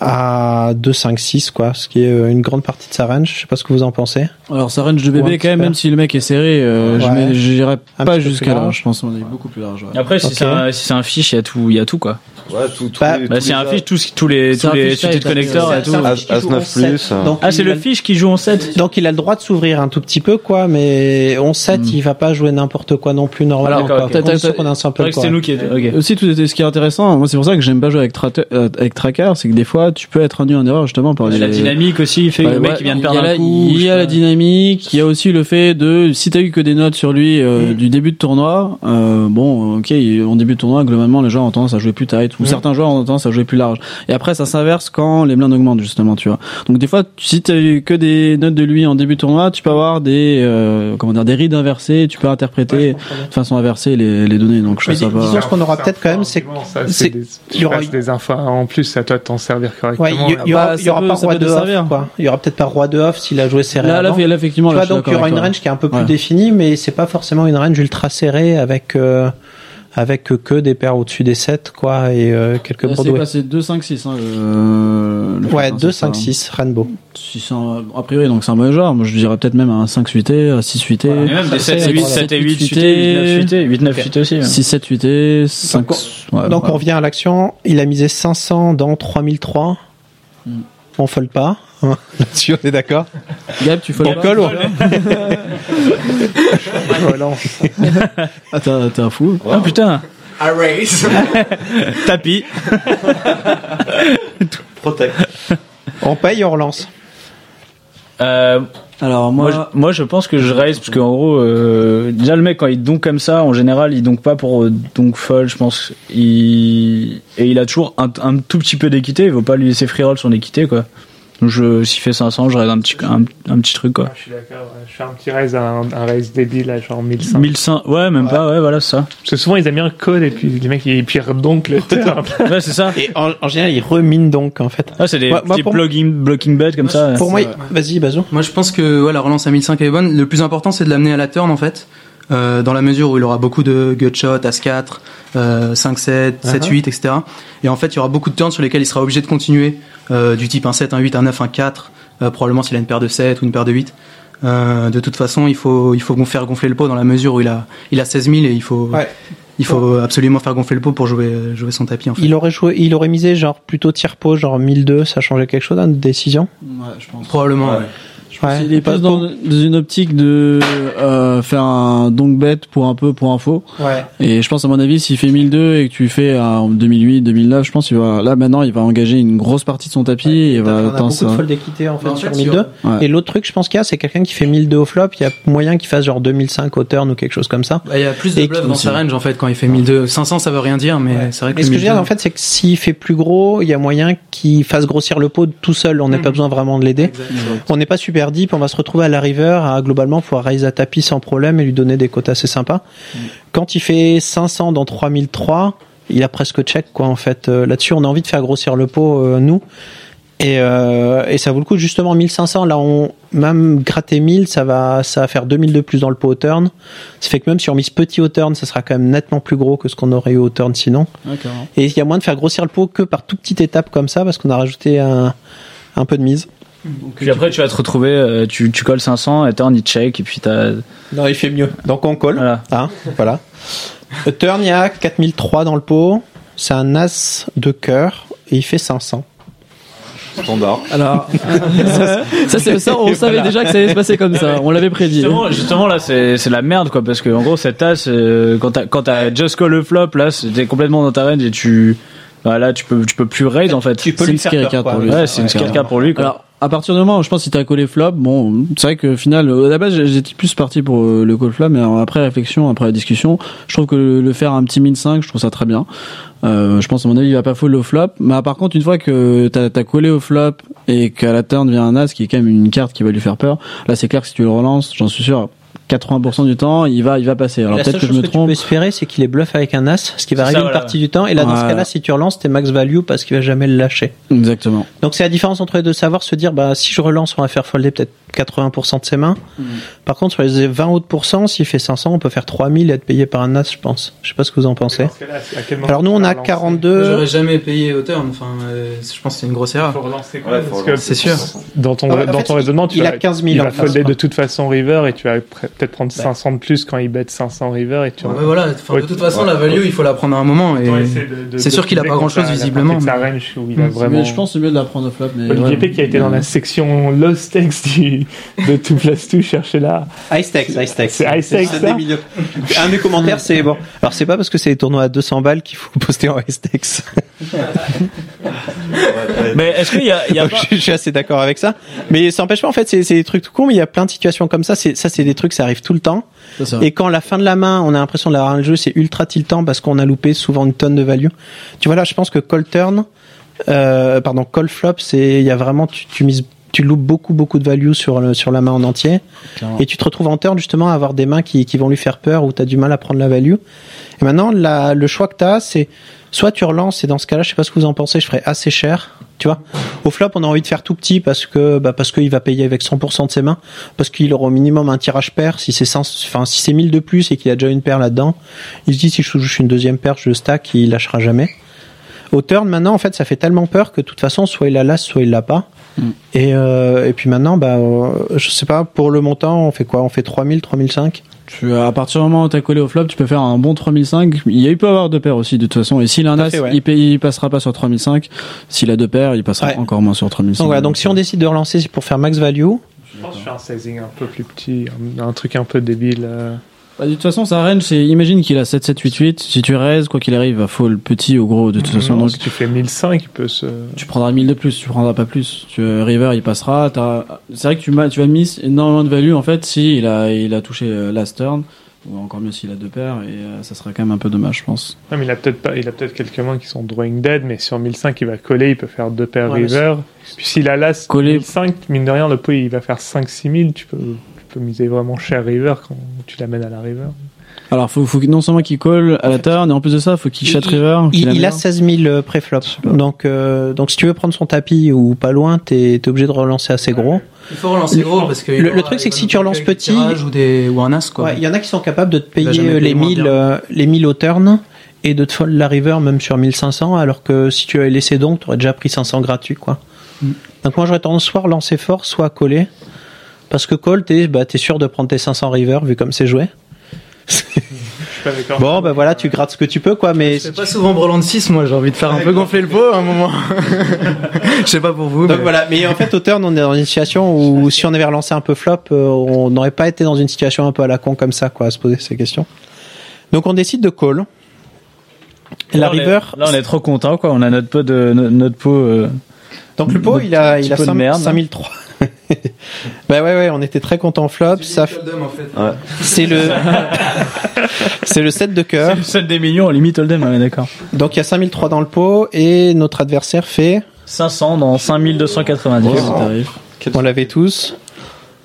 à 2, 5, 6 quoi, ce qui est euh, une grande partie de sa range. Je sais pas ce que vous en pensez. Alors sa range de bébé quand même, même si le mec est serré, euh, je Ouais. j'irais Un pas jusqu'à là. Je pense qu'on est beaucoup plus large. ouais. Après, si c'est un, si un fiche, il y a tout, il y a tout quoi. Ouais, tout, tous Bah, les- Bah, tous c'est les un fiche, tous, tous les, tous les de type, connecteurs et tout. C'est un As- fiche qui As joue 9 en sept. plus. Donc, Ah, c'est le fiche qui joue en 7. Donc il a le droit de s'ouvrir un tout petit peu quoi, mais on 7 il va pas jouer n'importe quoi non plus normalement. D'accord, quoi. ok. À condition qu'on a un simple C'est nous qui. Aussi, tout ce qui est intéressant, moi c'est pour ça que j'aime pas jouer avec, euh, avec Tracker, c'est que des fois tu peux être induit en erreur justement par La des- dynamique aussi fait que Ouais, le mec ouais, qui vient de il y a perdre la- coup. Il y a sais la dynamique, il y a aussi le fait de si t'as eu que des notes sur lui euh, du début de tournoi, euh, bon, ok, il- en début de tournoi, globalement, les joueurs ont tendance à jouer plus tight ou Mm. certains joueurs ont tendance à jouer plus large. Et après, ça s'inverse quand les blindes augmentent justement, tu vois. Donc des fois, si t'as eu que des notes de lui en début de tournoi, tu peux avoir des euh, comment dire des rides inversées, tu peux interpréter de façon inversée les, les données. Donc je dis- pas. disons ce qu'on aura peut-être quand même, c'est Ça, c'est- c'est des, il y aura- des infos en plus, à toi de t'en servir correctement. Ouais, il y, il y aura, il y aura pas roi de off, quoi. Il y aura peut-être pas roi de off s'il a joué serré. Là, là, là, effectivement, tu là, vois, donc il y aura une range qui est un peu plus Ouais. définie, mais c'est pas forcément une range ultra serrée avec euh, avec que des paires au-dessus des 7 quoi et euh, quelques Là, c'est Broadway. passé 2 5 6 hein, le, le Ouais, fait, hein, 2 c'est ça. 5 6 Rainbow. Si c'est un- a priori, donc c'est un mauvais joueur. Moi, je dirais peut-être même un 5 suité, un 6 suité. Et même des 7 et 8, 7 et 8 suités, 8 9 suités, 8 9 suités aussi. hein. 6 7 suité, 5 ouais, donc ouais. on revient à l'action. Il a misé 500 dans 3003. Hmm. On fold pas. hein. [LAUGHS] Là-dessus, on est d'accord. Gab, tu folles On pas colle, ouais. [LAUGHS] Ah, t'es t'es un fou. Ah putain. I raise. [LAUGHS] Tapis. Protect. On paye, on relance. Euh, Alors moi, je, moi, je pense que je raise parce qu'en gros, euh, déjà le mec quand il donk comme ça, en général, il donk pas pour euh, donk folle. Je pense, il et il a toujours un, tout petit peu d'équité. Il faut pas lui laisser free son équité, quoi. Donc je, s'il fait 500, je raise un petit, un, un petit truc, quoi. Je suis d'accord, ouais. je fais un petit raise, un, un raise débile, là, genre 1100. 1100, ouais, même pas, ouais, voilà, c'est ça. Parce que souvent, ils aiment bien le code et puis les mecs, ils puis donc le [LAUGHS] turn. Ouais, c'est ça. Et en, en général, il remine donc en fait. Ah, c'est des blocking, blocking bet comme ça. Pour moi, vas-y, Bazo. Moi, je pense que ouais, la relance à 1005 est bonne. Le plus important, c'est de l'amener à la turn, en fait. Euh, dans la mesure où il aura beaucoup de gutshot, As-4, euh, 5-7, 7-8, etc. Et en fait, il y aura beaucoup de turns sur lesquels il sera obligé de continuer, euh, du type un 7, un 8, un 9, un 4, euh, probablement s'il a une paire de 7 ou une paire de 8. Euh, de toute façon, il faut, il faut faire gonfler le pot dans la mesure où il a, il a 16 000 et il faut, Ouais. il faut absolument faire gonfler le pot pour jouer, jouer son tapis, en fait. Il aurait joué, il aurait misé genre plutôt tir pot, genre 1002, ça changeait quelque chose, hein, de décision? Ouais, je pense. Probablement, ouais. Ouais. Il est plus dans, dans une optique de euh, faire un donk bet pour un peu pour info. Ouais. Et je pense à mon avis, s'il fait 1002 et que tu fais en 2008, 2009, je pense qu'il va là maintenant il va engager une grosse partie de son tapis et il va a attendre beaucoup de ça. fold d'équité en fait en sur fait, 1002. sur- ouais. Et l'autre truc, je pense qu'il y a, c'est quelqu'un qui fait 1002 au flop, il y a moyen qu'il fasse genre 2005 au turn ou quelque chose comme ça. Bah, il y a plus de bluff dans sa range, en fait, quand il fait 1002. 500, ça veut rien dire, mais c'est vrai que Et ce que je veux dire 1002 en fait, c'est que s'il fait plus gros, il y a moyen qu'il fasse grossir le pot tout seul. On n'a pas besoin vraiment de l'aider. On n'est pas super on va se retrouver à la river à globalement pouvoir raise à tapis sans problème et lui donner des cotes assez sympas. Quand il fait 500 dans 3003, il a presque check quoi en fait. Euh, Là-dessus, on a envie de faire grossir le pot euh, nous. Et, euh, et ça vaut le coup justement 1500 là on même gratter 1000 ça va ça va faire 2000 de plus dans le pot au turn ça fait que même si on mise petit au turn ça sera quand même nettement plus gros que ce qu'on aurait eu au turn sinon et il y a moyen de faire grossir le pot que par toute petite étape comme ça parce qu'on a rajouté un, un peu de mise Puis après, tu vas te retrouver, euh, tu, tu colles 500 et turn, il check, et puis t'as. non il fait mieux donc on colle Voilà. Hein, voilà turn il y a 4003 dans le pot c'est un as de cœur et il fait 500 Standard. Alors [LAUGHS] ça c'est ça on savait déjà que ça allait se passer comme ça, on l'avait prédit. Justement, justement là, c'est c'est la merde, quoi, parce que en gros, cette tasse, euh, quand t'as quand t'as just call le flop, là, c'était complètement dans ta range et tu. Bah, là, tu peux, tu peux plus raise en fait. Tu peux C'est lui une faire peur, card quoi. pour lui. Ouais, c'est une Ouais, card pour lui, quoi. Alors, à partir du moment où je pense que si t'as collé flop, bon, c'est vrai que final, à la base, j'étais plus parti pour euh, le call flop, mais après réflexion, après discussion, je trouve que le, faire un petit min 5, je trouve ça très bien. Euh, je pense à mon avis, il va pas fold au flop, mais par contre, une fois que t'as as collé au flop et qu'à la turn vient un as, qui est quand même une carte qui va lui faire peur, là, c'est clair que si tu le relances, j'en suis sûr, 80% du temps, il va, il va passer. Alors peut-être que je chose me que tu trompe. peux espérer, c'est qu'il est bluff avec un as, ce qui va arriver ça, une voilà. partie du temps. Et là, dans ce cas-là, si tu relances, t'es max value parce qu'il va jamais le lâcher. Exactement. Donc c'est la différence entre les deux, savoir se dire, bah si je relance, on va faire folder peut-être 80% de ses mains. Par contre, sur les 20 autres pourcents, s'il fait 500, on peut faire 3000 et être payé par un as, je pense. Je sais pas ce que vous en pensez. Alors nous, on a relancer Moi, 42. J'aurais jamais payé au turn. Enfin, euh, je pense que c'est une grosse erreur. Faut relancer Ouais, faut parce que C'est sûr. Dans ton, Ah dans fait, ton raisonnement, tu il vas, a 15 000 il va folder de toute façon river et tu vas peut-être prendre 500 de plus quand il bet 500 river et tu Ouais, voilà. Enfin, de toute façon, la value, il faut la prendre à un moment. Et c'est sûr qu'il a pas t'as la visiblement. mais- je pense que c'est mieux de la prendre au flop. Olivier. P qui a été dans la section low stakes du, de tout place tout chercher là. Ice Tex, Ice Tex. C'est Ice ça des milieux. Un des commentaires, c'est bon. Alors, c'est pas parce que c'est des tournois à 200 balles qu'il faut poster en Ice Tex. Mais est-ce qu'il y a, il y a Donc, pas- je, je suis assez d'accord avec ça. Mais ça n'empêche pas, en fait, c'est c'est des trucs tout con, mais il y a plein de situations comme ça. C'est Ça, c'est des trucs, ça arrive tout le temps. Ça. Et quand la fin de la main, on a l'impression d'avoir un jeu, c'est ultra tiltant parce qu'on a loupé souvent une tonne de value. Tu vois là, je pense que call turn, euh, pardon, call flop, c'est, il y a vraiment, tu, tu mises, tu loupes beaucoup, beaucoup de value sur le, sur la main en entier. Clairement. Et tu te retrouves en turn justement à avoir des mains qui, qui vont lui faire peur ou tu as du mal à prendre la value. Et maintenant, la, le choix que tu as, c'est soit tu relances et dans ce cas-là, je sais pas ce que vous en pensez, je ferais assez cher. Tu vois, au flop, on a envie de faire tout petit parce que bah parce qu'il va payer avec 100% de ses mains, parce qu'il aura au minimum un tirage pair. Si c'est 100 enfin si c'est 1000 de plus et qu'il a déjà une paire là-dedans, il se dit si je touche une deuxième paire, je stack, il lâchera jamais. Au turn, maintenant, en fait, ça fait tellement peur que de toute façon, soit il la lasse, soit il l'a pas. Et, euh, et puis maintenant, bah, euh, je sais pas, pour le montant, on fait quoi? On fait 3000, 3005 Tu, à partir du moment où t'as collé au flop, tu peux faire un bon 3005. Il, peut avoir deux paires aussi de toute façon. Et s'il a, fait, ouais. il, paye- il passera pas sur 3005. S'il a deux paires, il passera encore moins sur 3005. Donc voilà, donc si on décide de relancer, c'est pour faire max value. Je pense que je fais un sizing un peu plus petit, un, un truc un peu débile. euh. Bah, de toute façon, sa range, c'est, imagine qu'il a 7, 7, 8, 8. Si tu raises, quoi qu'il arrive, il va faut le petit ou gros, de toute façon. Non, Donc, si tu fais 1005, il peut se. tu prendras 1000 de plus, tu prendras pas plus. Tu, River, il passera. t'as- C'est vrai que tu, tu vas miss énormément de value, en fait, si il a, il a touché euh, last turn. Ou encore mieux s'il a deux paires, et euh, ça serait quand même un peu dommage, je pense. Non, mais il a peut-être pas, il a peut-être quelques mains qui sont drawing dead, mais sur 1005, il va coller, il peut faire deux paires Ouais, river. Puis s'il a l'as Coller- 1005, mine de rien, le pot, il va faire 5-6 000, tu peux, peux miser vraiment cher river quand tu l'amènes à la river. Alors, faut, faut non seulement qu'il colle à la turn, et en plus de ça, faut qu'il chat river. Il, a amène. 16 000 euh, pré-flop. Donc, euh, donc si tu veux prendre son tapis ou pas loin, t'es es obligé de relancer assez gros. Il faut relancer gros parce que. Le, le truc, c'est que si tu relances petit, ou, des, ou un as, quoi. Ouais, il y en a qui sont capables de te payer euh, les payer moins 1000, bien. euh, les 1000 au turn et de te fold la river même sur 1500, alors que si tu avais laissé donc, tu aurais déjà pris 500 gratuits, quoi. Mm. Donc moi, j'aurais tendance soit à relancer fort, soit à coller. Parce que call, t'es bah, t'es sûr de prendre tes 500 river, vu comme c'est joué. Je suis pas d'accord. Bon, bah voilà, tu grattes ce que tu peux, quoi, mais... Je fais pas souvent brelan de 6, moi j'ai envie de faire un peu gonfler le pot à un moment. [LAUGHS] Je sais pas pour vous. Donc mais- voilà, mais en fait au turn on est dans une situation où si on avait relancé un peu flop, euh, on n'aurait pas été dans une situation un peu à la con comme ça, quoi, à se poser ces questions. Donc on décide de call. La Là, on est- river. Là, on est trop content, quoi. On a notre pot de, no- notre pot. euh, Donc le pot il a, il a pot de 5 merde. 5003. [LAUGHS] bah ouais ouais, on était très content flop. Ça, c'est le, [LAUGHS] c'est le 7 de cœur. C'est le seul des millions, limite Hold'em, ouais, d'accord. Donc il y a 5003 dans le pot et notre adversaire fait 500 dans 5290. On l'avait tous.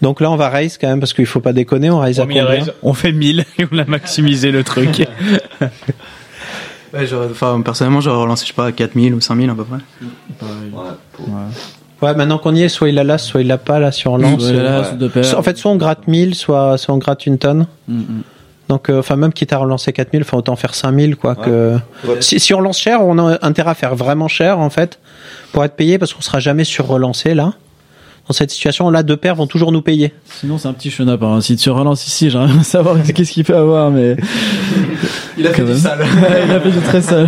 Donc là on va raise quand même parce qu'il faut pas déconner, on raise à Premier combien raise, on fait 1000 [LAUGHS] et on a maximisé le truc. Ouais, personnellement, j'aurais relancé, je sais pas, à 4000 ou 5000 à peu près. Ouais, maintenant qu'on y est, soit il la lasse, soit il l'a pas, là, si on lance. Euh, En fait, soit on gratte 1000, soit, soit on gratte une tonne. Mm, Donc, euh, enfin, même quitte à relancer 4000, enfin, autant faire 5000, quoi. Que... Si, si on lance cher, on a intérêt à faire vraiment cher, en fait, pour être payé, parce qu'on sera jamais sur relancé, là. Dans cette situation, là, deux paires vont toujours nous payer. Sinon, c'est un petit chenap. Hein. Si tu relances ici, j'aimerais savoir qu'est-ce qu'il peut avoir, mais. [LAUGHS] Il a fait du sale. [LAUGHS] Il a fait du très sale.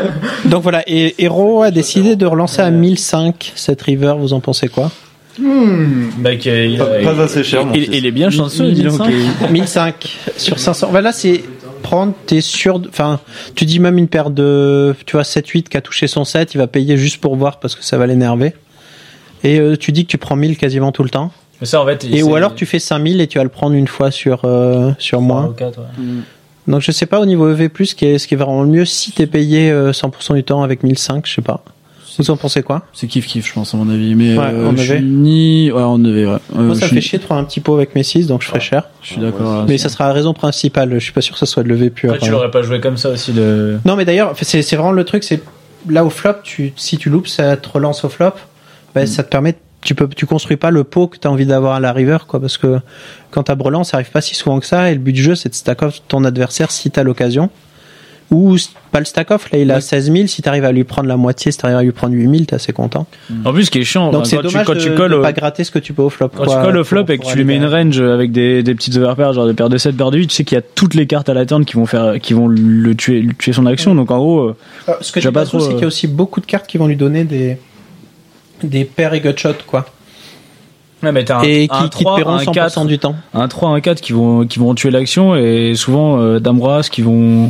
[LAUGHS] Donc voilà, et Hero a décidé de relancer à 1005 cette river, vous en pensez quoi? Mec, il, Pas- pas assez cher, mon Il, est bien chanceux, dis donc. 1005 sur 500. Voilà, c'est prendre, t'es sûr, de- enfin, tu dis même une paire de, tu vois, 7-8 qui a touché son 7, il va payer juste pour voir parce que ça va l'énerver. Et euh, tu dis que tu prends 1000 quasiment tout le temps. Mais ça, en fait, Et ou alors tu fais 5000 et tu vas le prendre une fois sur, euh, sur moins. Donc je sais pas au niveau EV+, ce qui est, ce qui est vraiment le mieux si t'es payé euh, 100% du temps avec 1005, je sais pas. Vous en pensez quoi? C'est kiff kiff, je pense, à mon avis. Mais Ouais, euh, en je EV. suis ni. Ouais, en EV, ouais. Euh, Moi ça me fait chier de prendre un petit pot avec mes 6, donc je ferai cher. Je suis d'accord. Mais ça sera la raison principale, je suis pas sûr que ça soit de lever pur. Après, tu l'aurais pas joué comme ça aussi de. Non, mais d'ailleurs, c'est c'est vraiment le truc, c'est là au flop, tu, si tu loupes, ça te relance au flop, bah, Mm. ça te permet, tu peux, tu construis pas le pot que tu as envie d'avoir à la river, quoi, parce que quand t'as brelan, ça arrive pas si souvent que ça, et le but du jeu, c'est de stack off ton adversaire si t'as l'occasion. Ou pas le stack off, là il a 16 000, si t'arrives à lui prendre la moitié, si t'arrives à lui prendre 8 000, t'es assez content. En plus, ce qui est chiant, Donc c'est quand, tu, dommage quand de, tu colles de au, pas gratter ce que tu peux au flop. quand quoi, tu colles au pour- flop et que tu lui mets une range avec des, des petites overpairs, genre des paires de 7, paires de 8, tu sais qu'il y a toutes les cartes à la turn qui vont faire, qui vont le tuer, le tuer son action. Donc en gros, euh, Alors, ce que j'ai tu pas pas trop, trop, c'est euh, qu'il y a aussi beaucoup de cartes qui vont lui donner des, des paires et gut shot, quoi. Ouais, mais t'as un, Et un qui- qui te 3, paieront un 100% 4, du temps. Un 3, un 4 qui vont, qui vont tuer l'action et souvent euh, d'Ambroise qui vont,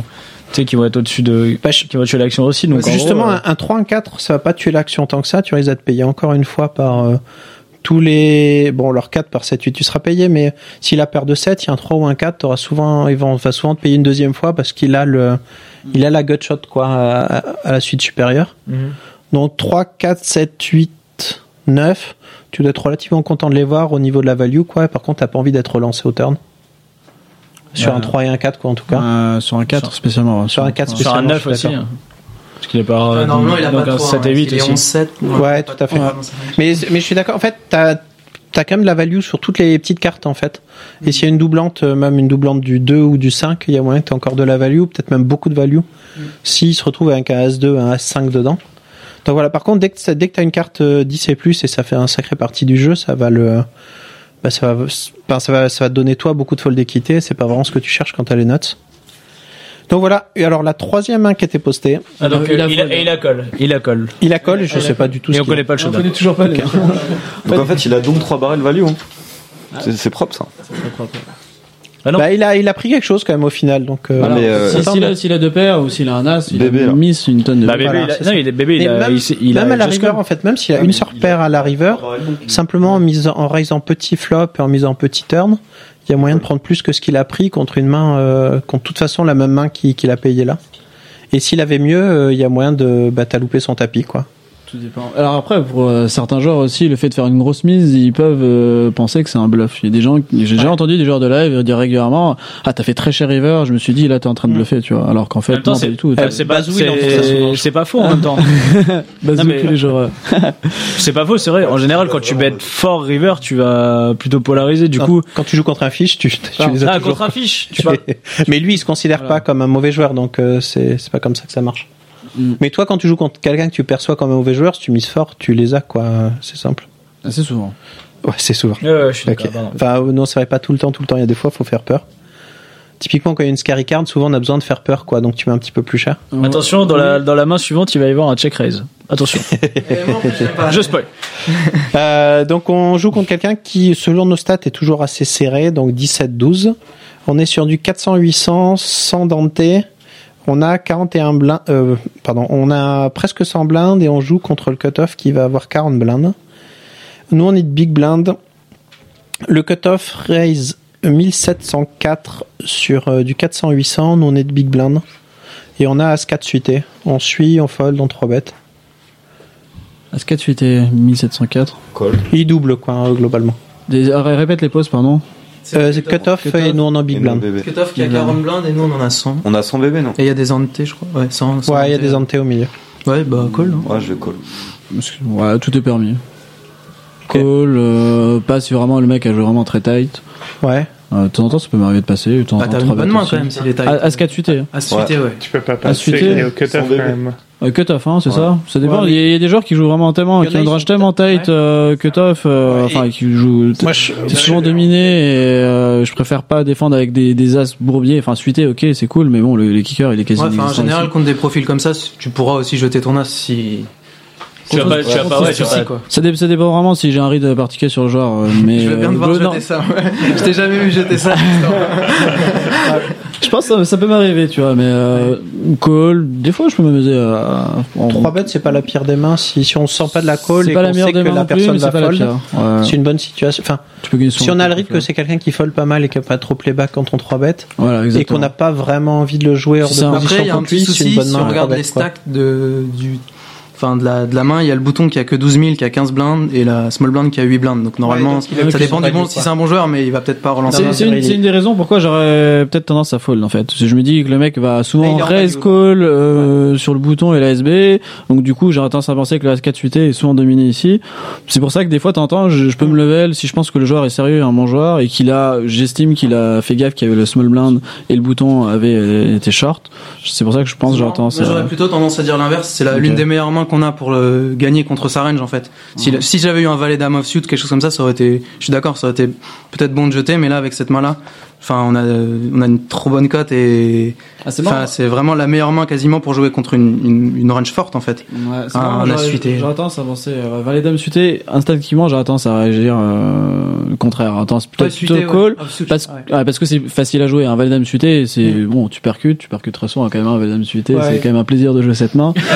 tu sais, qui vont être au-dessus de, qui vont tuer l'action aussi. Donc en Justement, gros, euh, un, un 3, un 4, ça va pas tuer l'action tant que ça. Tu risques d'être payé encore une fois par euh, tous les. Bon, leur 4 par 7, 8, tu seras payé, mais s'il a paire de 7, il y a un 3 ou un 4, t'auras souvent, il va, souvent te payer une deuxième fois parce qu'il a le, il a la gutshot, quoi, à, à la suite supérieure. Mhm. Donc 3, 4, 7, 8, 9, tu dois être relativement content de les voir au niveau de la value, quoi. Par contre, t'as pas envie d'être relancé au turn. Sur un 3 et un 4, quoi, en tout cas. Euh, sur un 4 spécialement. Sur un 4 sur un spécialement. 9 je suis aussi. hein. Parce qu'il est pas, Ouais, normalement, il a donc pas un trop, 7 hein. et 8 Il est aussi. 11-7. Ouais, tout à fait. Mais, mais je suis d'accord. En fait, t'as as quand même de la value sur toutes les petites cartes, en fait. Et s'il y a une doublante, euh, même une doublante du 2 ou du 5, il y a moyen que tu encore de la value, peut-être même beaucoup de value, s'il se retrouve avec un As2, un As5 dedans. Donc voilà, par contre, dès que, ça- dès que tu as une carte euh, 10 et plus et ça fait un sacré partie du jeu, ça va le. Bah, ça, va, ça, va, ça va te donner toi beaucoup de fold d'équité, c'est pas vraiment ce que tu cherches quand tu as les notes. Donc voilà, et alors la troisième main qui était postée. Ah, donc, il, euh, il, a, et il a colle. Il a colle. il a colle, je sais pas du tout Et ce on connaît a. pas le showdown. toujours pas les. Donc en fait, il a donc 3 barrels value. Hein. C'est- C'est propre ça. Bah, il, a, il a pris quelque chose quand même au final. Donc, euh, mais, euh, si- s'il a, s'il a deux paires ou s'il a un as, il Bébé, a là. mis une tonne de. Bah, bébé, Voilà, il a, c'est non, ça. il est bébé, Mais il a, même, il, s'est- il même a à la just rigueur, en fait, même s'il a une seule paire à la river, simplement en, mise, en raisant petit flop et en misant petit turn, il y a moyen de prendre plus que ce qu'il a pris contre une main, euh, contre de toute façon la même main qu'il qu'il a payé là. Et s'il avait mieux, euh, il y a moyen de bah, t'as loupé son tapis, quoi. Tout dépend. Alors après, pour euh, certains joueurs aussi, le fait de faire une grosse mise, ils peuvent euh, penser que c'est un bluff. Il y a des gens, j'ai déjà entendu des joueurs de live dire régulièrement, ah t'as fait très cher river, je me suis dit là t'es en train de bluffer, tu vois. Alors qu'en En fait, temps, non, pas c'est du tout. euh, c'est pas, c'est faux en même temps. [LAUGHS] Bazou, Non, mais- tous les joueurs. [LAUGHS] C'est pas faux, c'est vrai. En général, quand tu bêtes fort river, tu vas plutôt polariser. Du Non, coup, quand tu joues contre un fiche, tu, tu les as ah, toujours. contre un fiche, tu vas. [LAUGHS] Mais lui, il se considère pas comme un mauvais joueur, donc euh, c'est c'est pas comme ça que ça marche. Mm. Mais toi, quand tu joues contre quelqu'un que tu perçois comme un mauvais joueur, si tu mises fort, tu les as, quoi. C'est simple. Assez souvent. Ouais, c'est souvent. Ouais, ouais, je suis Ok. d'accord. pardon. Enfin, euh, non, c'est vrai, pas tout le temps, tout le temps. Il y a des fois, faut faire peur. Typiquement, quand il y a une scary card, souvent on a besoin de faire peur, quoi. Donc tu mets un petit peu plus cher. Attention, dans la, dans la main suivante, il va y avoir un check raise. Attention. [LAUGHS] Je spoil. [LAUGHS] Euh, donc on joue contre quelqu'un qui, selon nos stats, est toujours assez serré, donc 17-12. On est sur du 400-800, 100 Dante. On a 41 blindes, euh, pardon, on a presque 100 blindes et on joue contre le cutoff qui va avoir 40 blindes. Nous on est de big blind. Le cutoff raise 1704 sur euh, du 400-800. Nous on est de big blind. Et on a As-4 suité. On suit, on fold, on 3 bêtes. As-4 suite et 1704. Il double quoi, hein, globalement. Des, ah, répète les pauses, pardon. Euh, c'est cutoff et nous on en big blind. Cutoff qui a 40 blindes et nous on en a 100. On a 100 bébés, non Et il y a des antés, je crois. Ouais, 100. 100 Ouais, il y a des antés au milieu. Ouais, bah cool. hein. Ouais, je vais call. Ouais, tout est permis. Call, euh, passe si vraiment le mec a joué vraiment très tight. Ouais. Euh, de temps en temps, ça peut m'arriver de passer. de temps en Bah, temps, t'as une bonne main quand même s'il est tight. As- As-4 suité. À suité, ouais. Tu peux pas passer suité. il est au cut-off quand même. Euh, cut-off, hein, c'est Ouais. ça Ça dépend. Ouais, il, y a, il y a des joueurs qui jouent vraiment tellement, qui ont sont tellement tight, euh, cut-off, euh, Ouais, enfin, qui jouent. Moi, je, C'est souvent dominé et euh, je préfère pas défendre avec des, des as bourbiers. Enfin, suité, ok, c'est cool, mais bon, le, le kicker, il est quasi Ouais, enfin, en général, aussi. contre des profils comme ça, tu pourras aussi jeter ton as si. Tu vas pas, tu vas pas, ouais, tu vas pas- quoi. Ça, dé- ça dépend vraiment si j'ai un read particulier sur le joueur. euh, [LAUGHS] mais Je veux bien euh, te voir non, jeter ça. ouais. Je t'ai jamais vu jeter ça. [LAUGHS] je pense que ça, ça peut m'arriver, tu vois, mais euh, call, des fois, je peux m'amuser à. en- 3 bêtes, c'est pas la pire des mains. Si, si on sent pas de la call C'est et pas la qu'on meilleure sait des que mains la non plus, personne mais va c'est pas la fold, pire. Ouais. c'est une bonne situation. Enfin, Tu peux gagner si on a le rythme que c'est quelqu'un qui fold pas mal et qui a pas trop playback quand on 3 bêtes, Voilà, et qu'on n'a pas vraiment envie de le jouer hors C'est de ça. position Après, il y a un contre petit lui, c'est une souci. bonne Si main. on regarde les stacks de, du, enfin, de la, de la main, il y a le bouton qui a que 12 000, qui a 15 blindes, et la small blind qui a 8 blindes. Donc, normalement, donc il a ça dépend du bon, si c'est un bon joueur, mais il va peut-être pas relancer. C'est c'est une, c'est une des raisons pourquoi j'aurais peut-être tendance à fold en fait. Parce que je me dis que le mec va souvent raise call euh, sur le bouton et la SB, donc du coup j'aurais tendance à penser que le As4 suité est souvent dominé ici. C'est pour ça que des fois t'entends, je, je peux me level si je pense que le joueur est sérieux, un bon joueur et qu'il a, j'estime qu'il a fait gaffe qu'il y avait le small blind et le bouton avait été short. C'est pour ça que je pense que j'aurais tendance j'aurais plutôt tendance à dire l'inverse. C'est l'une des meilleures mains qu'on a pour le gagner contre sa range en fait. Si, si j'avais eu un valet dame offsuit, quelque chose comme ça, ça aurait été, je suis d'accord, ça aurait été peut-être bon de jeter, mais là avec cette main là, enfin on a on a une trop bonne cote et Ah, c'est enfin marrant. c'est vraiment la meilleure main quasiment pour jouer contre une, une, une range forte en fait. Ouais, c'est un j'aurais- tendance à avancer. Euh, Valet dame suité, instinctivement, j'aurais tendance à réagir euh, le contraire. Tendance plutôt Ouais, plutôt suité, ouais. call. Parce, ouais. ouais, parce que c'est facile à jouer. Un valet dame suité, c'est bon, tu percutes, tu percutes très souvent quand même un valet dame suité. Ouais. C'est quand même un plaisir de jouer cette main. [LAUGHS]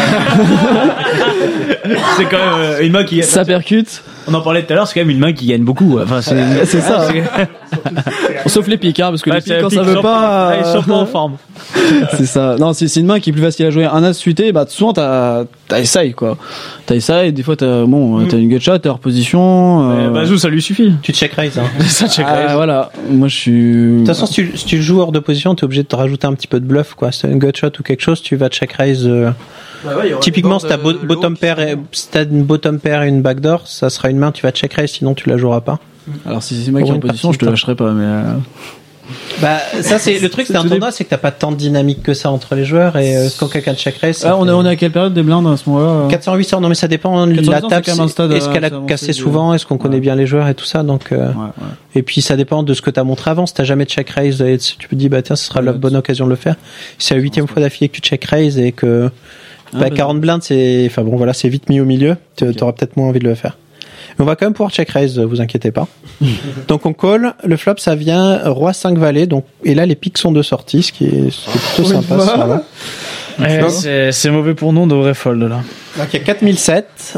[LAUGHS] c'est quand même euh, une main qui Ça percute. On en parlait tout à l'heure, c'est quand même une main qui gagne beaucoup. Enfin, c'est [LAUGHS] C'est ça. [LAUGHS] Sauf les piques, hein, parce que Ouais, les piques, quand pique, ça veut pas. ouais, sauf pas en forme. [LAUGHS] c'est ça. Non, c'est une main qui est plus facile à jouer. Un as suité, bah souvent t'as t'as essaye quoi. T'as essaye. Des fois t'as bon, t'as une gutshot, t'es hors position. euh, Bazou, ça lui suffit. Tu check raise. Hein. ça check ah, raise. voilà. Moi je suis. De toute façon, si tu, si tu joues hors de position, t'es obligé de te rajouter un petit peu de bluff, quoi. Si t'as une gutshot ou quelque chose, tu vas check raise. euh, Bah ouais, aura Typiquement, si t'as bo- euh, bottom pair, et, si t'as une bottom pair et une backdoor, ça sera une main, tu vas check raise, sinon tu la joueras pas. Alors si c'est moi qui est en une position, je te lâcherai pas. Mais euh, Bah, ça, c'est le truc, [LAUGHS] c'est un tournoi, c'est que t'as pas tant de dynamique que ça entre les joueurs, et euh, quand quelqu'un check raise, ah, on fait- est on est à quelle période des blindes à ce moment-là euh 400, 800, non mais ça dépend de 400, la table. Est-ce euh, qu'elle a cassé souvent Est-ce qu'on connaît bien les joueurs et tout ça Donc, euh, et puis ça dépend de ce que t'as montré avant. Si t'as jamais check raise, et tu te dis bah tiens, ce sera la bonne occasion de le faire. Si c'est la huitième fois d'affilée que tu check raise et que Ah, bah, bah, 40 blindes, c'est, enfin bon voilà, c'est vite mis au milieu. Tu T'auras peut-être moins envie de le faire. Mais on va quand même pouvoir check raise, vous inquiétez pas. [LAUGHS] donc on call, le flop ça vient roi 5 valet, donc et là les pics sont de sortie, ce qui est, ce qui est plutôt [LAUGHS] sympa. Donc- c'est mauvais pour nous, on devrait fold là. donc il y a 4007.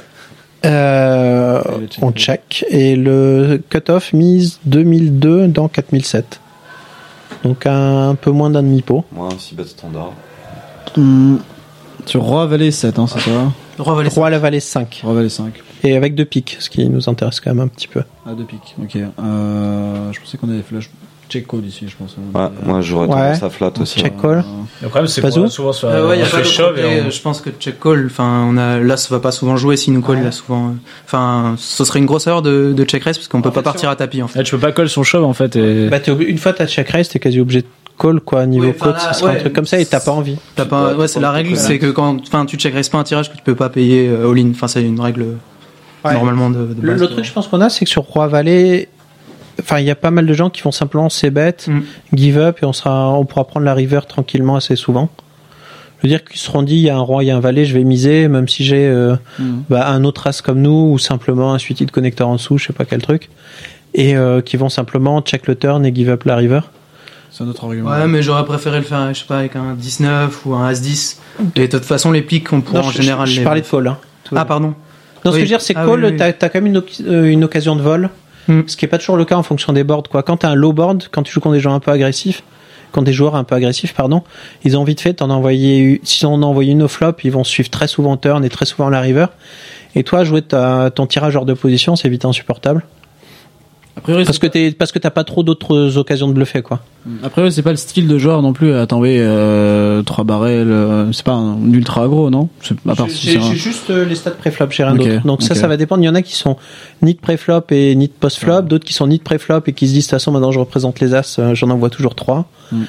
Euh, on check. Et le cutoff mise 2002 dans 4007. Donc un peu moins d'un demi-pot. Moi, 6 bêtes standard. hmm, sur roi valet 7, hein, c'est ça Roi valet Roi la vallée 5. Roi valet 5. Et avec deux piques, ce qui nous intéresse quand même un petit peu. Ah deux piques. Ok. Euh, je pensais qu'on avait flush check call ici, je pense. Ouais, moi j'aurais Ouais. tendance à flat aussi. Check call. Le problème, c'est qu'on a souvent sur Euh, ouais, y a pas shove et on- Je pense que check call. Enfin, on a là, ça va pas souvent jouer. Si nous call, là, souvent. euh, Enfin, ce serait une grosse heure de, de check raise parce qu'on peut pas partir à tapis en fait. Eh, tu peux pas call son shove en fait. Et... Bah, une fois t'as check raise, t'es quasi obligé de call quoi. Niveau enfin, code, ça sera un ouais. truc comme ça et t'as pas envie. T'as pas, ouais, c'est la règle, c'est que quand, enfin, tu check raise pas un tirage que tu peux pas payer euh, all-in. Enfin, c'est une règle Ouais. normalement de, de Le, base. le truc, je pense qu'on a, c'est que sur Roi Valet, enfin, il y a pas mal de gens qui font simplement c'est bête, Mm. give up, et on sera, on pourra prendre la river tranquillement assez souvent. Je veux dire qu'ils se seront dit, il y a un roi, il y a un valet, je vais miser, même si j'ai euh, Mm. bah, un autre as comme nous, ou simplement un suited connecteur en dessous, je sais pas quel truc, et euh, qui vont simplement check le turn et give up la river. C'est un autre argument. Ouais, mais j'aurais préféré le faire, je sais pas, avec un 19 ou un As-10. Et de toute façon, les pics, on pourra Non, en je- général je, je les. parlais de call. Hein. Ah, pardon. Non, ce que je veux dire, c'est que Ah, call, oui, oui. t'as quand même une, euh, une occasion de vol, ce qui est pas toujours le cas en fonction des boards. Quoi. Quand t'as un low board, quand tu joues contre des joueurs un peu agressifs, quand des joueurs un peu agressifs, pardon, ils ont vite fait t'en envoyer, si on en envoie une au flop, ils vont suivre très souvent turn et très souvent la river. Et toi, jouer ta, ton tirage hors de position, c'est vite insupportable. A priori, Parce que t'es, parce que t'as pas trop d'autres occasions de bluffer, quoi. Après, c'est pas le style de joueur non plus à t'envoyer euh, trois barrels. euh, c'est pas un ultra gros, non? C'est- à part si J'ai c'est un- j'ai juste euh, les stats pré-flop, j'ai rien d'autre. Donc ça, ça va dépendre. Il y en a qui sont ni de pré-flop et ni de post-flop, d'autres qui sont ni de pré-flop et qui se disent de toute façon maintenant je représente les as, euh, j'en envoie toujours trois. Mm.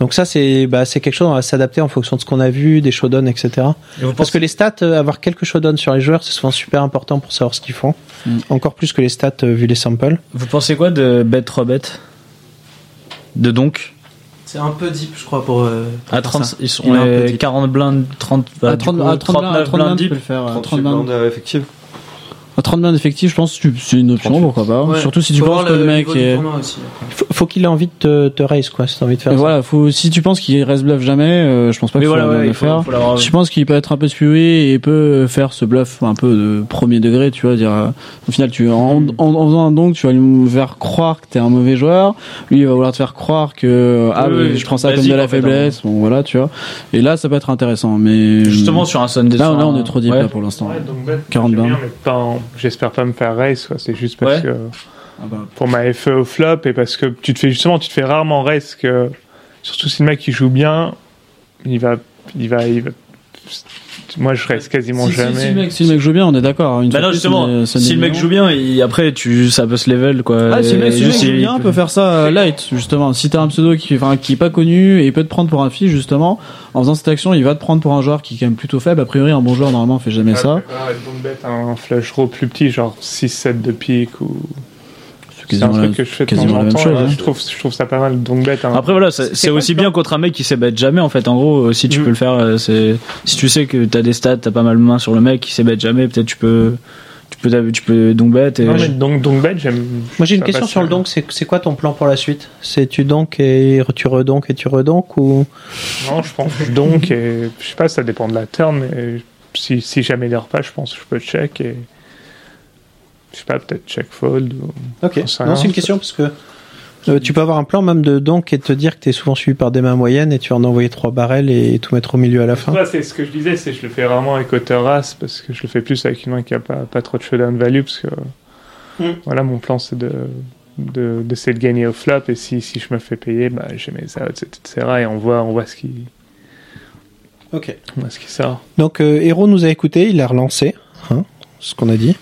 Donc ça c'est bah, c'est quelque chose on va s'adapter en fonction de ce qu'on a vu, des showdowns, etc. Et vous Parce que les stats, euh, avoir quelques showdowns sur les joueurs, c'est souvent super important pour savoir ce qu'ils font. Mm. Encore plus que les stats euh, vu les samples. Vous pensez quoi de bet 3 bet De donc C'est un peu deep, je crois, pour. euh, à pour 30, ça. ils sont Il est un peu les deep. 40 blindes, 30, bah, à du 30, coup, à 30 blindes, 39 à 30 blindes, blindes tu deep. peux le faire. à 38 30 blindes. blindes effectives. À 30 blindes effectives, je pense que c'est une option, pourquoi pas. Ouais. Surtout si tu Faut penses que le mec est. aussi. Faut, faut qu'il ait envie de te, te raise quoi, si t'as envie de faire Et ça. voilà, faut, si tu penses qu'il reste bluff jamais, euh, je pense pas que voilà, ouais, faut- faire. faut Je pense qu'il peut être un peu spuré et peut faire ce bluff un peu de premier degré, tu vois, dire euh, au final tu en, en, en faisant un don, tu vas lui faire croire que t'es un mauvais joueur, lui il va vouloir te faire croire que ah Oui, je prends ça comme de la fait, faiblesse, bon voilà, tu vois. Et là ça peut être intéressant, mais Justement sur un Sunday. là, là on est trop deep ouais. là pour l'instant. Ouais, donc, ben, 40 j'aime J'espère pas me faire raise, quoi. C'est juste parce Ouais. que Ah bah. pour ma FE au flop et parce que tu te fais justement, tu te fais rarement raise que surtout si le mec qui joue bien, il va, il va, il va moi, je reste quasiment Si, si, jamais. si le mec, si le mec joue bien, on est d'accord. hein, Une Bah non justement, mais ça si le mec joue bien, il- après tu ça peut se level quoi. Ah, si le mec, si joue il- bien, peut faire ça euh, light, justement. Si t'as un pseudo qui, enfin, qui est pas connu et il peut te prendre pour un fils, justement, en faisant cette action, il va te prendre pour un joueur qui est quand même plutôt faible. A priori, un bon joueur, normalement, fait jamais ça. donc bête un flush draw plus petit, genre 6-7 de pique ou. C'est un quasiment la- truc que je fais quasiment la même temps. chose, et hein. Je trouve, je trouve ça pas mal. Donc bête. hein. Après voilà, c'est aussi bien contre un mec qui bet jamais en fait. En gros, si Mm. tu peux le faire, euh, c'est si tu sais que t'as des stats, t'as pas mal de mains sur le mec qui bet jamais, peut-être tu peux tu peux tu peux donc bet et Non, mais donc, donc bête, j'aime. Moi j'ai une question sur le donk, c'est c'est quoi ton plan pour la suite? C'est tu donk et tu redonk et tu redonk ou? Non, je pense je donc et je sais pas, ça dépend de la turn, mais si, si j'améliore pas, je pense que je peux check et je sais pas, peut-être check fold. Ou... Ok. Non, c'est une question parce que euh, tu peux avoir un plan même de donk et te dire que t'es souvent suivi par des mains moyennes et tu vas en envoyer trois barrels et tout mettre au milieu à la fin. C'est ce que je disais, c'est que je le fais vraiment avec hauteur race parce que je le fais plus avec une main qui a pas, pas trop de showdown value parce que Mm. voilà, mon plan c'est de de- d'essayer de, gagner au flop et si, si je me fais payer, bah, j'ai mes outs, etc. et on voit, on voit ce qui, Ok. on voit ce qui sort. Donc euh, Hero nous a écouté, il a relancé, hein, ce qu'on a dit.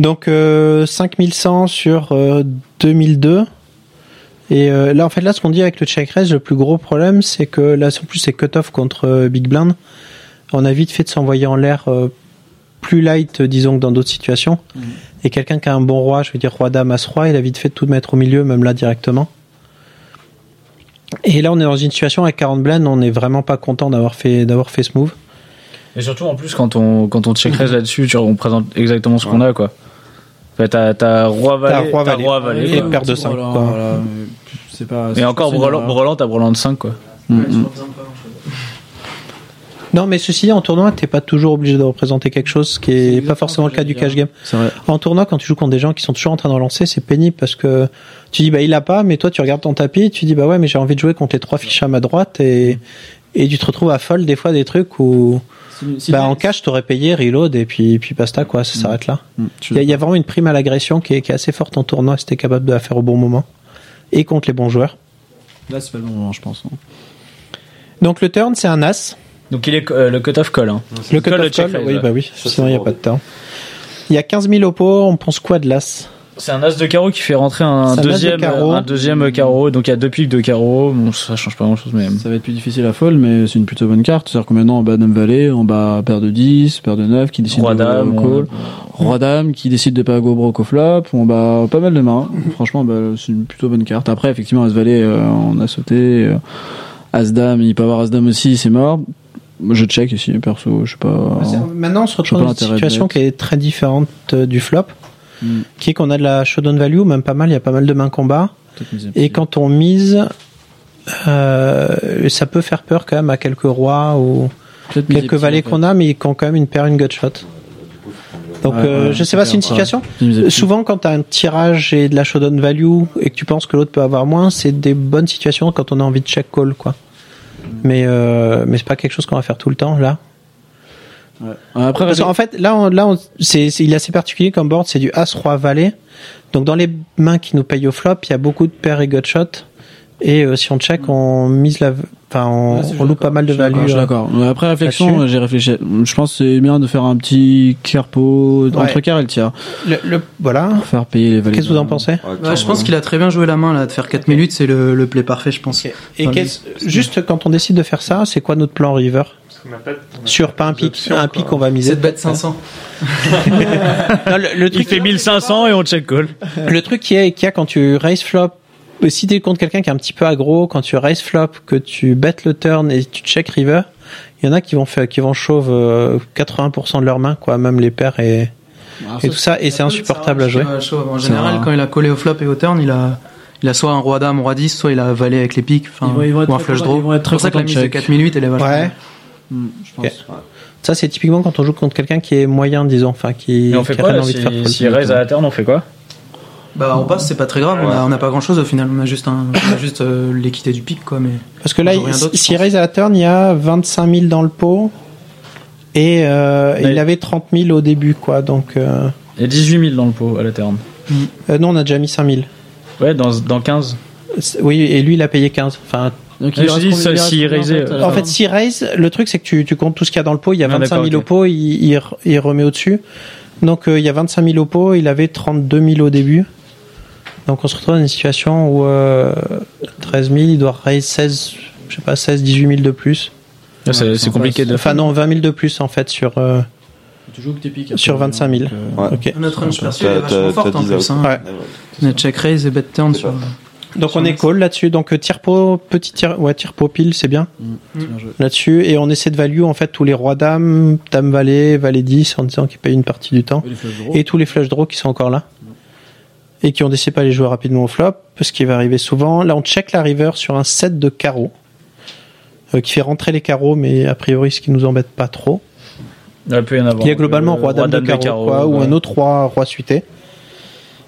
Donc euh, 5100 sur euh, 2002. Et euh, là, en fait, là, ce qu'on dit avec le check raise, le plus gros problème, c'est que là, en plus, c'est cut-off contre euh, Big Blind. On a vite fait de s'envoyer en l'air euh, plus light, euh, disons, que dans d'autres situations. Et quelqu'un qui a un bon roi, je veux dire roi dame as roi, il a vite fait de tout mettre au milieu, même là directement. Et là, on est dans une situation avec 40 blinds, on n'est vraiment pas content d'avoir fait d'avoir fait ce move. Et surtout en plus quand on quand on check raise là-dessus, on présente exactement ce qu'on a quoi. T'as t'as roi valet, T'as roi t'as valet. roi valet, Et paire de 5 Voilà, quoi. voilà, mais c'est pas. Et encore brelant, t'as brelant de 5 quoi. Mm, mm. Non, mais ceci dit, en tournoi, t'es pas toujours obligé de représenter quelque chose, ce qui est, pas forcément le cas du cash game. En tournoi, quand tu joues contre des gens qui sont toujours en train de relancer, c'est pénible parce que tu dis bah il a pas, mais toi tu regardes ton tapis, tu dis bah ouais mais j'ai envie de jouer contre les trois fiches à ma droite et et tu te retrouves à folle des fois des trucs où si bah en cash t'aurais payé reload et puis puis basta quoi, ça s'arrête là. Mm, Il y, a- il y a vraiment une prime à l'agression qui est, qui est assez forte en tournoi si t'es capable de la faire au bon moment et contre les bons joueurs. Là, c'est pas le bon moment, je pense. hein. Donc le turn c'est un as. Donc il est euh, le cut-off call. Hein. Le cut-off call, oui bah oui, Ça, sinon il c'est y a pas de turn. Il y a 15 000 oppos, on pense quoi de l'as? C'est un as de carreau qui fait rentrer un de deuxième, carreau. un deuxième carreau. Donc il y a deux piques de carreau. Bon, ça change pas grand chose, mais. Ça va être plus difficile à fold, mais c'est une plutôt bonne carte. C'est-à-dire que maintenant, en bas dame valet, en bas paire de 10, paire de 9 qui décide Roi de dame, call. on- Roi dame qui décide de pas go broke au flop. On bat pas mal de mains. Franchement, bah, c'est une plutôt bonne carte. Après, effectivement, as valet, euh, on a sauté. euh, as dame, il peut avoir as dame aussi, c'est mort. Je check ici, perso, je sais pas. Maintenant, on se retrouve dans une situation qui est très différente euh, du flop, Mm. qui est qu'on a de la showdown value, même pas mal, il y a pas mal de mains combat. Et quand on mise, euh, ça peut faire peur quand même à quelques rois ou quelques valets qu'on a, mais qui ont quand même une paire, une gutshot. Donc, Ouais, euh, ouais, je sais pas, c'est une situation. Souvent, quand tu as un tirage et de la showdown value et que tu penses que l'autre peut avoir moins, c'est des bonnes situations quand on a envie de check call, quoi. Mais, euh, mais c'est pas quelque chose qu'on va faire tout le temps, là. Ouais. Après, Parce qu'en fait, là, on, là, on- c'est, c'est- il est assez particulier comme board, c'est du As, Roi, Valet. Donc, dans les mains qui nous payent au flop, il y a beaucoup de paires et gutshot. Et euh, si on check, on mise la, enfin, on, Ouais, on loupe pas mal de d'accord, value. euh, d'accord. Mais Après réflexion, là-dessus. euh, j'ai réfléchi. Je pense que c'est bien de faire un petit carpo entre Ouais. quart et le tiers. Le, le- voilà. Pour faire payer les. Qu'est-ce que vous en pensez Ouais, je pense qu'il a très bien joué la main là, de faire 4 minutes, c'est le, le play parfait, je pense. Et Enfin, qu'est-ce- juste quand on décide de faire ça, c'est quoi notre plan river? Qu'on a pas- on a Sur pas un pic, un pic on va miser. C'est bet 500. Non, le, le Il truc, fait 1500 et on check call. le truc qui est qu'il y a quand tu raise flop, euh, si t'es contre quelqu'un qui est un petit peu aggro, quand tu raise flop, que tu bet le turn et tu check river, il y en a qui vont faire, qui vont chauve euh, 80% de leurs mains, quoi, même les paires et, Ah, et tout ça, et c'est insupportable à jouer. En général, quand il a collé au flop et au turn, il a, il a soit un roi dame, roi 10, soit il a valet avec les piques, enfin, ou un flush draw. C'est pour ça que la mise de de check. 4 minutes, elle est vachement Ouais. Hmm, je pense. Ok. Ça, c'est typiquement quand on joue contre quelqu'un qui est moyen, disons, enfin, qui, on fait qui a quoi rien là, envie de faire si, si raise à la turn, on fait quoi Bah, on passe, c'est pas très grave, on a, on a pas grand chose au final, on a juste un, on a juste euh, l'équité du pic, quoi, mais. Parce que là, il- pense. raise à la turn, il y a 25 000 dans le pot. Et euh, il avait 30 000 au début, quoi. Donc, euh, Il y a 18 000 dans le pot à la turn. euh, non, on a déjà mis 5 000. Ouais, dans, dans 15. C'est- Oui, et lui, il a payé 15. Enfin, Donc il reste combien- il reste combien, en fait, la En fait, si raise, le truc c'est que tu, tu comptes tout ce qu'il y a dans le pot. Il y a Ah, 25 000 d'accord, au pot, il, il, il remet au-dessus. Donc euh, il y a 25 000 au pot, il avait 32 000 au début. Donc on se retrouve dans une situation où euh, 13 000, il doit raise 16, je sais pas, 16, 18 000 de plus. Là, c'est- c'est compliqué de Enfin non, 20 000 de plus en fait sur, euh, Tu joues que t'es piques. sur 25 000. Ouais. Ok. Notre range elle est vachement forte en 10 plus. Hein. Ouais. Net check raise et bet turn sur. Donc on est call là-dessus. Donc euh, tire pot, petit tir, ouais, tire pot pile, c'est bien. Là-dessus. Et on essaie de value en fait tous les rois dames, dame valet, valet 10 en disant qu'ils payent une partie du temps. Et tous les flush draws qui sont encore là. Et qui ont décidé pas les jouer rapidement au flop. Parce qu'il va arriver souvent. Là on check la river sur un set de carreaux. euh, qui fait rentrer les carreaux, mais a priori ce qui nous embête pas trop. Il peut y en avoir. Il y a globalement Euh, roi dame de carreaux, quoi, ou un autre roi, roi suité.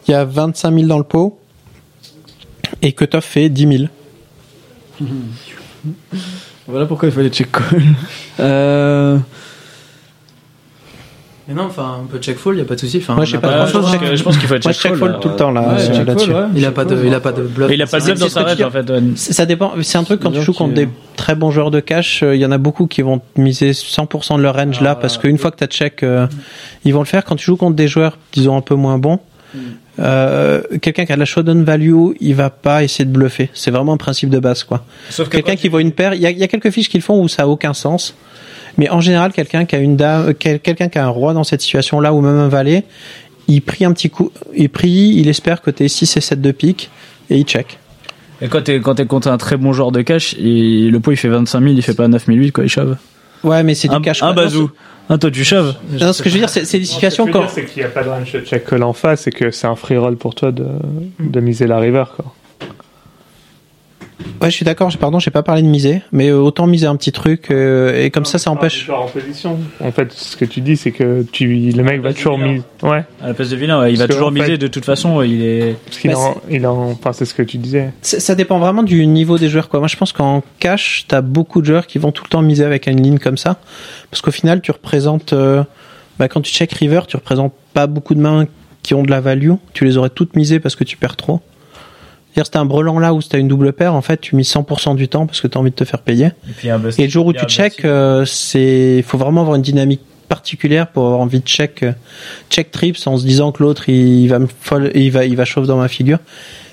Il y a 25 000 dans le pot. Et cutoff fait 10 000. [LAUGHS] Voilà pourquoi il fallait check call. [LAUGHS] Euh... Mais non, enfin, un peu check fold, y a pas de souci. Enfin, Moi, je on pas, chose. pense que- je pense qu'il faut être check check fold, fold tout le temps, là, Ouais, ouais. Il a pas de, il a pas de bluff. Il a pas de bluff dans sa que tu en fait. ouais. C'est- Ça dépend. C'est un truc quand tu joues contre des très bons joueurs de cash, euh, il y en a beaucoup qui vont miser 100% de leur range là parce qu'une fois que tu as check, euh, ils vont le faire. Quand tu joues contre des joueurs, disons un peu moins bons, euh, quelqu'un qui a de la showdown value, il va pas essayer de bluffer. C'est vraiment un principe de base quoi. Sauf que Quelqu'un qui voit une paire, il y, a- il y a quelques fiches qu'ils font où ça a aucun sens. Mais en général, quelqu'un qui a une dame, euh, quel- quelqu'un qui a un roi dans cette situation-là ou même un valet, il prie un petit coup, il prie, il espère que t'es 6 et 7 de pique et il check. Et quand t'es quand t'es contre un très bon joueur de cash, et le pot il fait 25 000, il fait pas 9 008 quoi, il shove. Ouais, mais c'est du un, cash. Un bazou. Un toi tu shoves. Non, ce que je veux dire, c'est des situations Ce que je veux quand. dire, c'est qu'il n'y a pas de range check call en face et que c'est un free roll pour toi de, de miser la river. Quoi. Ouais, je suis d'accord. j'ai- Pardon, j'ai pas parlé de miser, mais euh, autant miser un petit truc euh, et comme ça, ça empêche. en position. En fait, ce que tu dis, c'est que tu, le mec va toujours miser. Ouais. À la place de vilain, ouais, il Parce va toujours fait- miser de toute façon, il est. Parce qu'il Bah, en, il en, enfin, c'est ce que tu disais. Ça ça dépend vraiment du niveau des joueurs. Quoi. Moi, je pense qu'en cash, t'as beaucoup de joueurs qui vont tout le temps miser avec une ligne comme ça, parce qu'au final, tu représentes. euh, bah, quand tu check river, tu représentes pas beaucoup de mains qui ont de la value. Tu les aurais toutes misées parce que tu perds trop. C'est-à-dire, si t'as un brelan là où t'as une double paire, en fait, tu mises 100% du temps parce que t'as envie de te faire payer. Et puis le jour où tu check, euh, c'est, il faut vraiment avoir une dynamique particulière pour avoir envie de check, euh, check trips en se disant que l'autre il va me folle, il va, il va chauffe dans ma figure.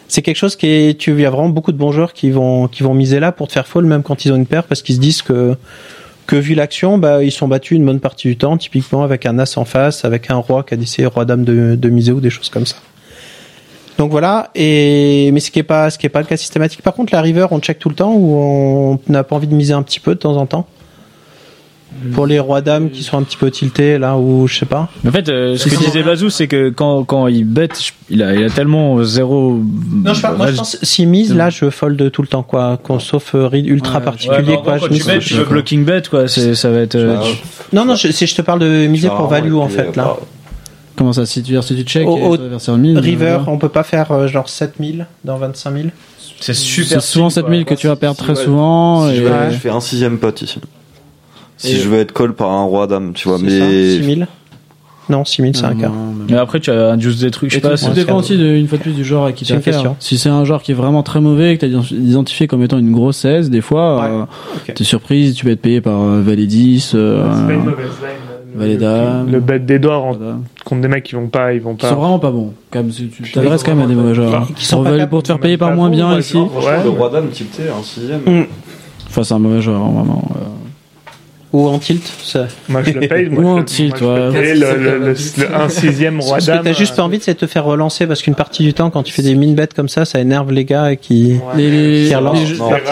C'est quelque chose qui est, tu, il y a vraiment beaucoup de bons joueurs qui vont, qui vont miser là pour te faire folle même quand ils ont une paire parce qu'ils se disent que, que vu l'action, bah, ils sont battus une bonne partie du temps, typiquement avec un as en face, avec un roi qui a décidé roi dame de, de miser ou des choses comme ça. Donc voilà, et mais ce qui est pas ce qui est pas le cas systématique. Par contre, la river, on check tout le temps ou on n'a pas envie de miser un petit peu de temps en temps. Pour les rois dames qui sont un petit peu tiltés là ou je sais pas. En fait, euh, ce que disait Bazou, c'est que quand, quand il bet, je- il a, il a tellement zéro. Non, je, parle- moi je pense si mise là, je fold tout le temps quoi, qu'on- sauf euh, read ultra Ouais, particulier quoi. gros, je quand tu bet, tu veux blocking bet quoi, ça va être. euh, tu- Non non, je, c'est- je te parle de miser pour value en fait là. Comment ça, si tu, si tu check et mine, River, euh, on peut pas faire euh, genre 7000 dans 25 000. C'est C'est souvent 7000 que tu vas perdre très souvent. Si je, et- veux, je fais un sixième pot ici. Si Et- je veux être call par un roi dame, tu vois, mais. ça, 6000 Non, 6000 c'est un quart. Mais après, tu as un juice des trucs, je Et sais pas. tout dépend aussi de, une fois de plus du genre à qui tu une affaire. question. Si c'est un genre qui est vraiment très mauvais, que tu as identifié comme étant une grosse 16, des fois, euh, ok. t'es surprise, tu vas être payé par euh, Valet 10, euh, C'est pas une mauvaise line. Valet dame. Le bet d'Edouard contre des mecs qui vont pas, ils vont pas. sont vraiment pas bons. Quand même, si tu t'adresses quand même à des mauvais joueurs. Qui sont Pour, te faire payer par pas moins bien ici. Le roi dame tilté, un sixième. Enfin, c'est un mauvais joueur, hein, vraiment. Euh. Ou en tilt, ça. Moi je le paye. Moi, Ou je en tilt, moi, je ouais. payer le, le, le, le 1 sixième roi Ce que dame. t'as juste pas envie, c'est de te faire relancer parce qu'une partie du temps, quand tu fais des min bets comme ça, ça énerve les gars et qui, Les- les- qui relancent.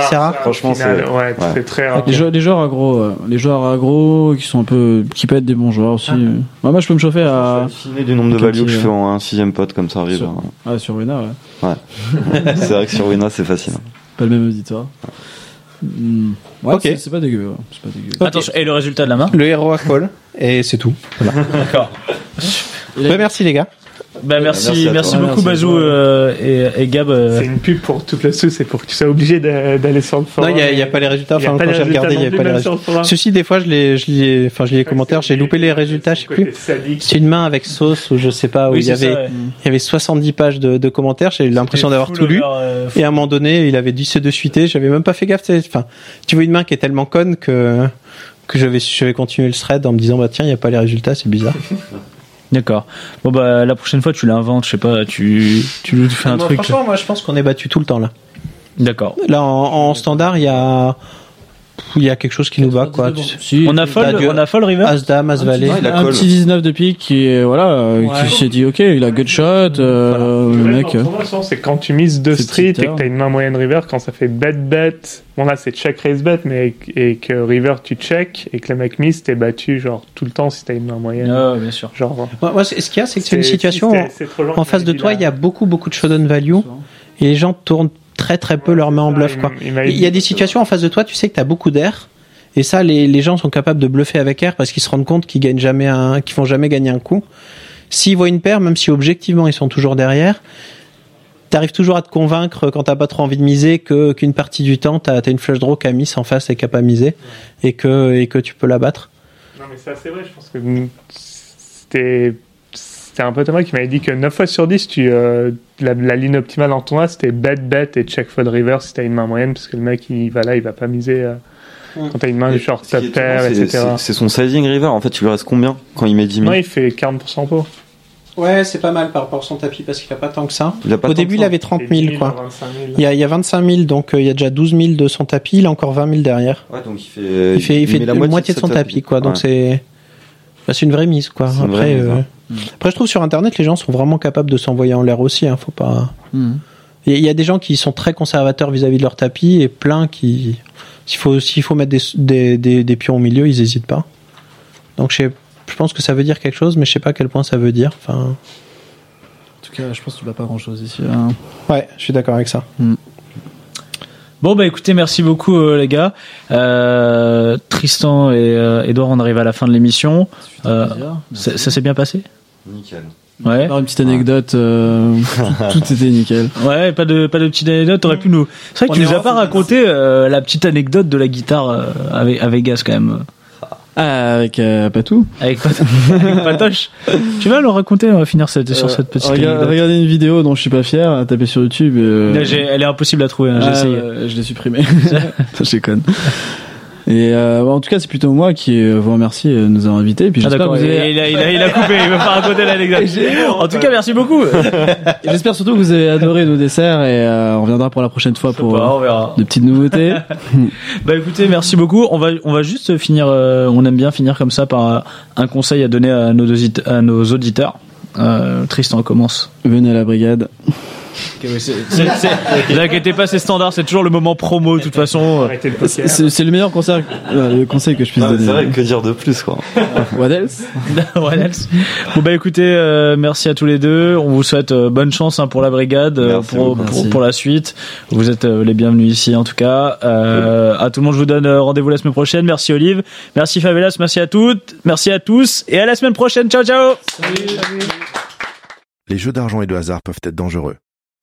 c'est rare. Franchement, c'est. ouais, ouais. c'est très rare. Les, joueurs, les joueurs aggro, ouais. les joueurs aggro qui sont un peu, qui peuvent être des bons joueurs aussi. Ouais, moi, je peux me chauffer à. Du nombre de Avec un value que je fais euh, en un sixième pot comme ça arrive. Sur- hein. Ah, sur Wina, ouais. Ouais. [LAUGHS] c'est vrai que sur Wina, c'est facile. Pas le même auditoire. Hmm. Ouais, Ok. c'est- pas dégueu. ouais. C'est pas dégueu. Attention, et le résultat de la main Le héros à call et c'est tout. Voilà. [LAUGHS] D'accord. Merci les gars. Bah merci, beaucoup Merci. Bazou euh, et, et Gab. euh. C'est une pub pour toute la sauce, c'est pour que tu sois obligé d'a- d'aller sur le Non, forum. il a, il y a pas les résultats. Il y a Enfin, pas quand les j'ai résultats regardé, il y non avait pas les résultats. Ceci, des fois, je les, je les, enfin, je lis les commentaires, j'ai loupé les résultats, je sais plus. C'est une main avec sauce ou je sais pas où Oui, il y avait, ça, ouais. il y avait 70 pages de, de commentaires. J'ai eu l'impression d'avoir tout lu. euh, Et à un moment donné, il avait dit c'est de suité. J'avais même pas fait gaffe. tu sais. Enfin, tu vois une main qui est tellement conne que que je vais, je vais continuer le thread en me disant bah tiens, il y a pas les résultats, c'est bizarre. [LAUGHS] D'accord. Bon bah la prochaine fois tu l'inventes, je sais pas, tu tu fais un Moi, truc. Franchement, moi, je pense qu'on est battu tout le temps là. D'accord. Là, en, en standard, il y a il y a quelque chose qui nous bat quoi. Tu sais. On a du- on a fold river. As dame, as valet. un petit 19 de pique qui est voilà euh, Ouais. qui s'est dit ok il a gut shot euh, le mec euh, Voilà, c'est quand tu mises deux C'est street et que t'as une main moyenne river, quand ça fait bet bet, bon là c'est check raise bet, mais et que river tu check et que le mec mise, t'es battu genre tout le temps si t'as une main moyenne. Ah, bien sûr. Genre. Moi, moi, c'est- ce qu'il y a, c'est que c'est une situation c'est- en- face de toi, il y a beaucoup, beaucoup de showdown value et les gens tournent très, très peu leurs mains en bluff. Quoi. il y a des situations en face de toi, tu sais que tu as beaucoup d'air et ça, les, les gens sont capables de bluffer avec air parce qu'ils se rendent compte qu'ils gagnent jamais un, qu'ils font jamais gagner un coup. S'ils voient une paire, même si objectivement ils sont toujours derrière, t'arrives toujours à te convaincre quand t'as pas trop envie de miser que qu'une partie du temps t'as as une flush draw qui a miss en face et qui a pas misé et que et que tu peux la battre. Non mais c'est vrai, je pense que c'était c'était un pote à moi qui m'avait dit que 9 fois sur 10 tu euh, la, la ligne optimale en tournoi c'était bet bet et check fold river si t'as une main moyenne parce que le mec il va là il va pas miser euh, quand t'as une main qui est top pair etc. c'est- son sizing river. En fait, tu lui reste combien quand il met 10 000 Non il fait 40% pot. Ouais, c'est pas mal par rapport à son tapis parce qu'il a pas tant que ça. Il a pas Au début, il avait 30 Et 10 000, 000, quoi. 25 000. Il y a, il y a 25 000, donc euh, il y a déjà 12 000 de son tapis. Il a encore 20 000 derrière. Ouais, donc il fait. il fait, il fait met la moitié, de son tapis, quoi. Donc Ouais. c'est, bah, c'est une vraie mise, quoi. Vraie Après, euh, hein. après, je trouve sur Internet, les gens sont vraiment capables de s'envoyer en l'air aussi. Hein, faut pas. hmm. Il y a- il y a des gens qui sont très conservateurs vis-à-vis de leur tapis et plein qui, s'il faut, s'il faut mettre des, des, des, des pions au milieu, ils hésitent pas. Donc je, sais- je pense que ça veut dire quelque chose, mais je sais pas à quel point ça veut dire. Enfin, en tout cas je pense que tu vas pas grand chose ici hein. ouais, je suis d'accord avec ça. Bon bah écoutez, merci beaucoup euh, les gars. Euh, Tristan et euh, Edouard, on arrive à la fin de l'émission. Euh, ça ça s'est bien passé? Nickel. Ouais. Alors, une petite anecdote euh, tout, [LAUGHS] tout était nickel Ouais, pas de pas de petite anecdote. T'aurais pu nous. C'est vrai que On tu nous as pas raconté euh, la petite anecdote de la guitare euh, avec à Vegas quand même. Ah, avec euh, Patou Avec, Pat- [LAUGHS] avec Patoche. [LAUGHS] tu vas nous raconter On va finir cette, sur Euh, cette petite regarde- regardez une vidéo dont je suis pas fier taper sur YouTube euh, Là, elle est impossible à trouver. hein, j'ai Ah, essayé. je l'ai supprimé. je déconne. [LAUGHS] Et euh, bon, en tout cas, c'est plutôt moi qui euh, vous remercie de nous avoir invités. Puis Ah, j'espère d'accord, que vous il, avez- il a, il, a, il a coupé, il veut pas raconter l'anecdote. [LAUGHS] En tout cas, merci beaucoup. [LAUGHS] J'espère surtout que vous avez adoré nos desserts et euh, on reviendra pour la prochaine fois pour pas, euh, de petites nouveautés. [LAUGHS] Bah écoutez, merci beaucoup. On va, on va juste finir. euh, on aime bien finir comme ça par euh, un conseil à donner à nos, à nos auditeurs. Euh, Tristan commence. Venez à la brigade. [LAUGHS] Ne vous inquiétez pas, c'est standard. C'est toujours le moment promo de toute façon. C'est le meilleur conseil, euh, le conseil que je puisse Non, donner. C'est vrai, que dire de plus, quoi. [LAUGHS] What else? [LAUGHS] What else? Bon bah écoutez, euh, merci à tous les deux. On vous souhaite euh, bonne chance hein, pour la brigade, euh, Merci pour, pour, la suite. Vous êtes euh, les bienvenus ici en tout cas. Euh, à tout le monde, je vous donne rendez-vous la semaine prochaine. Merci Olive, merci Favelas, merci à toutes, merci à tous et à la semaine prochaine. Ciao ciao. Les jeux d'argent et de hasard peuvent être dangereux.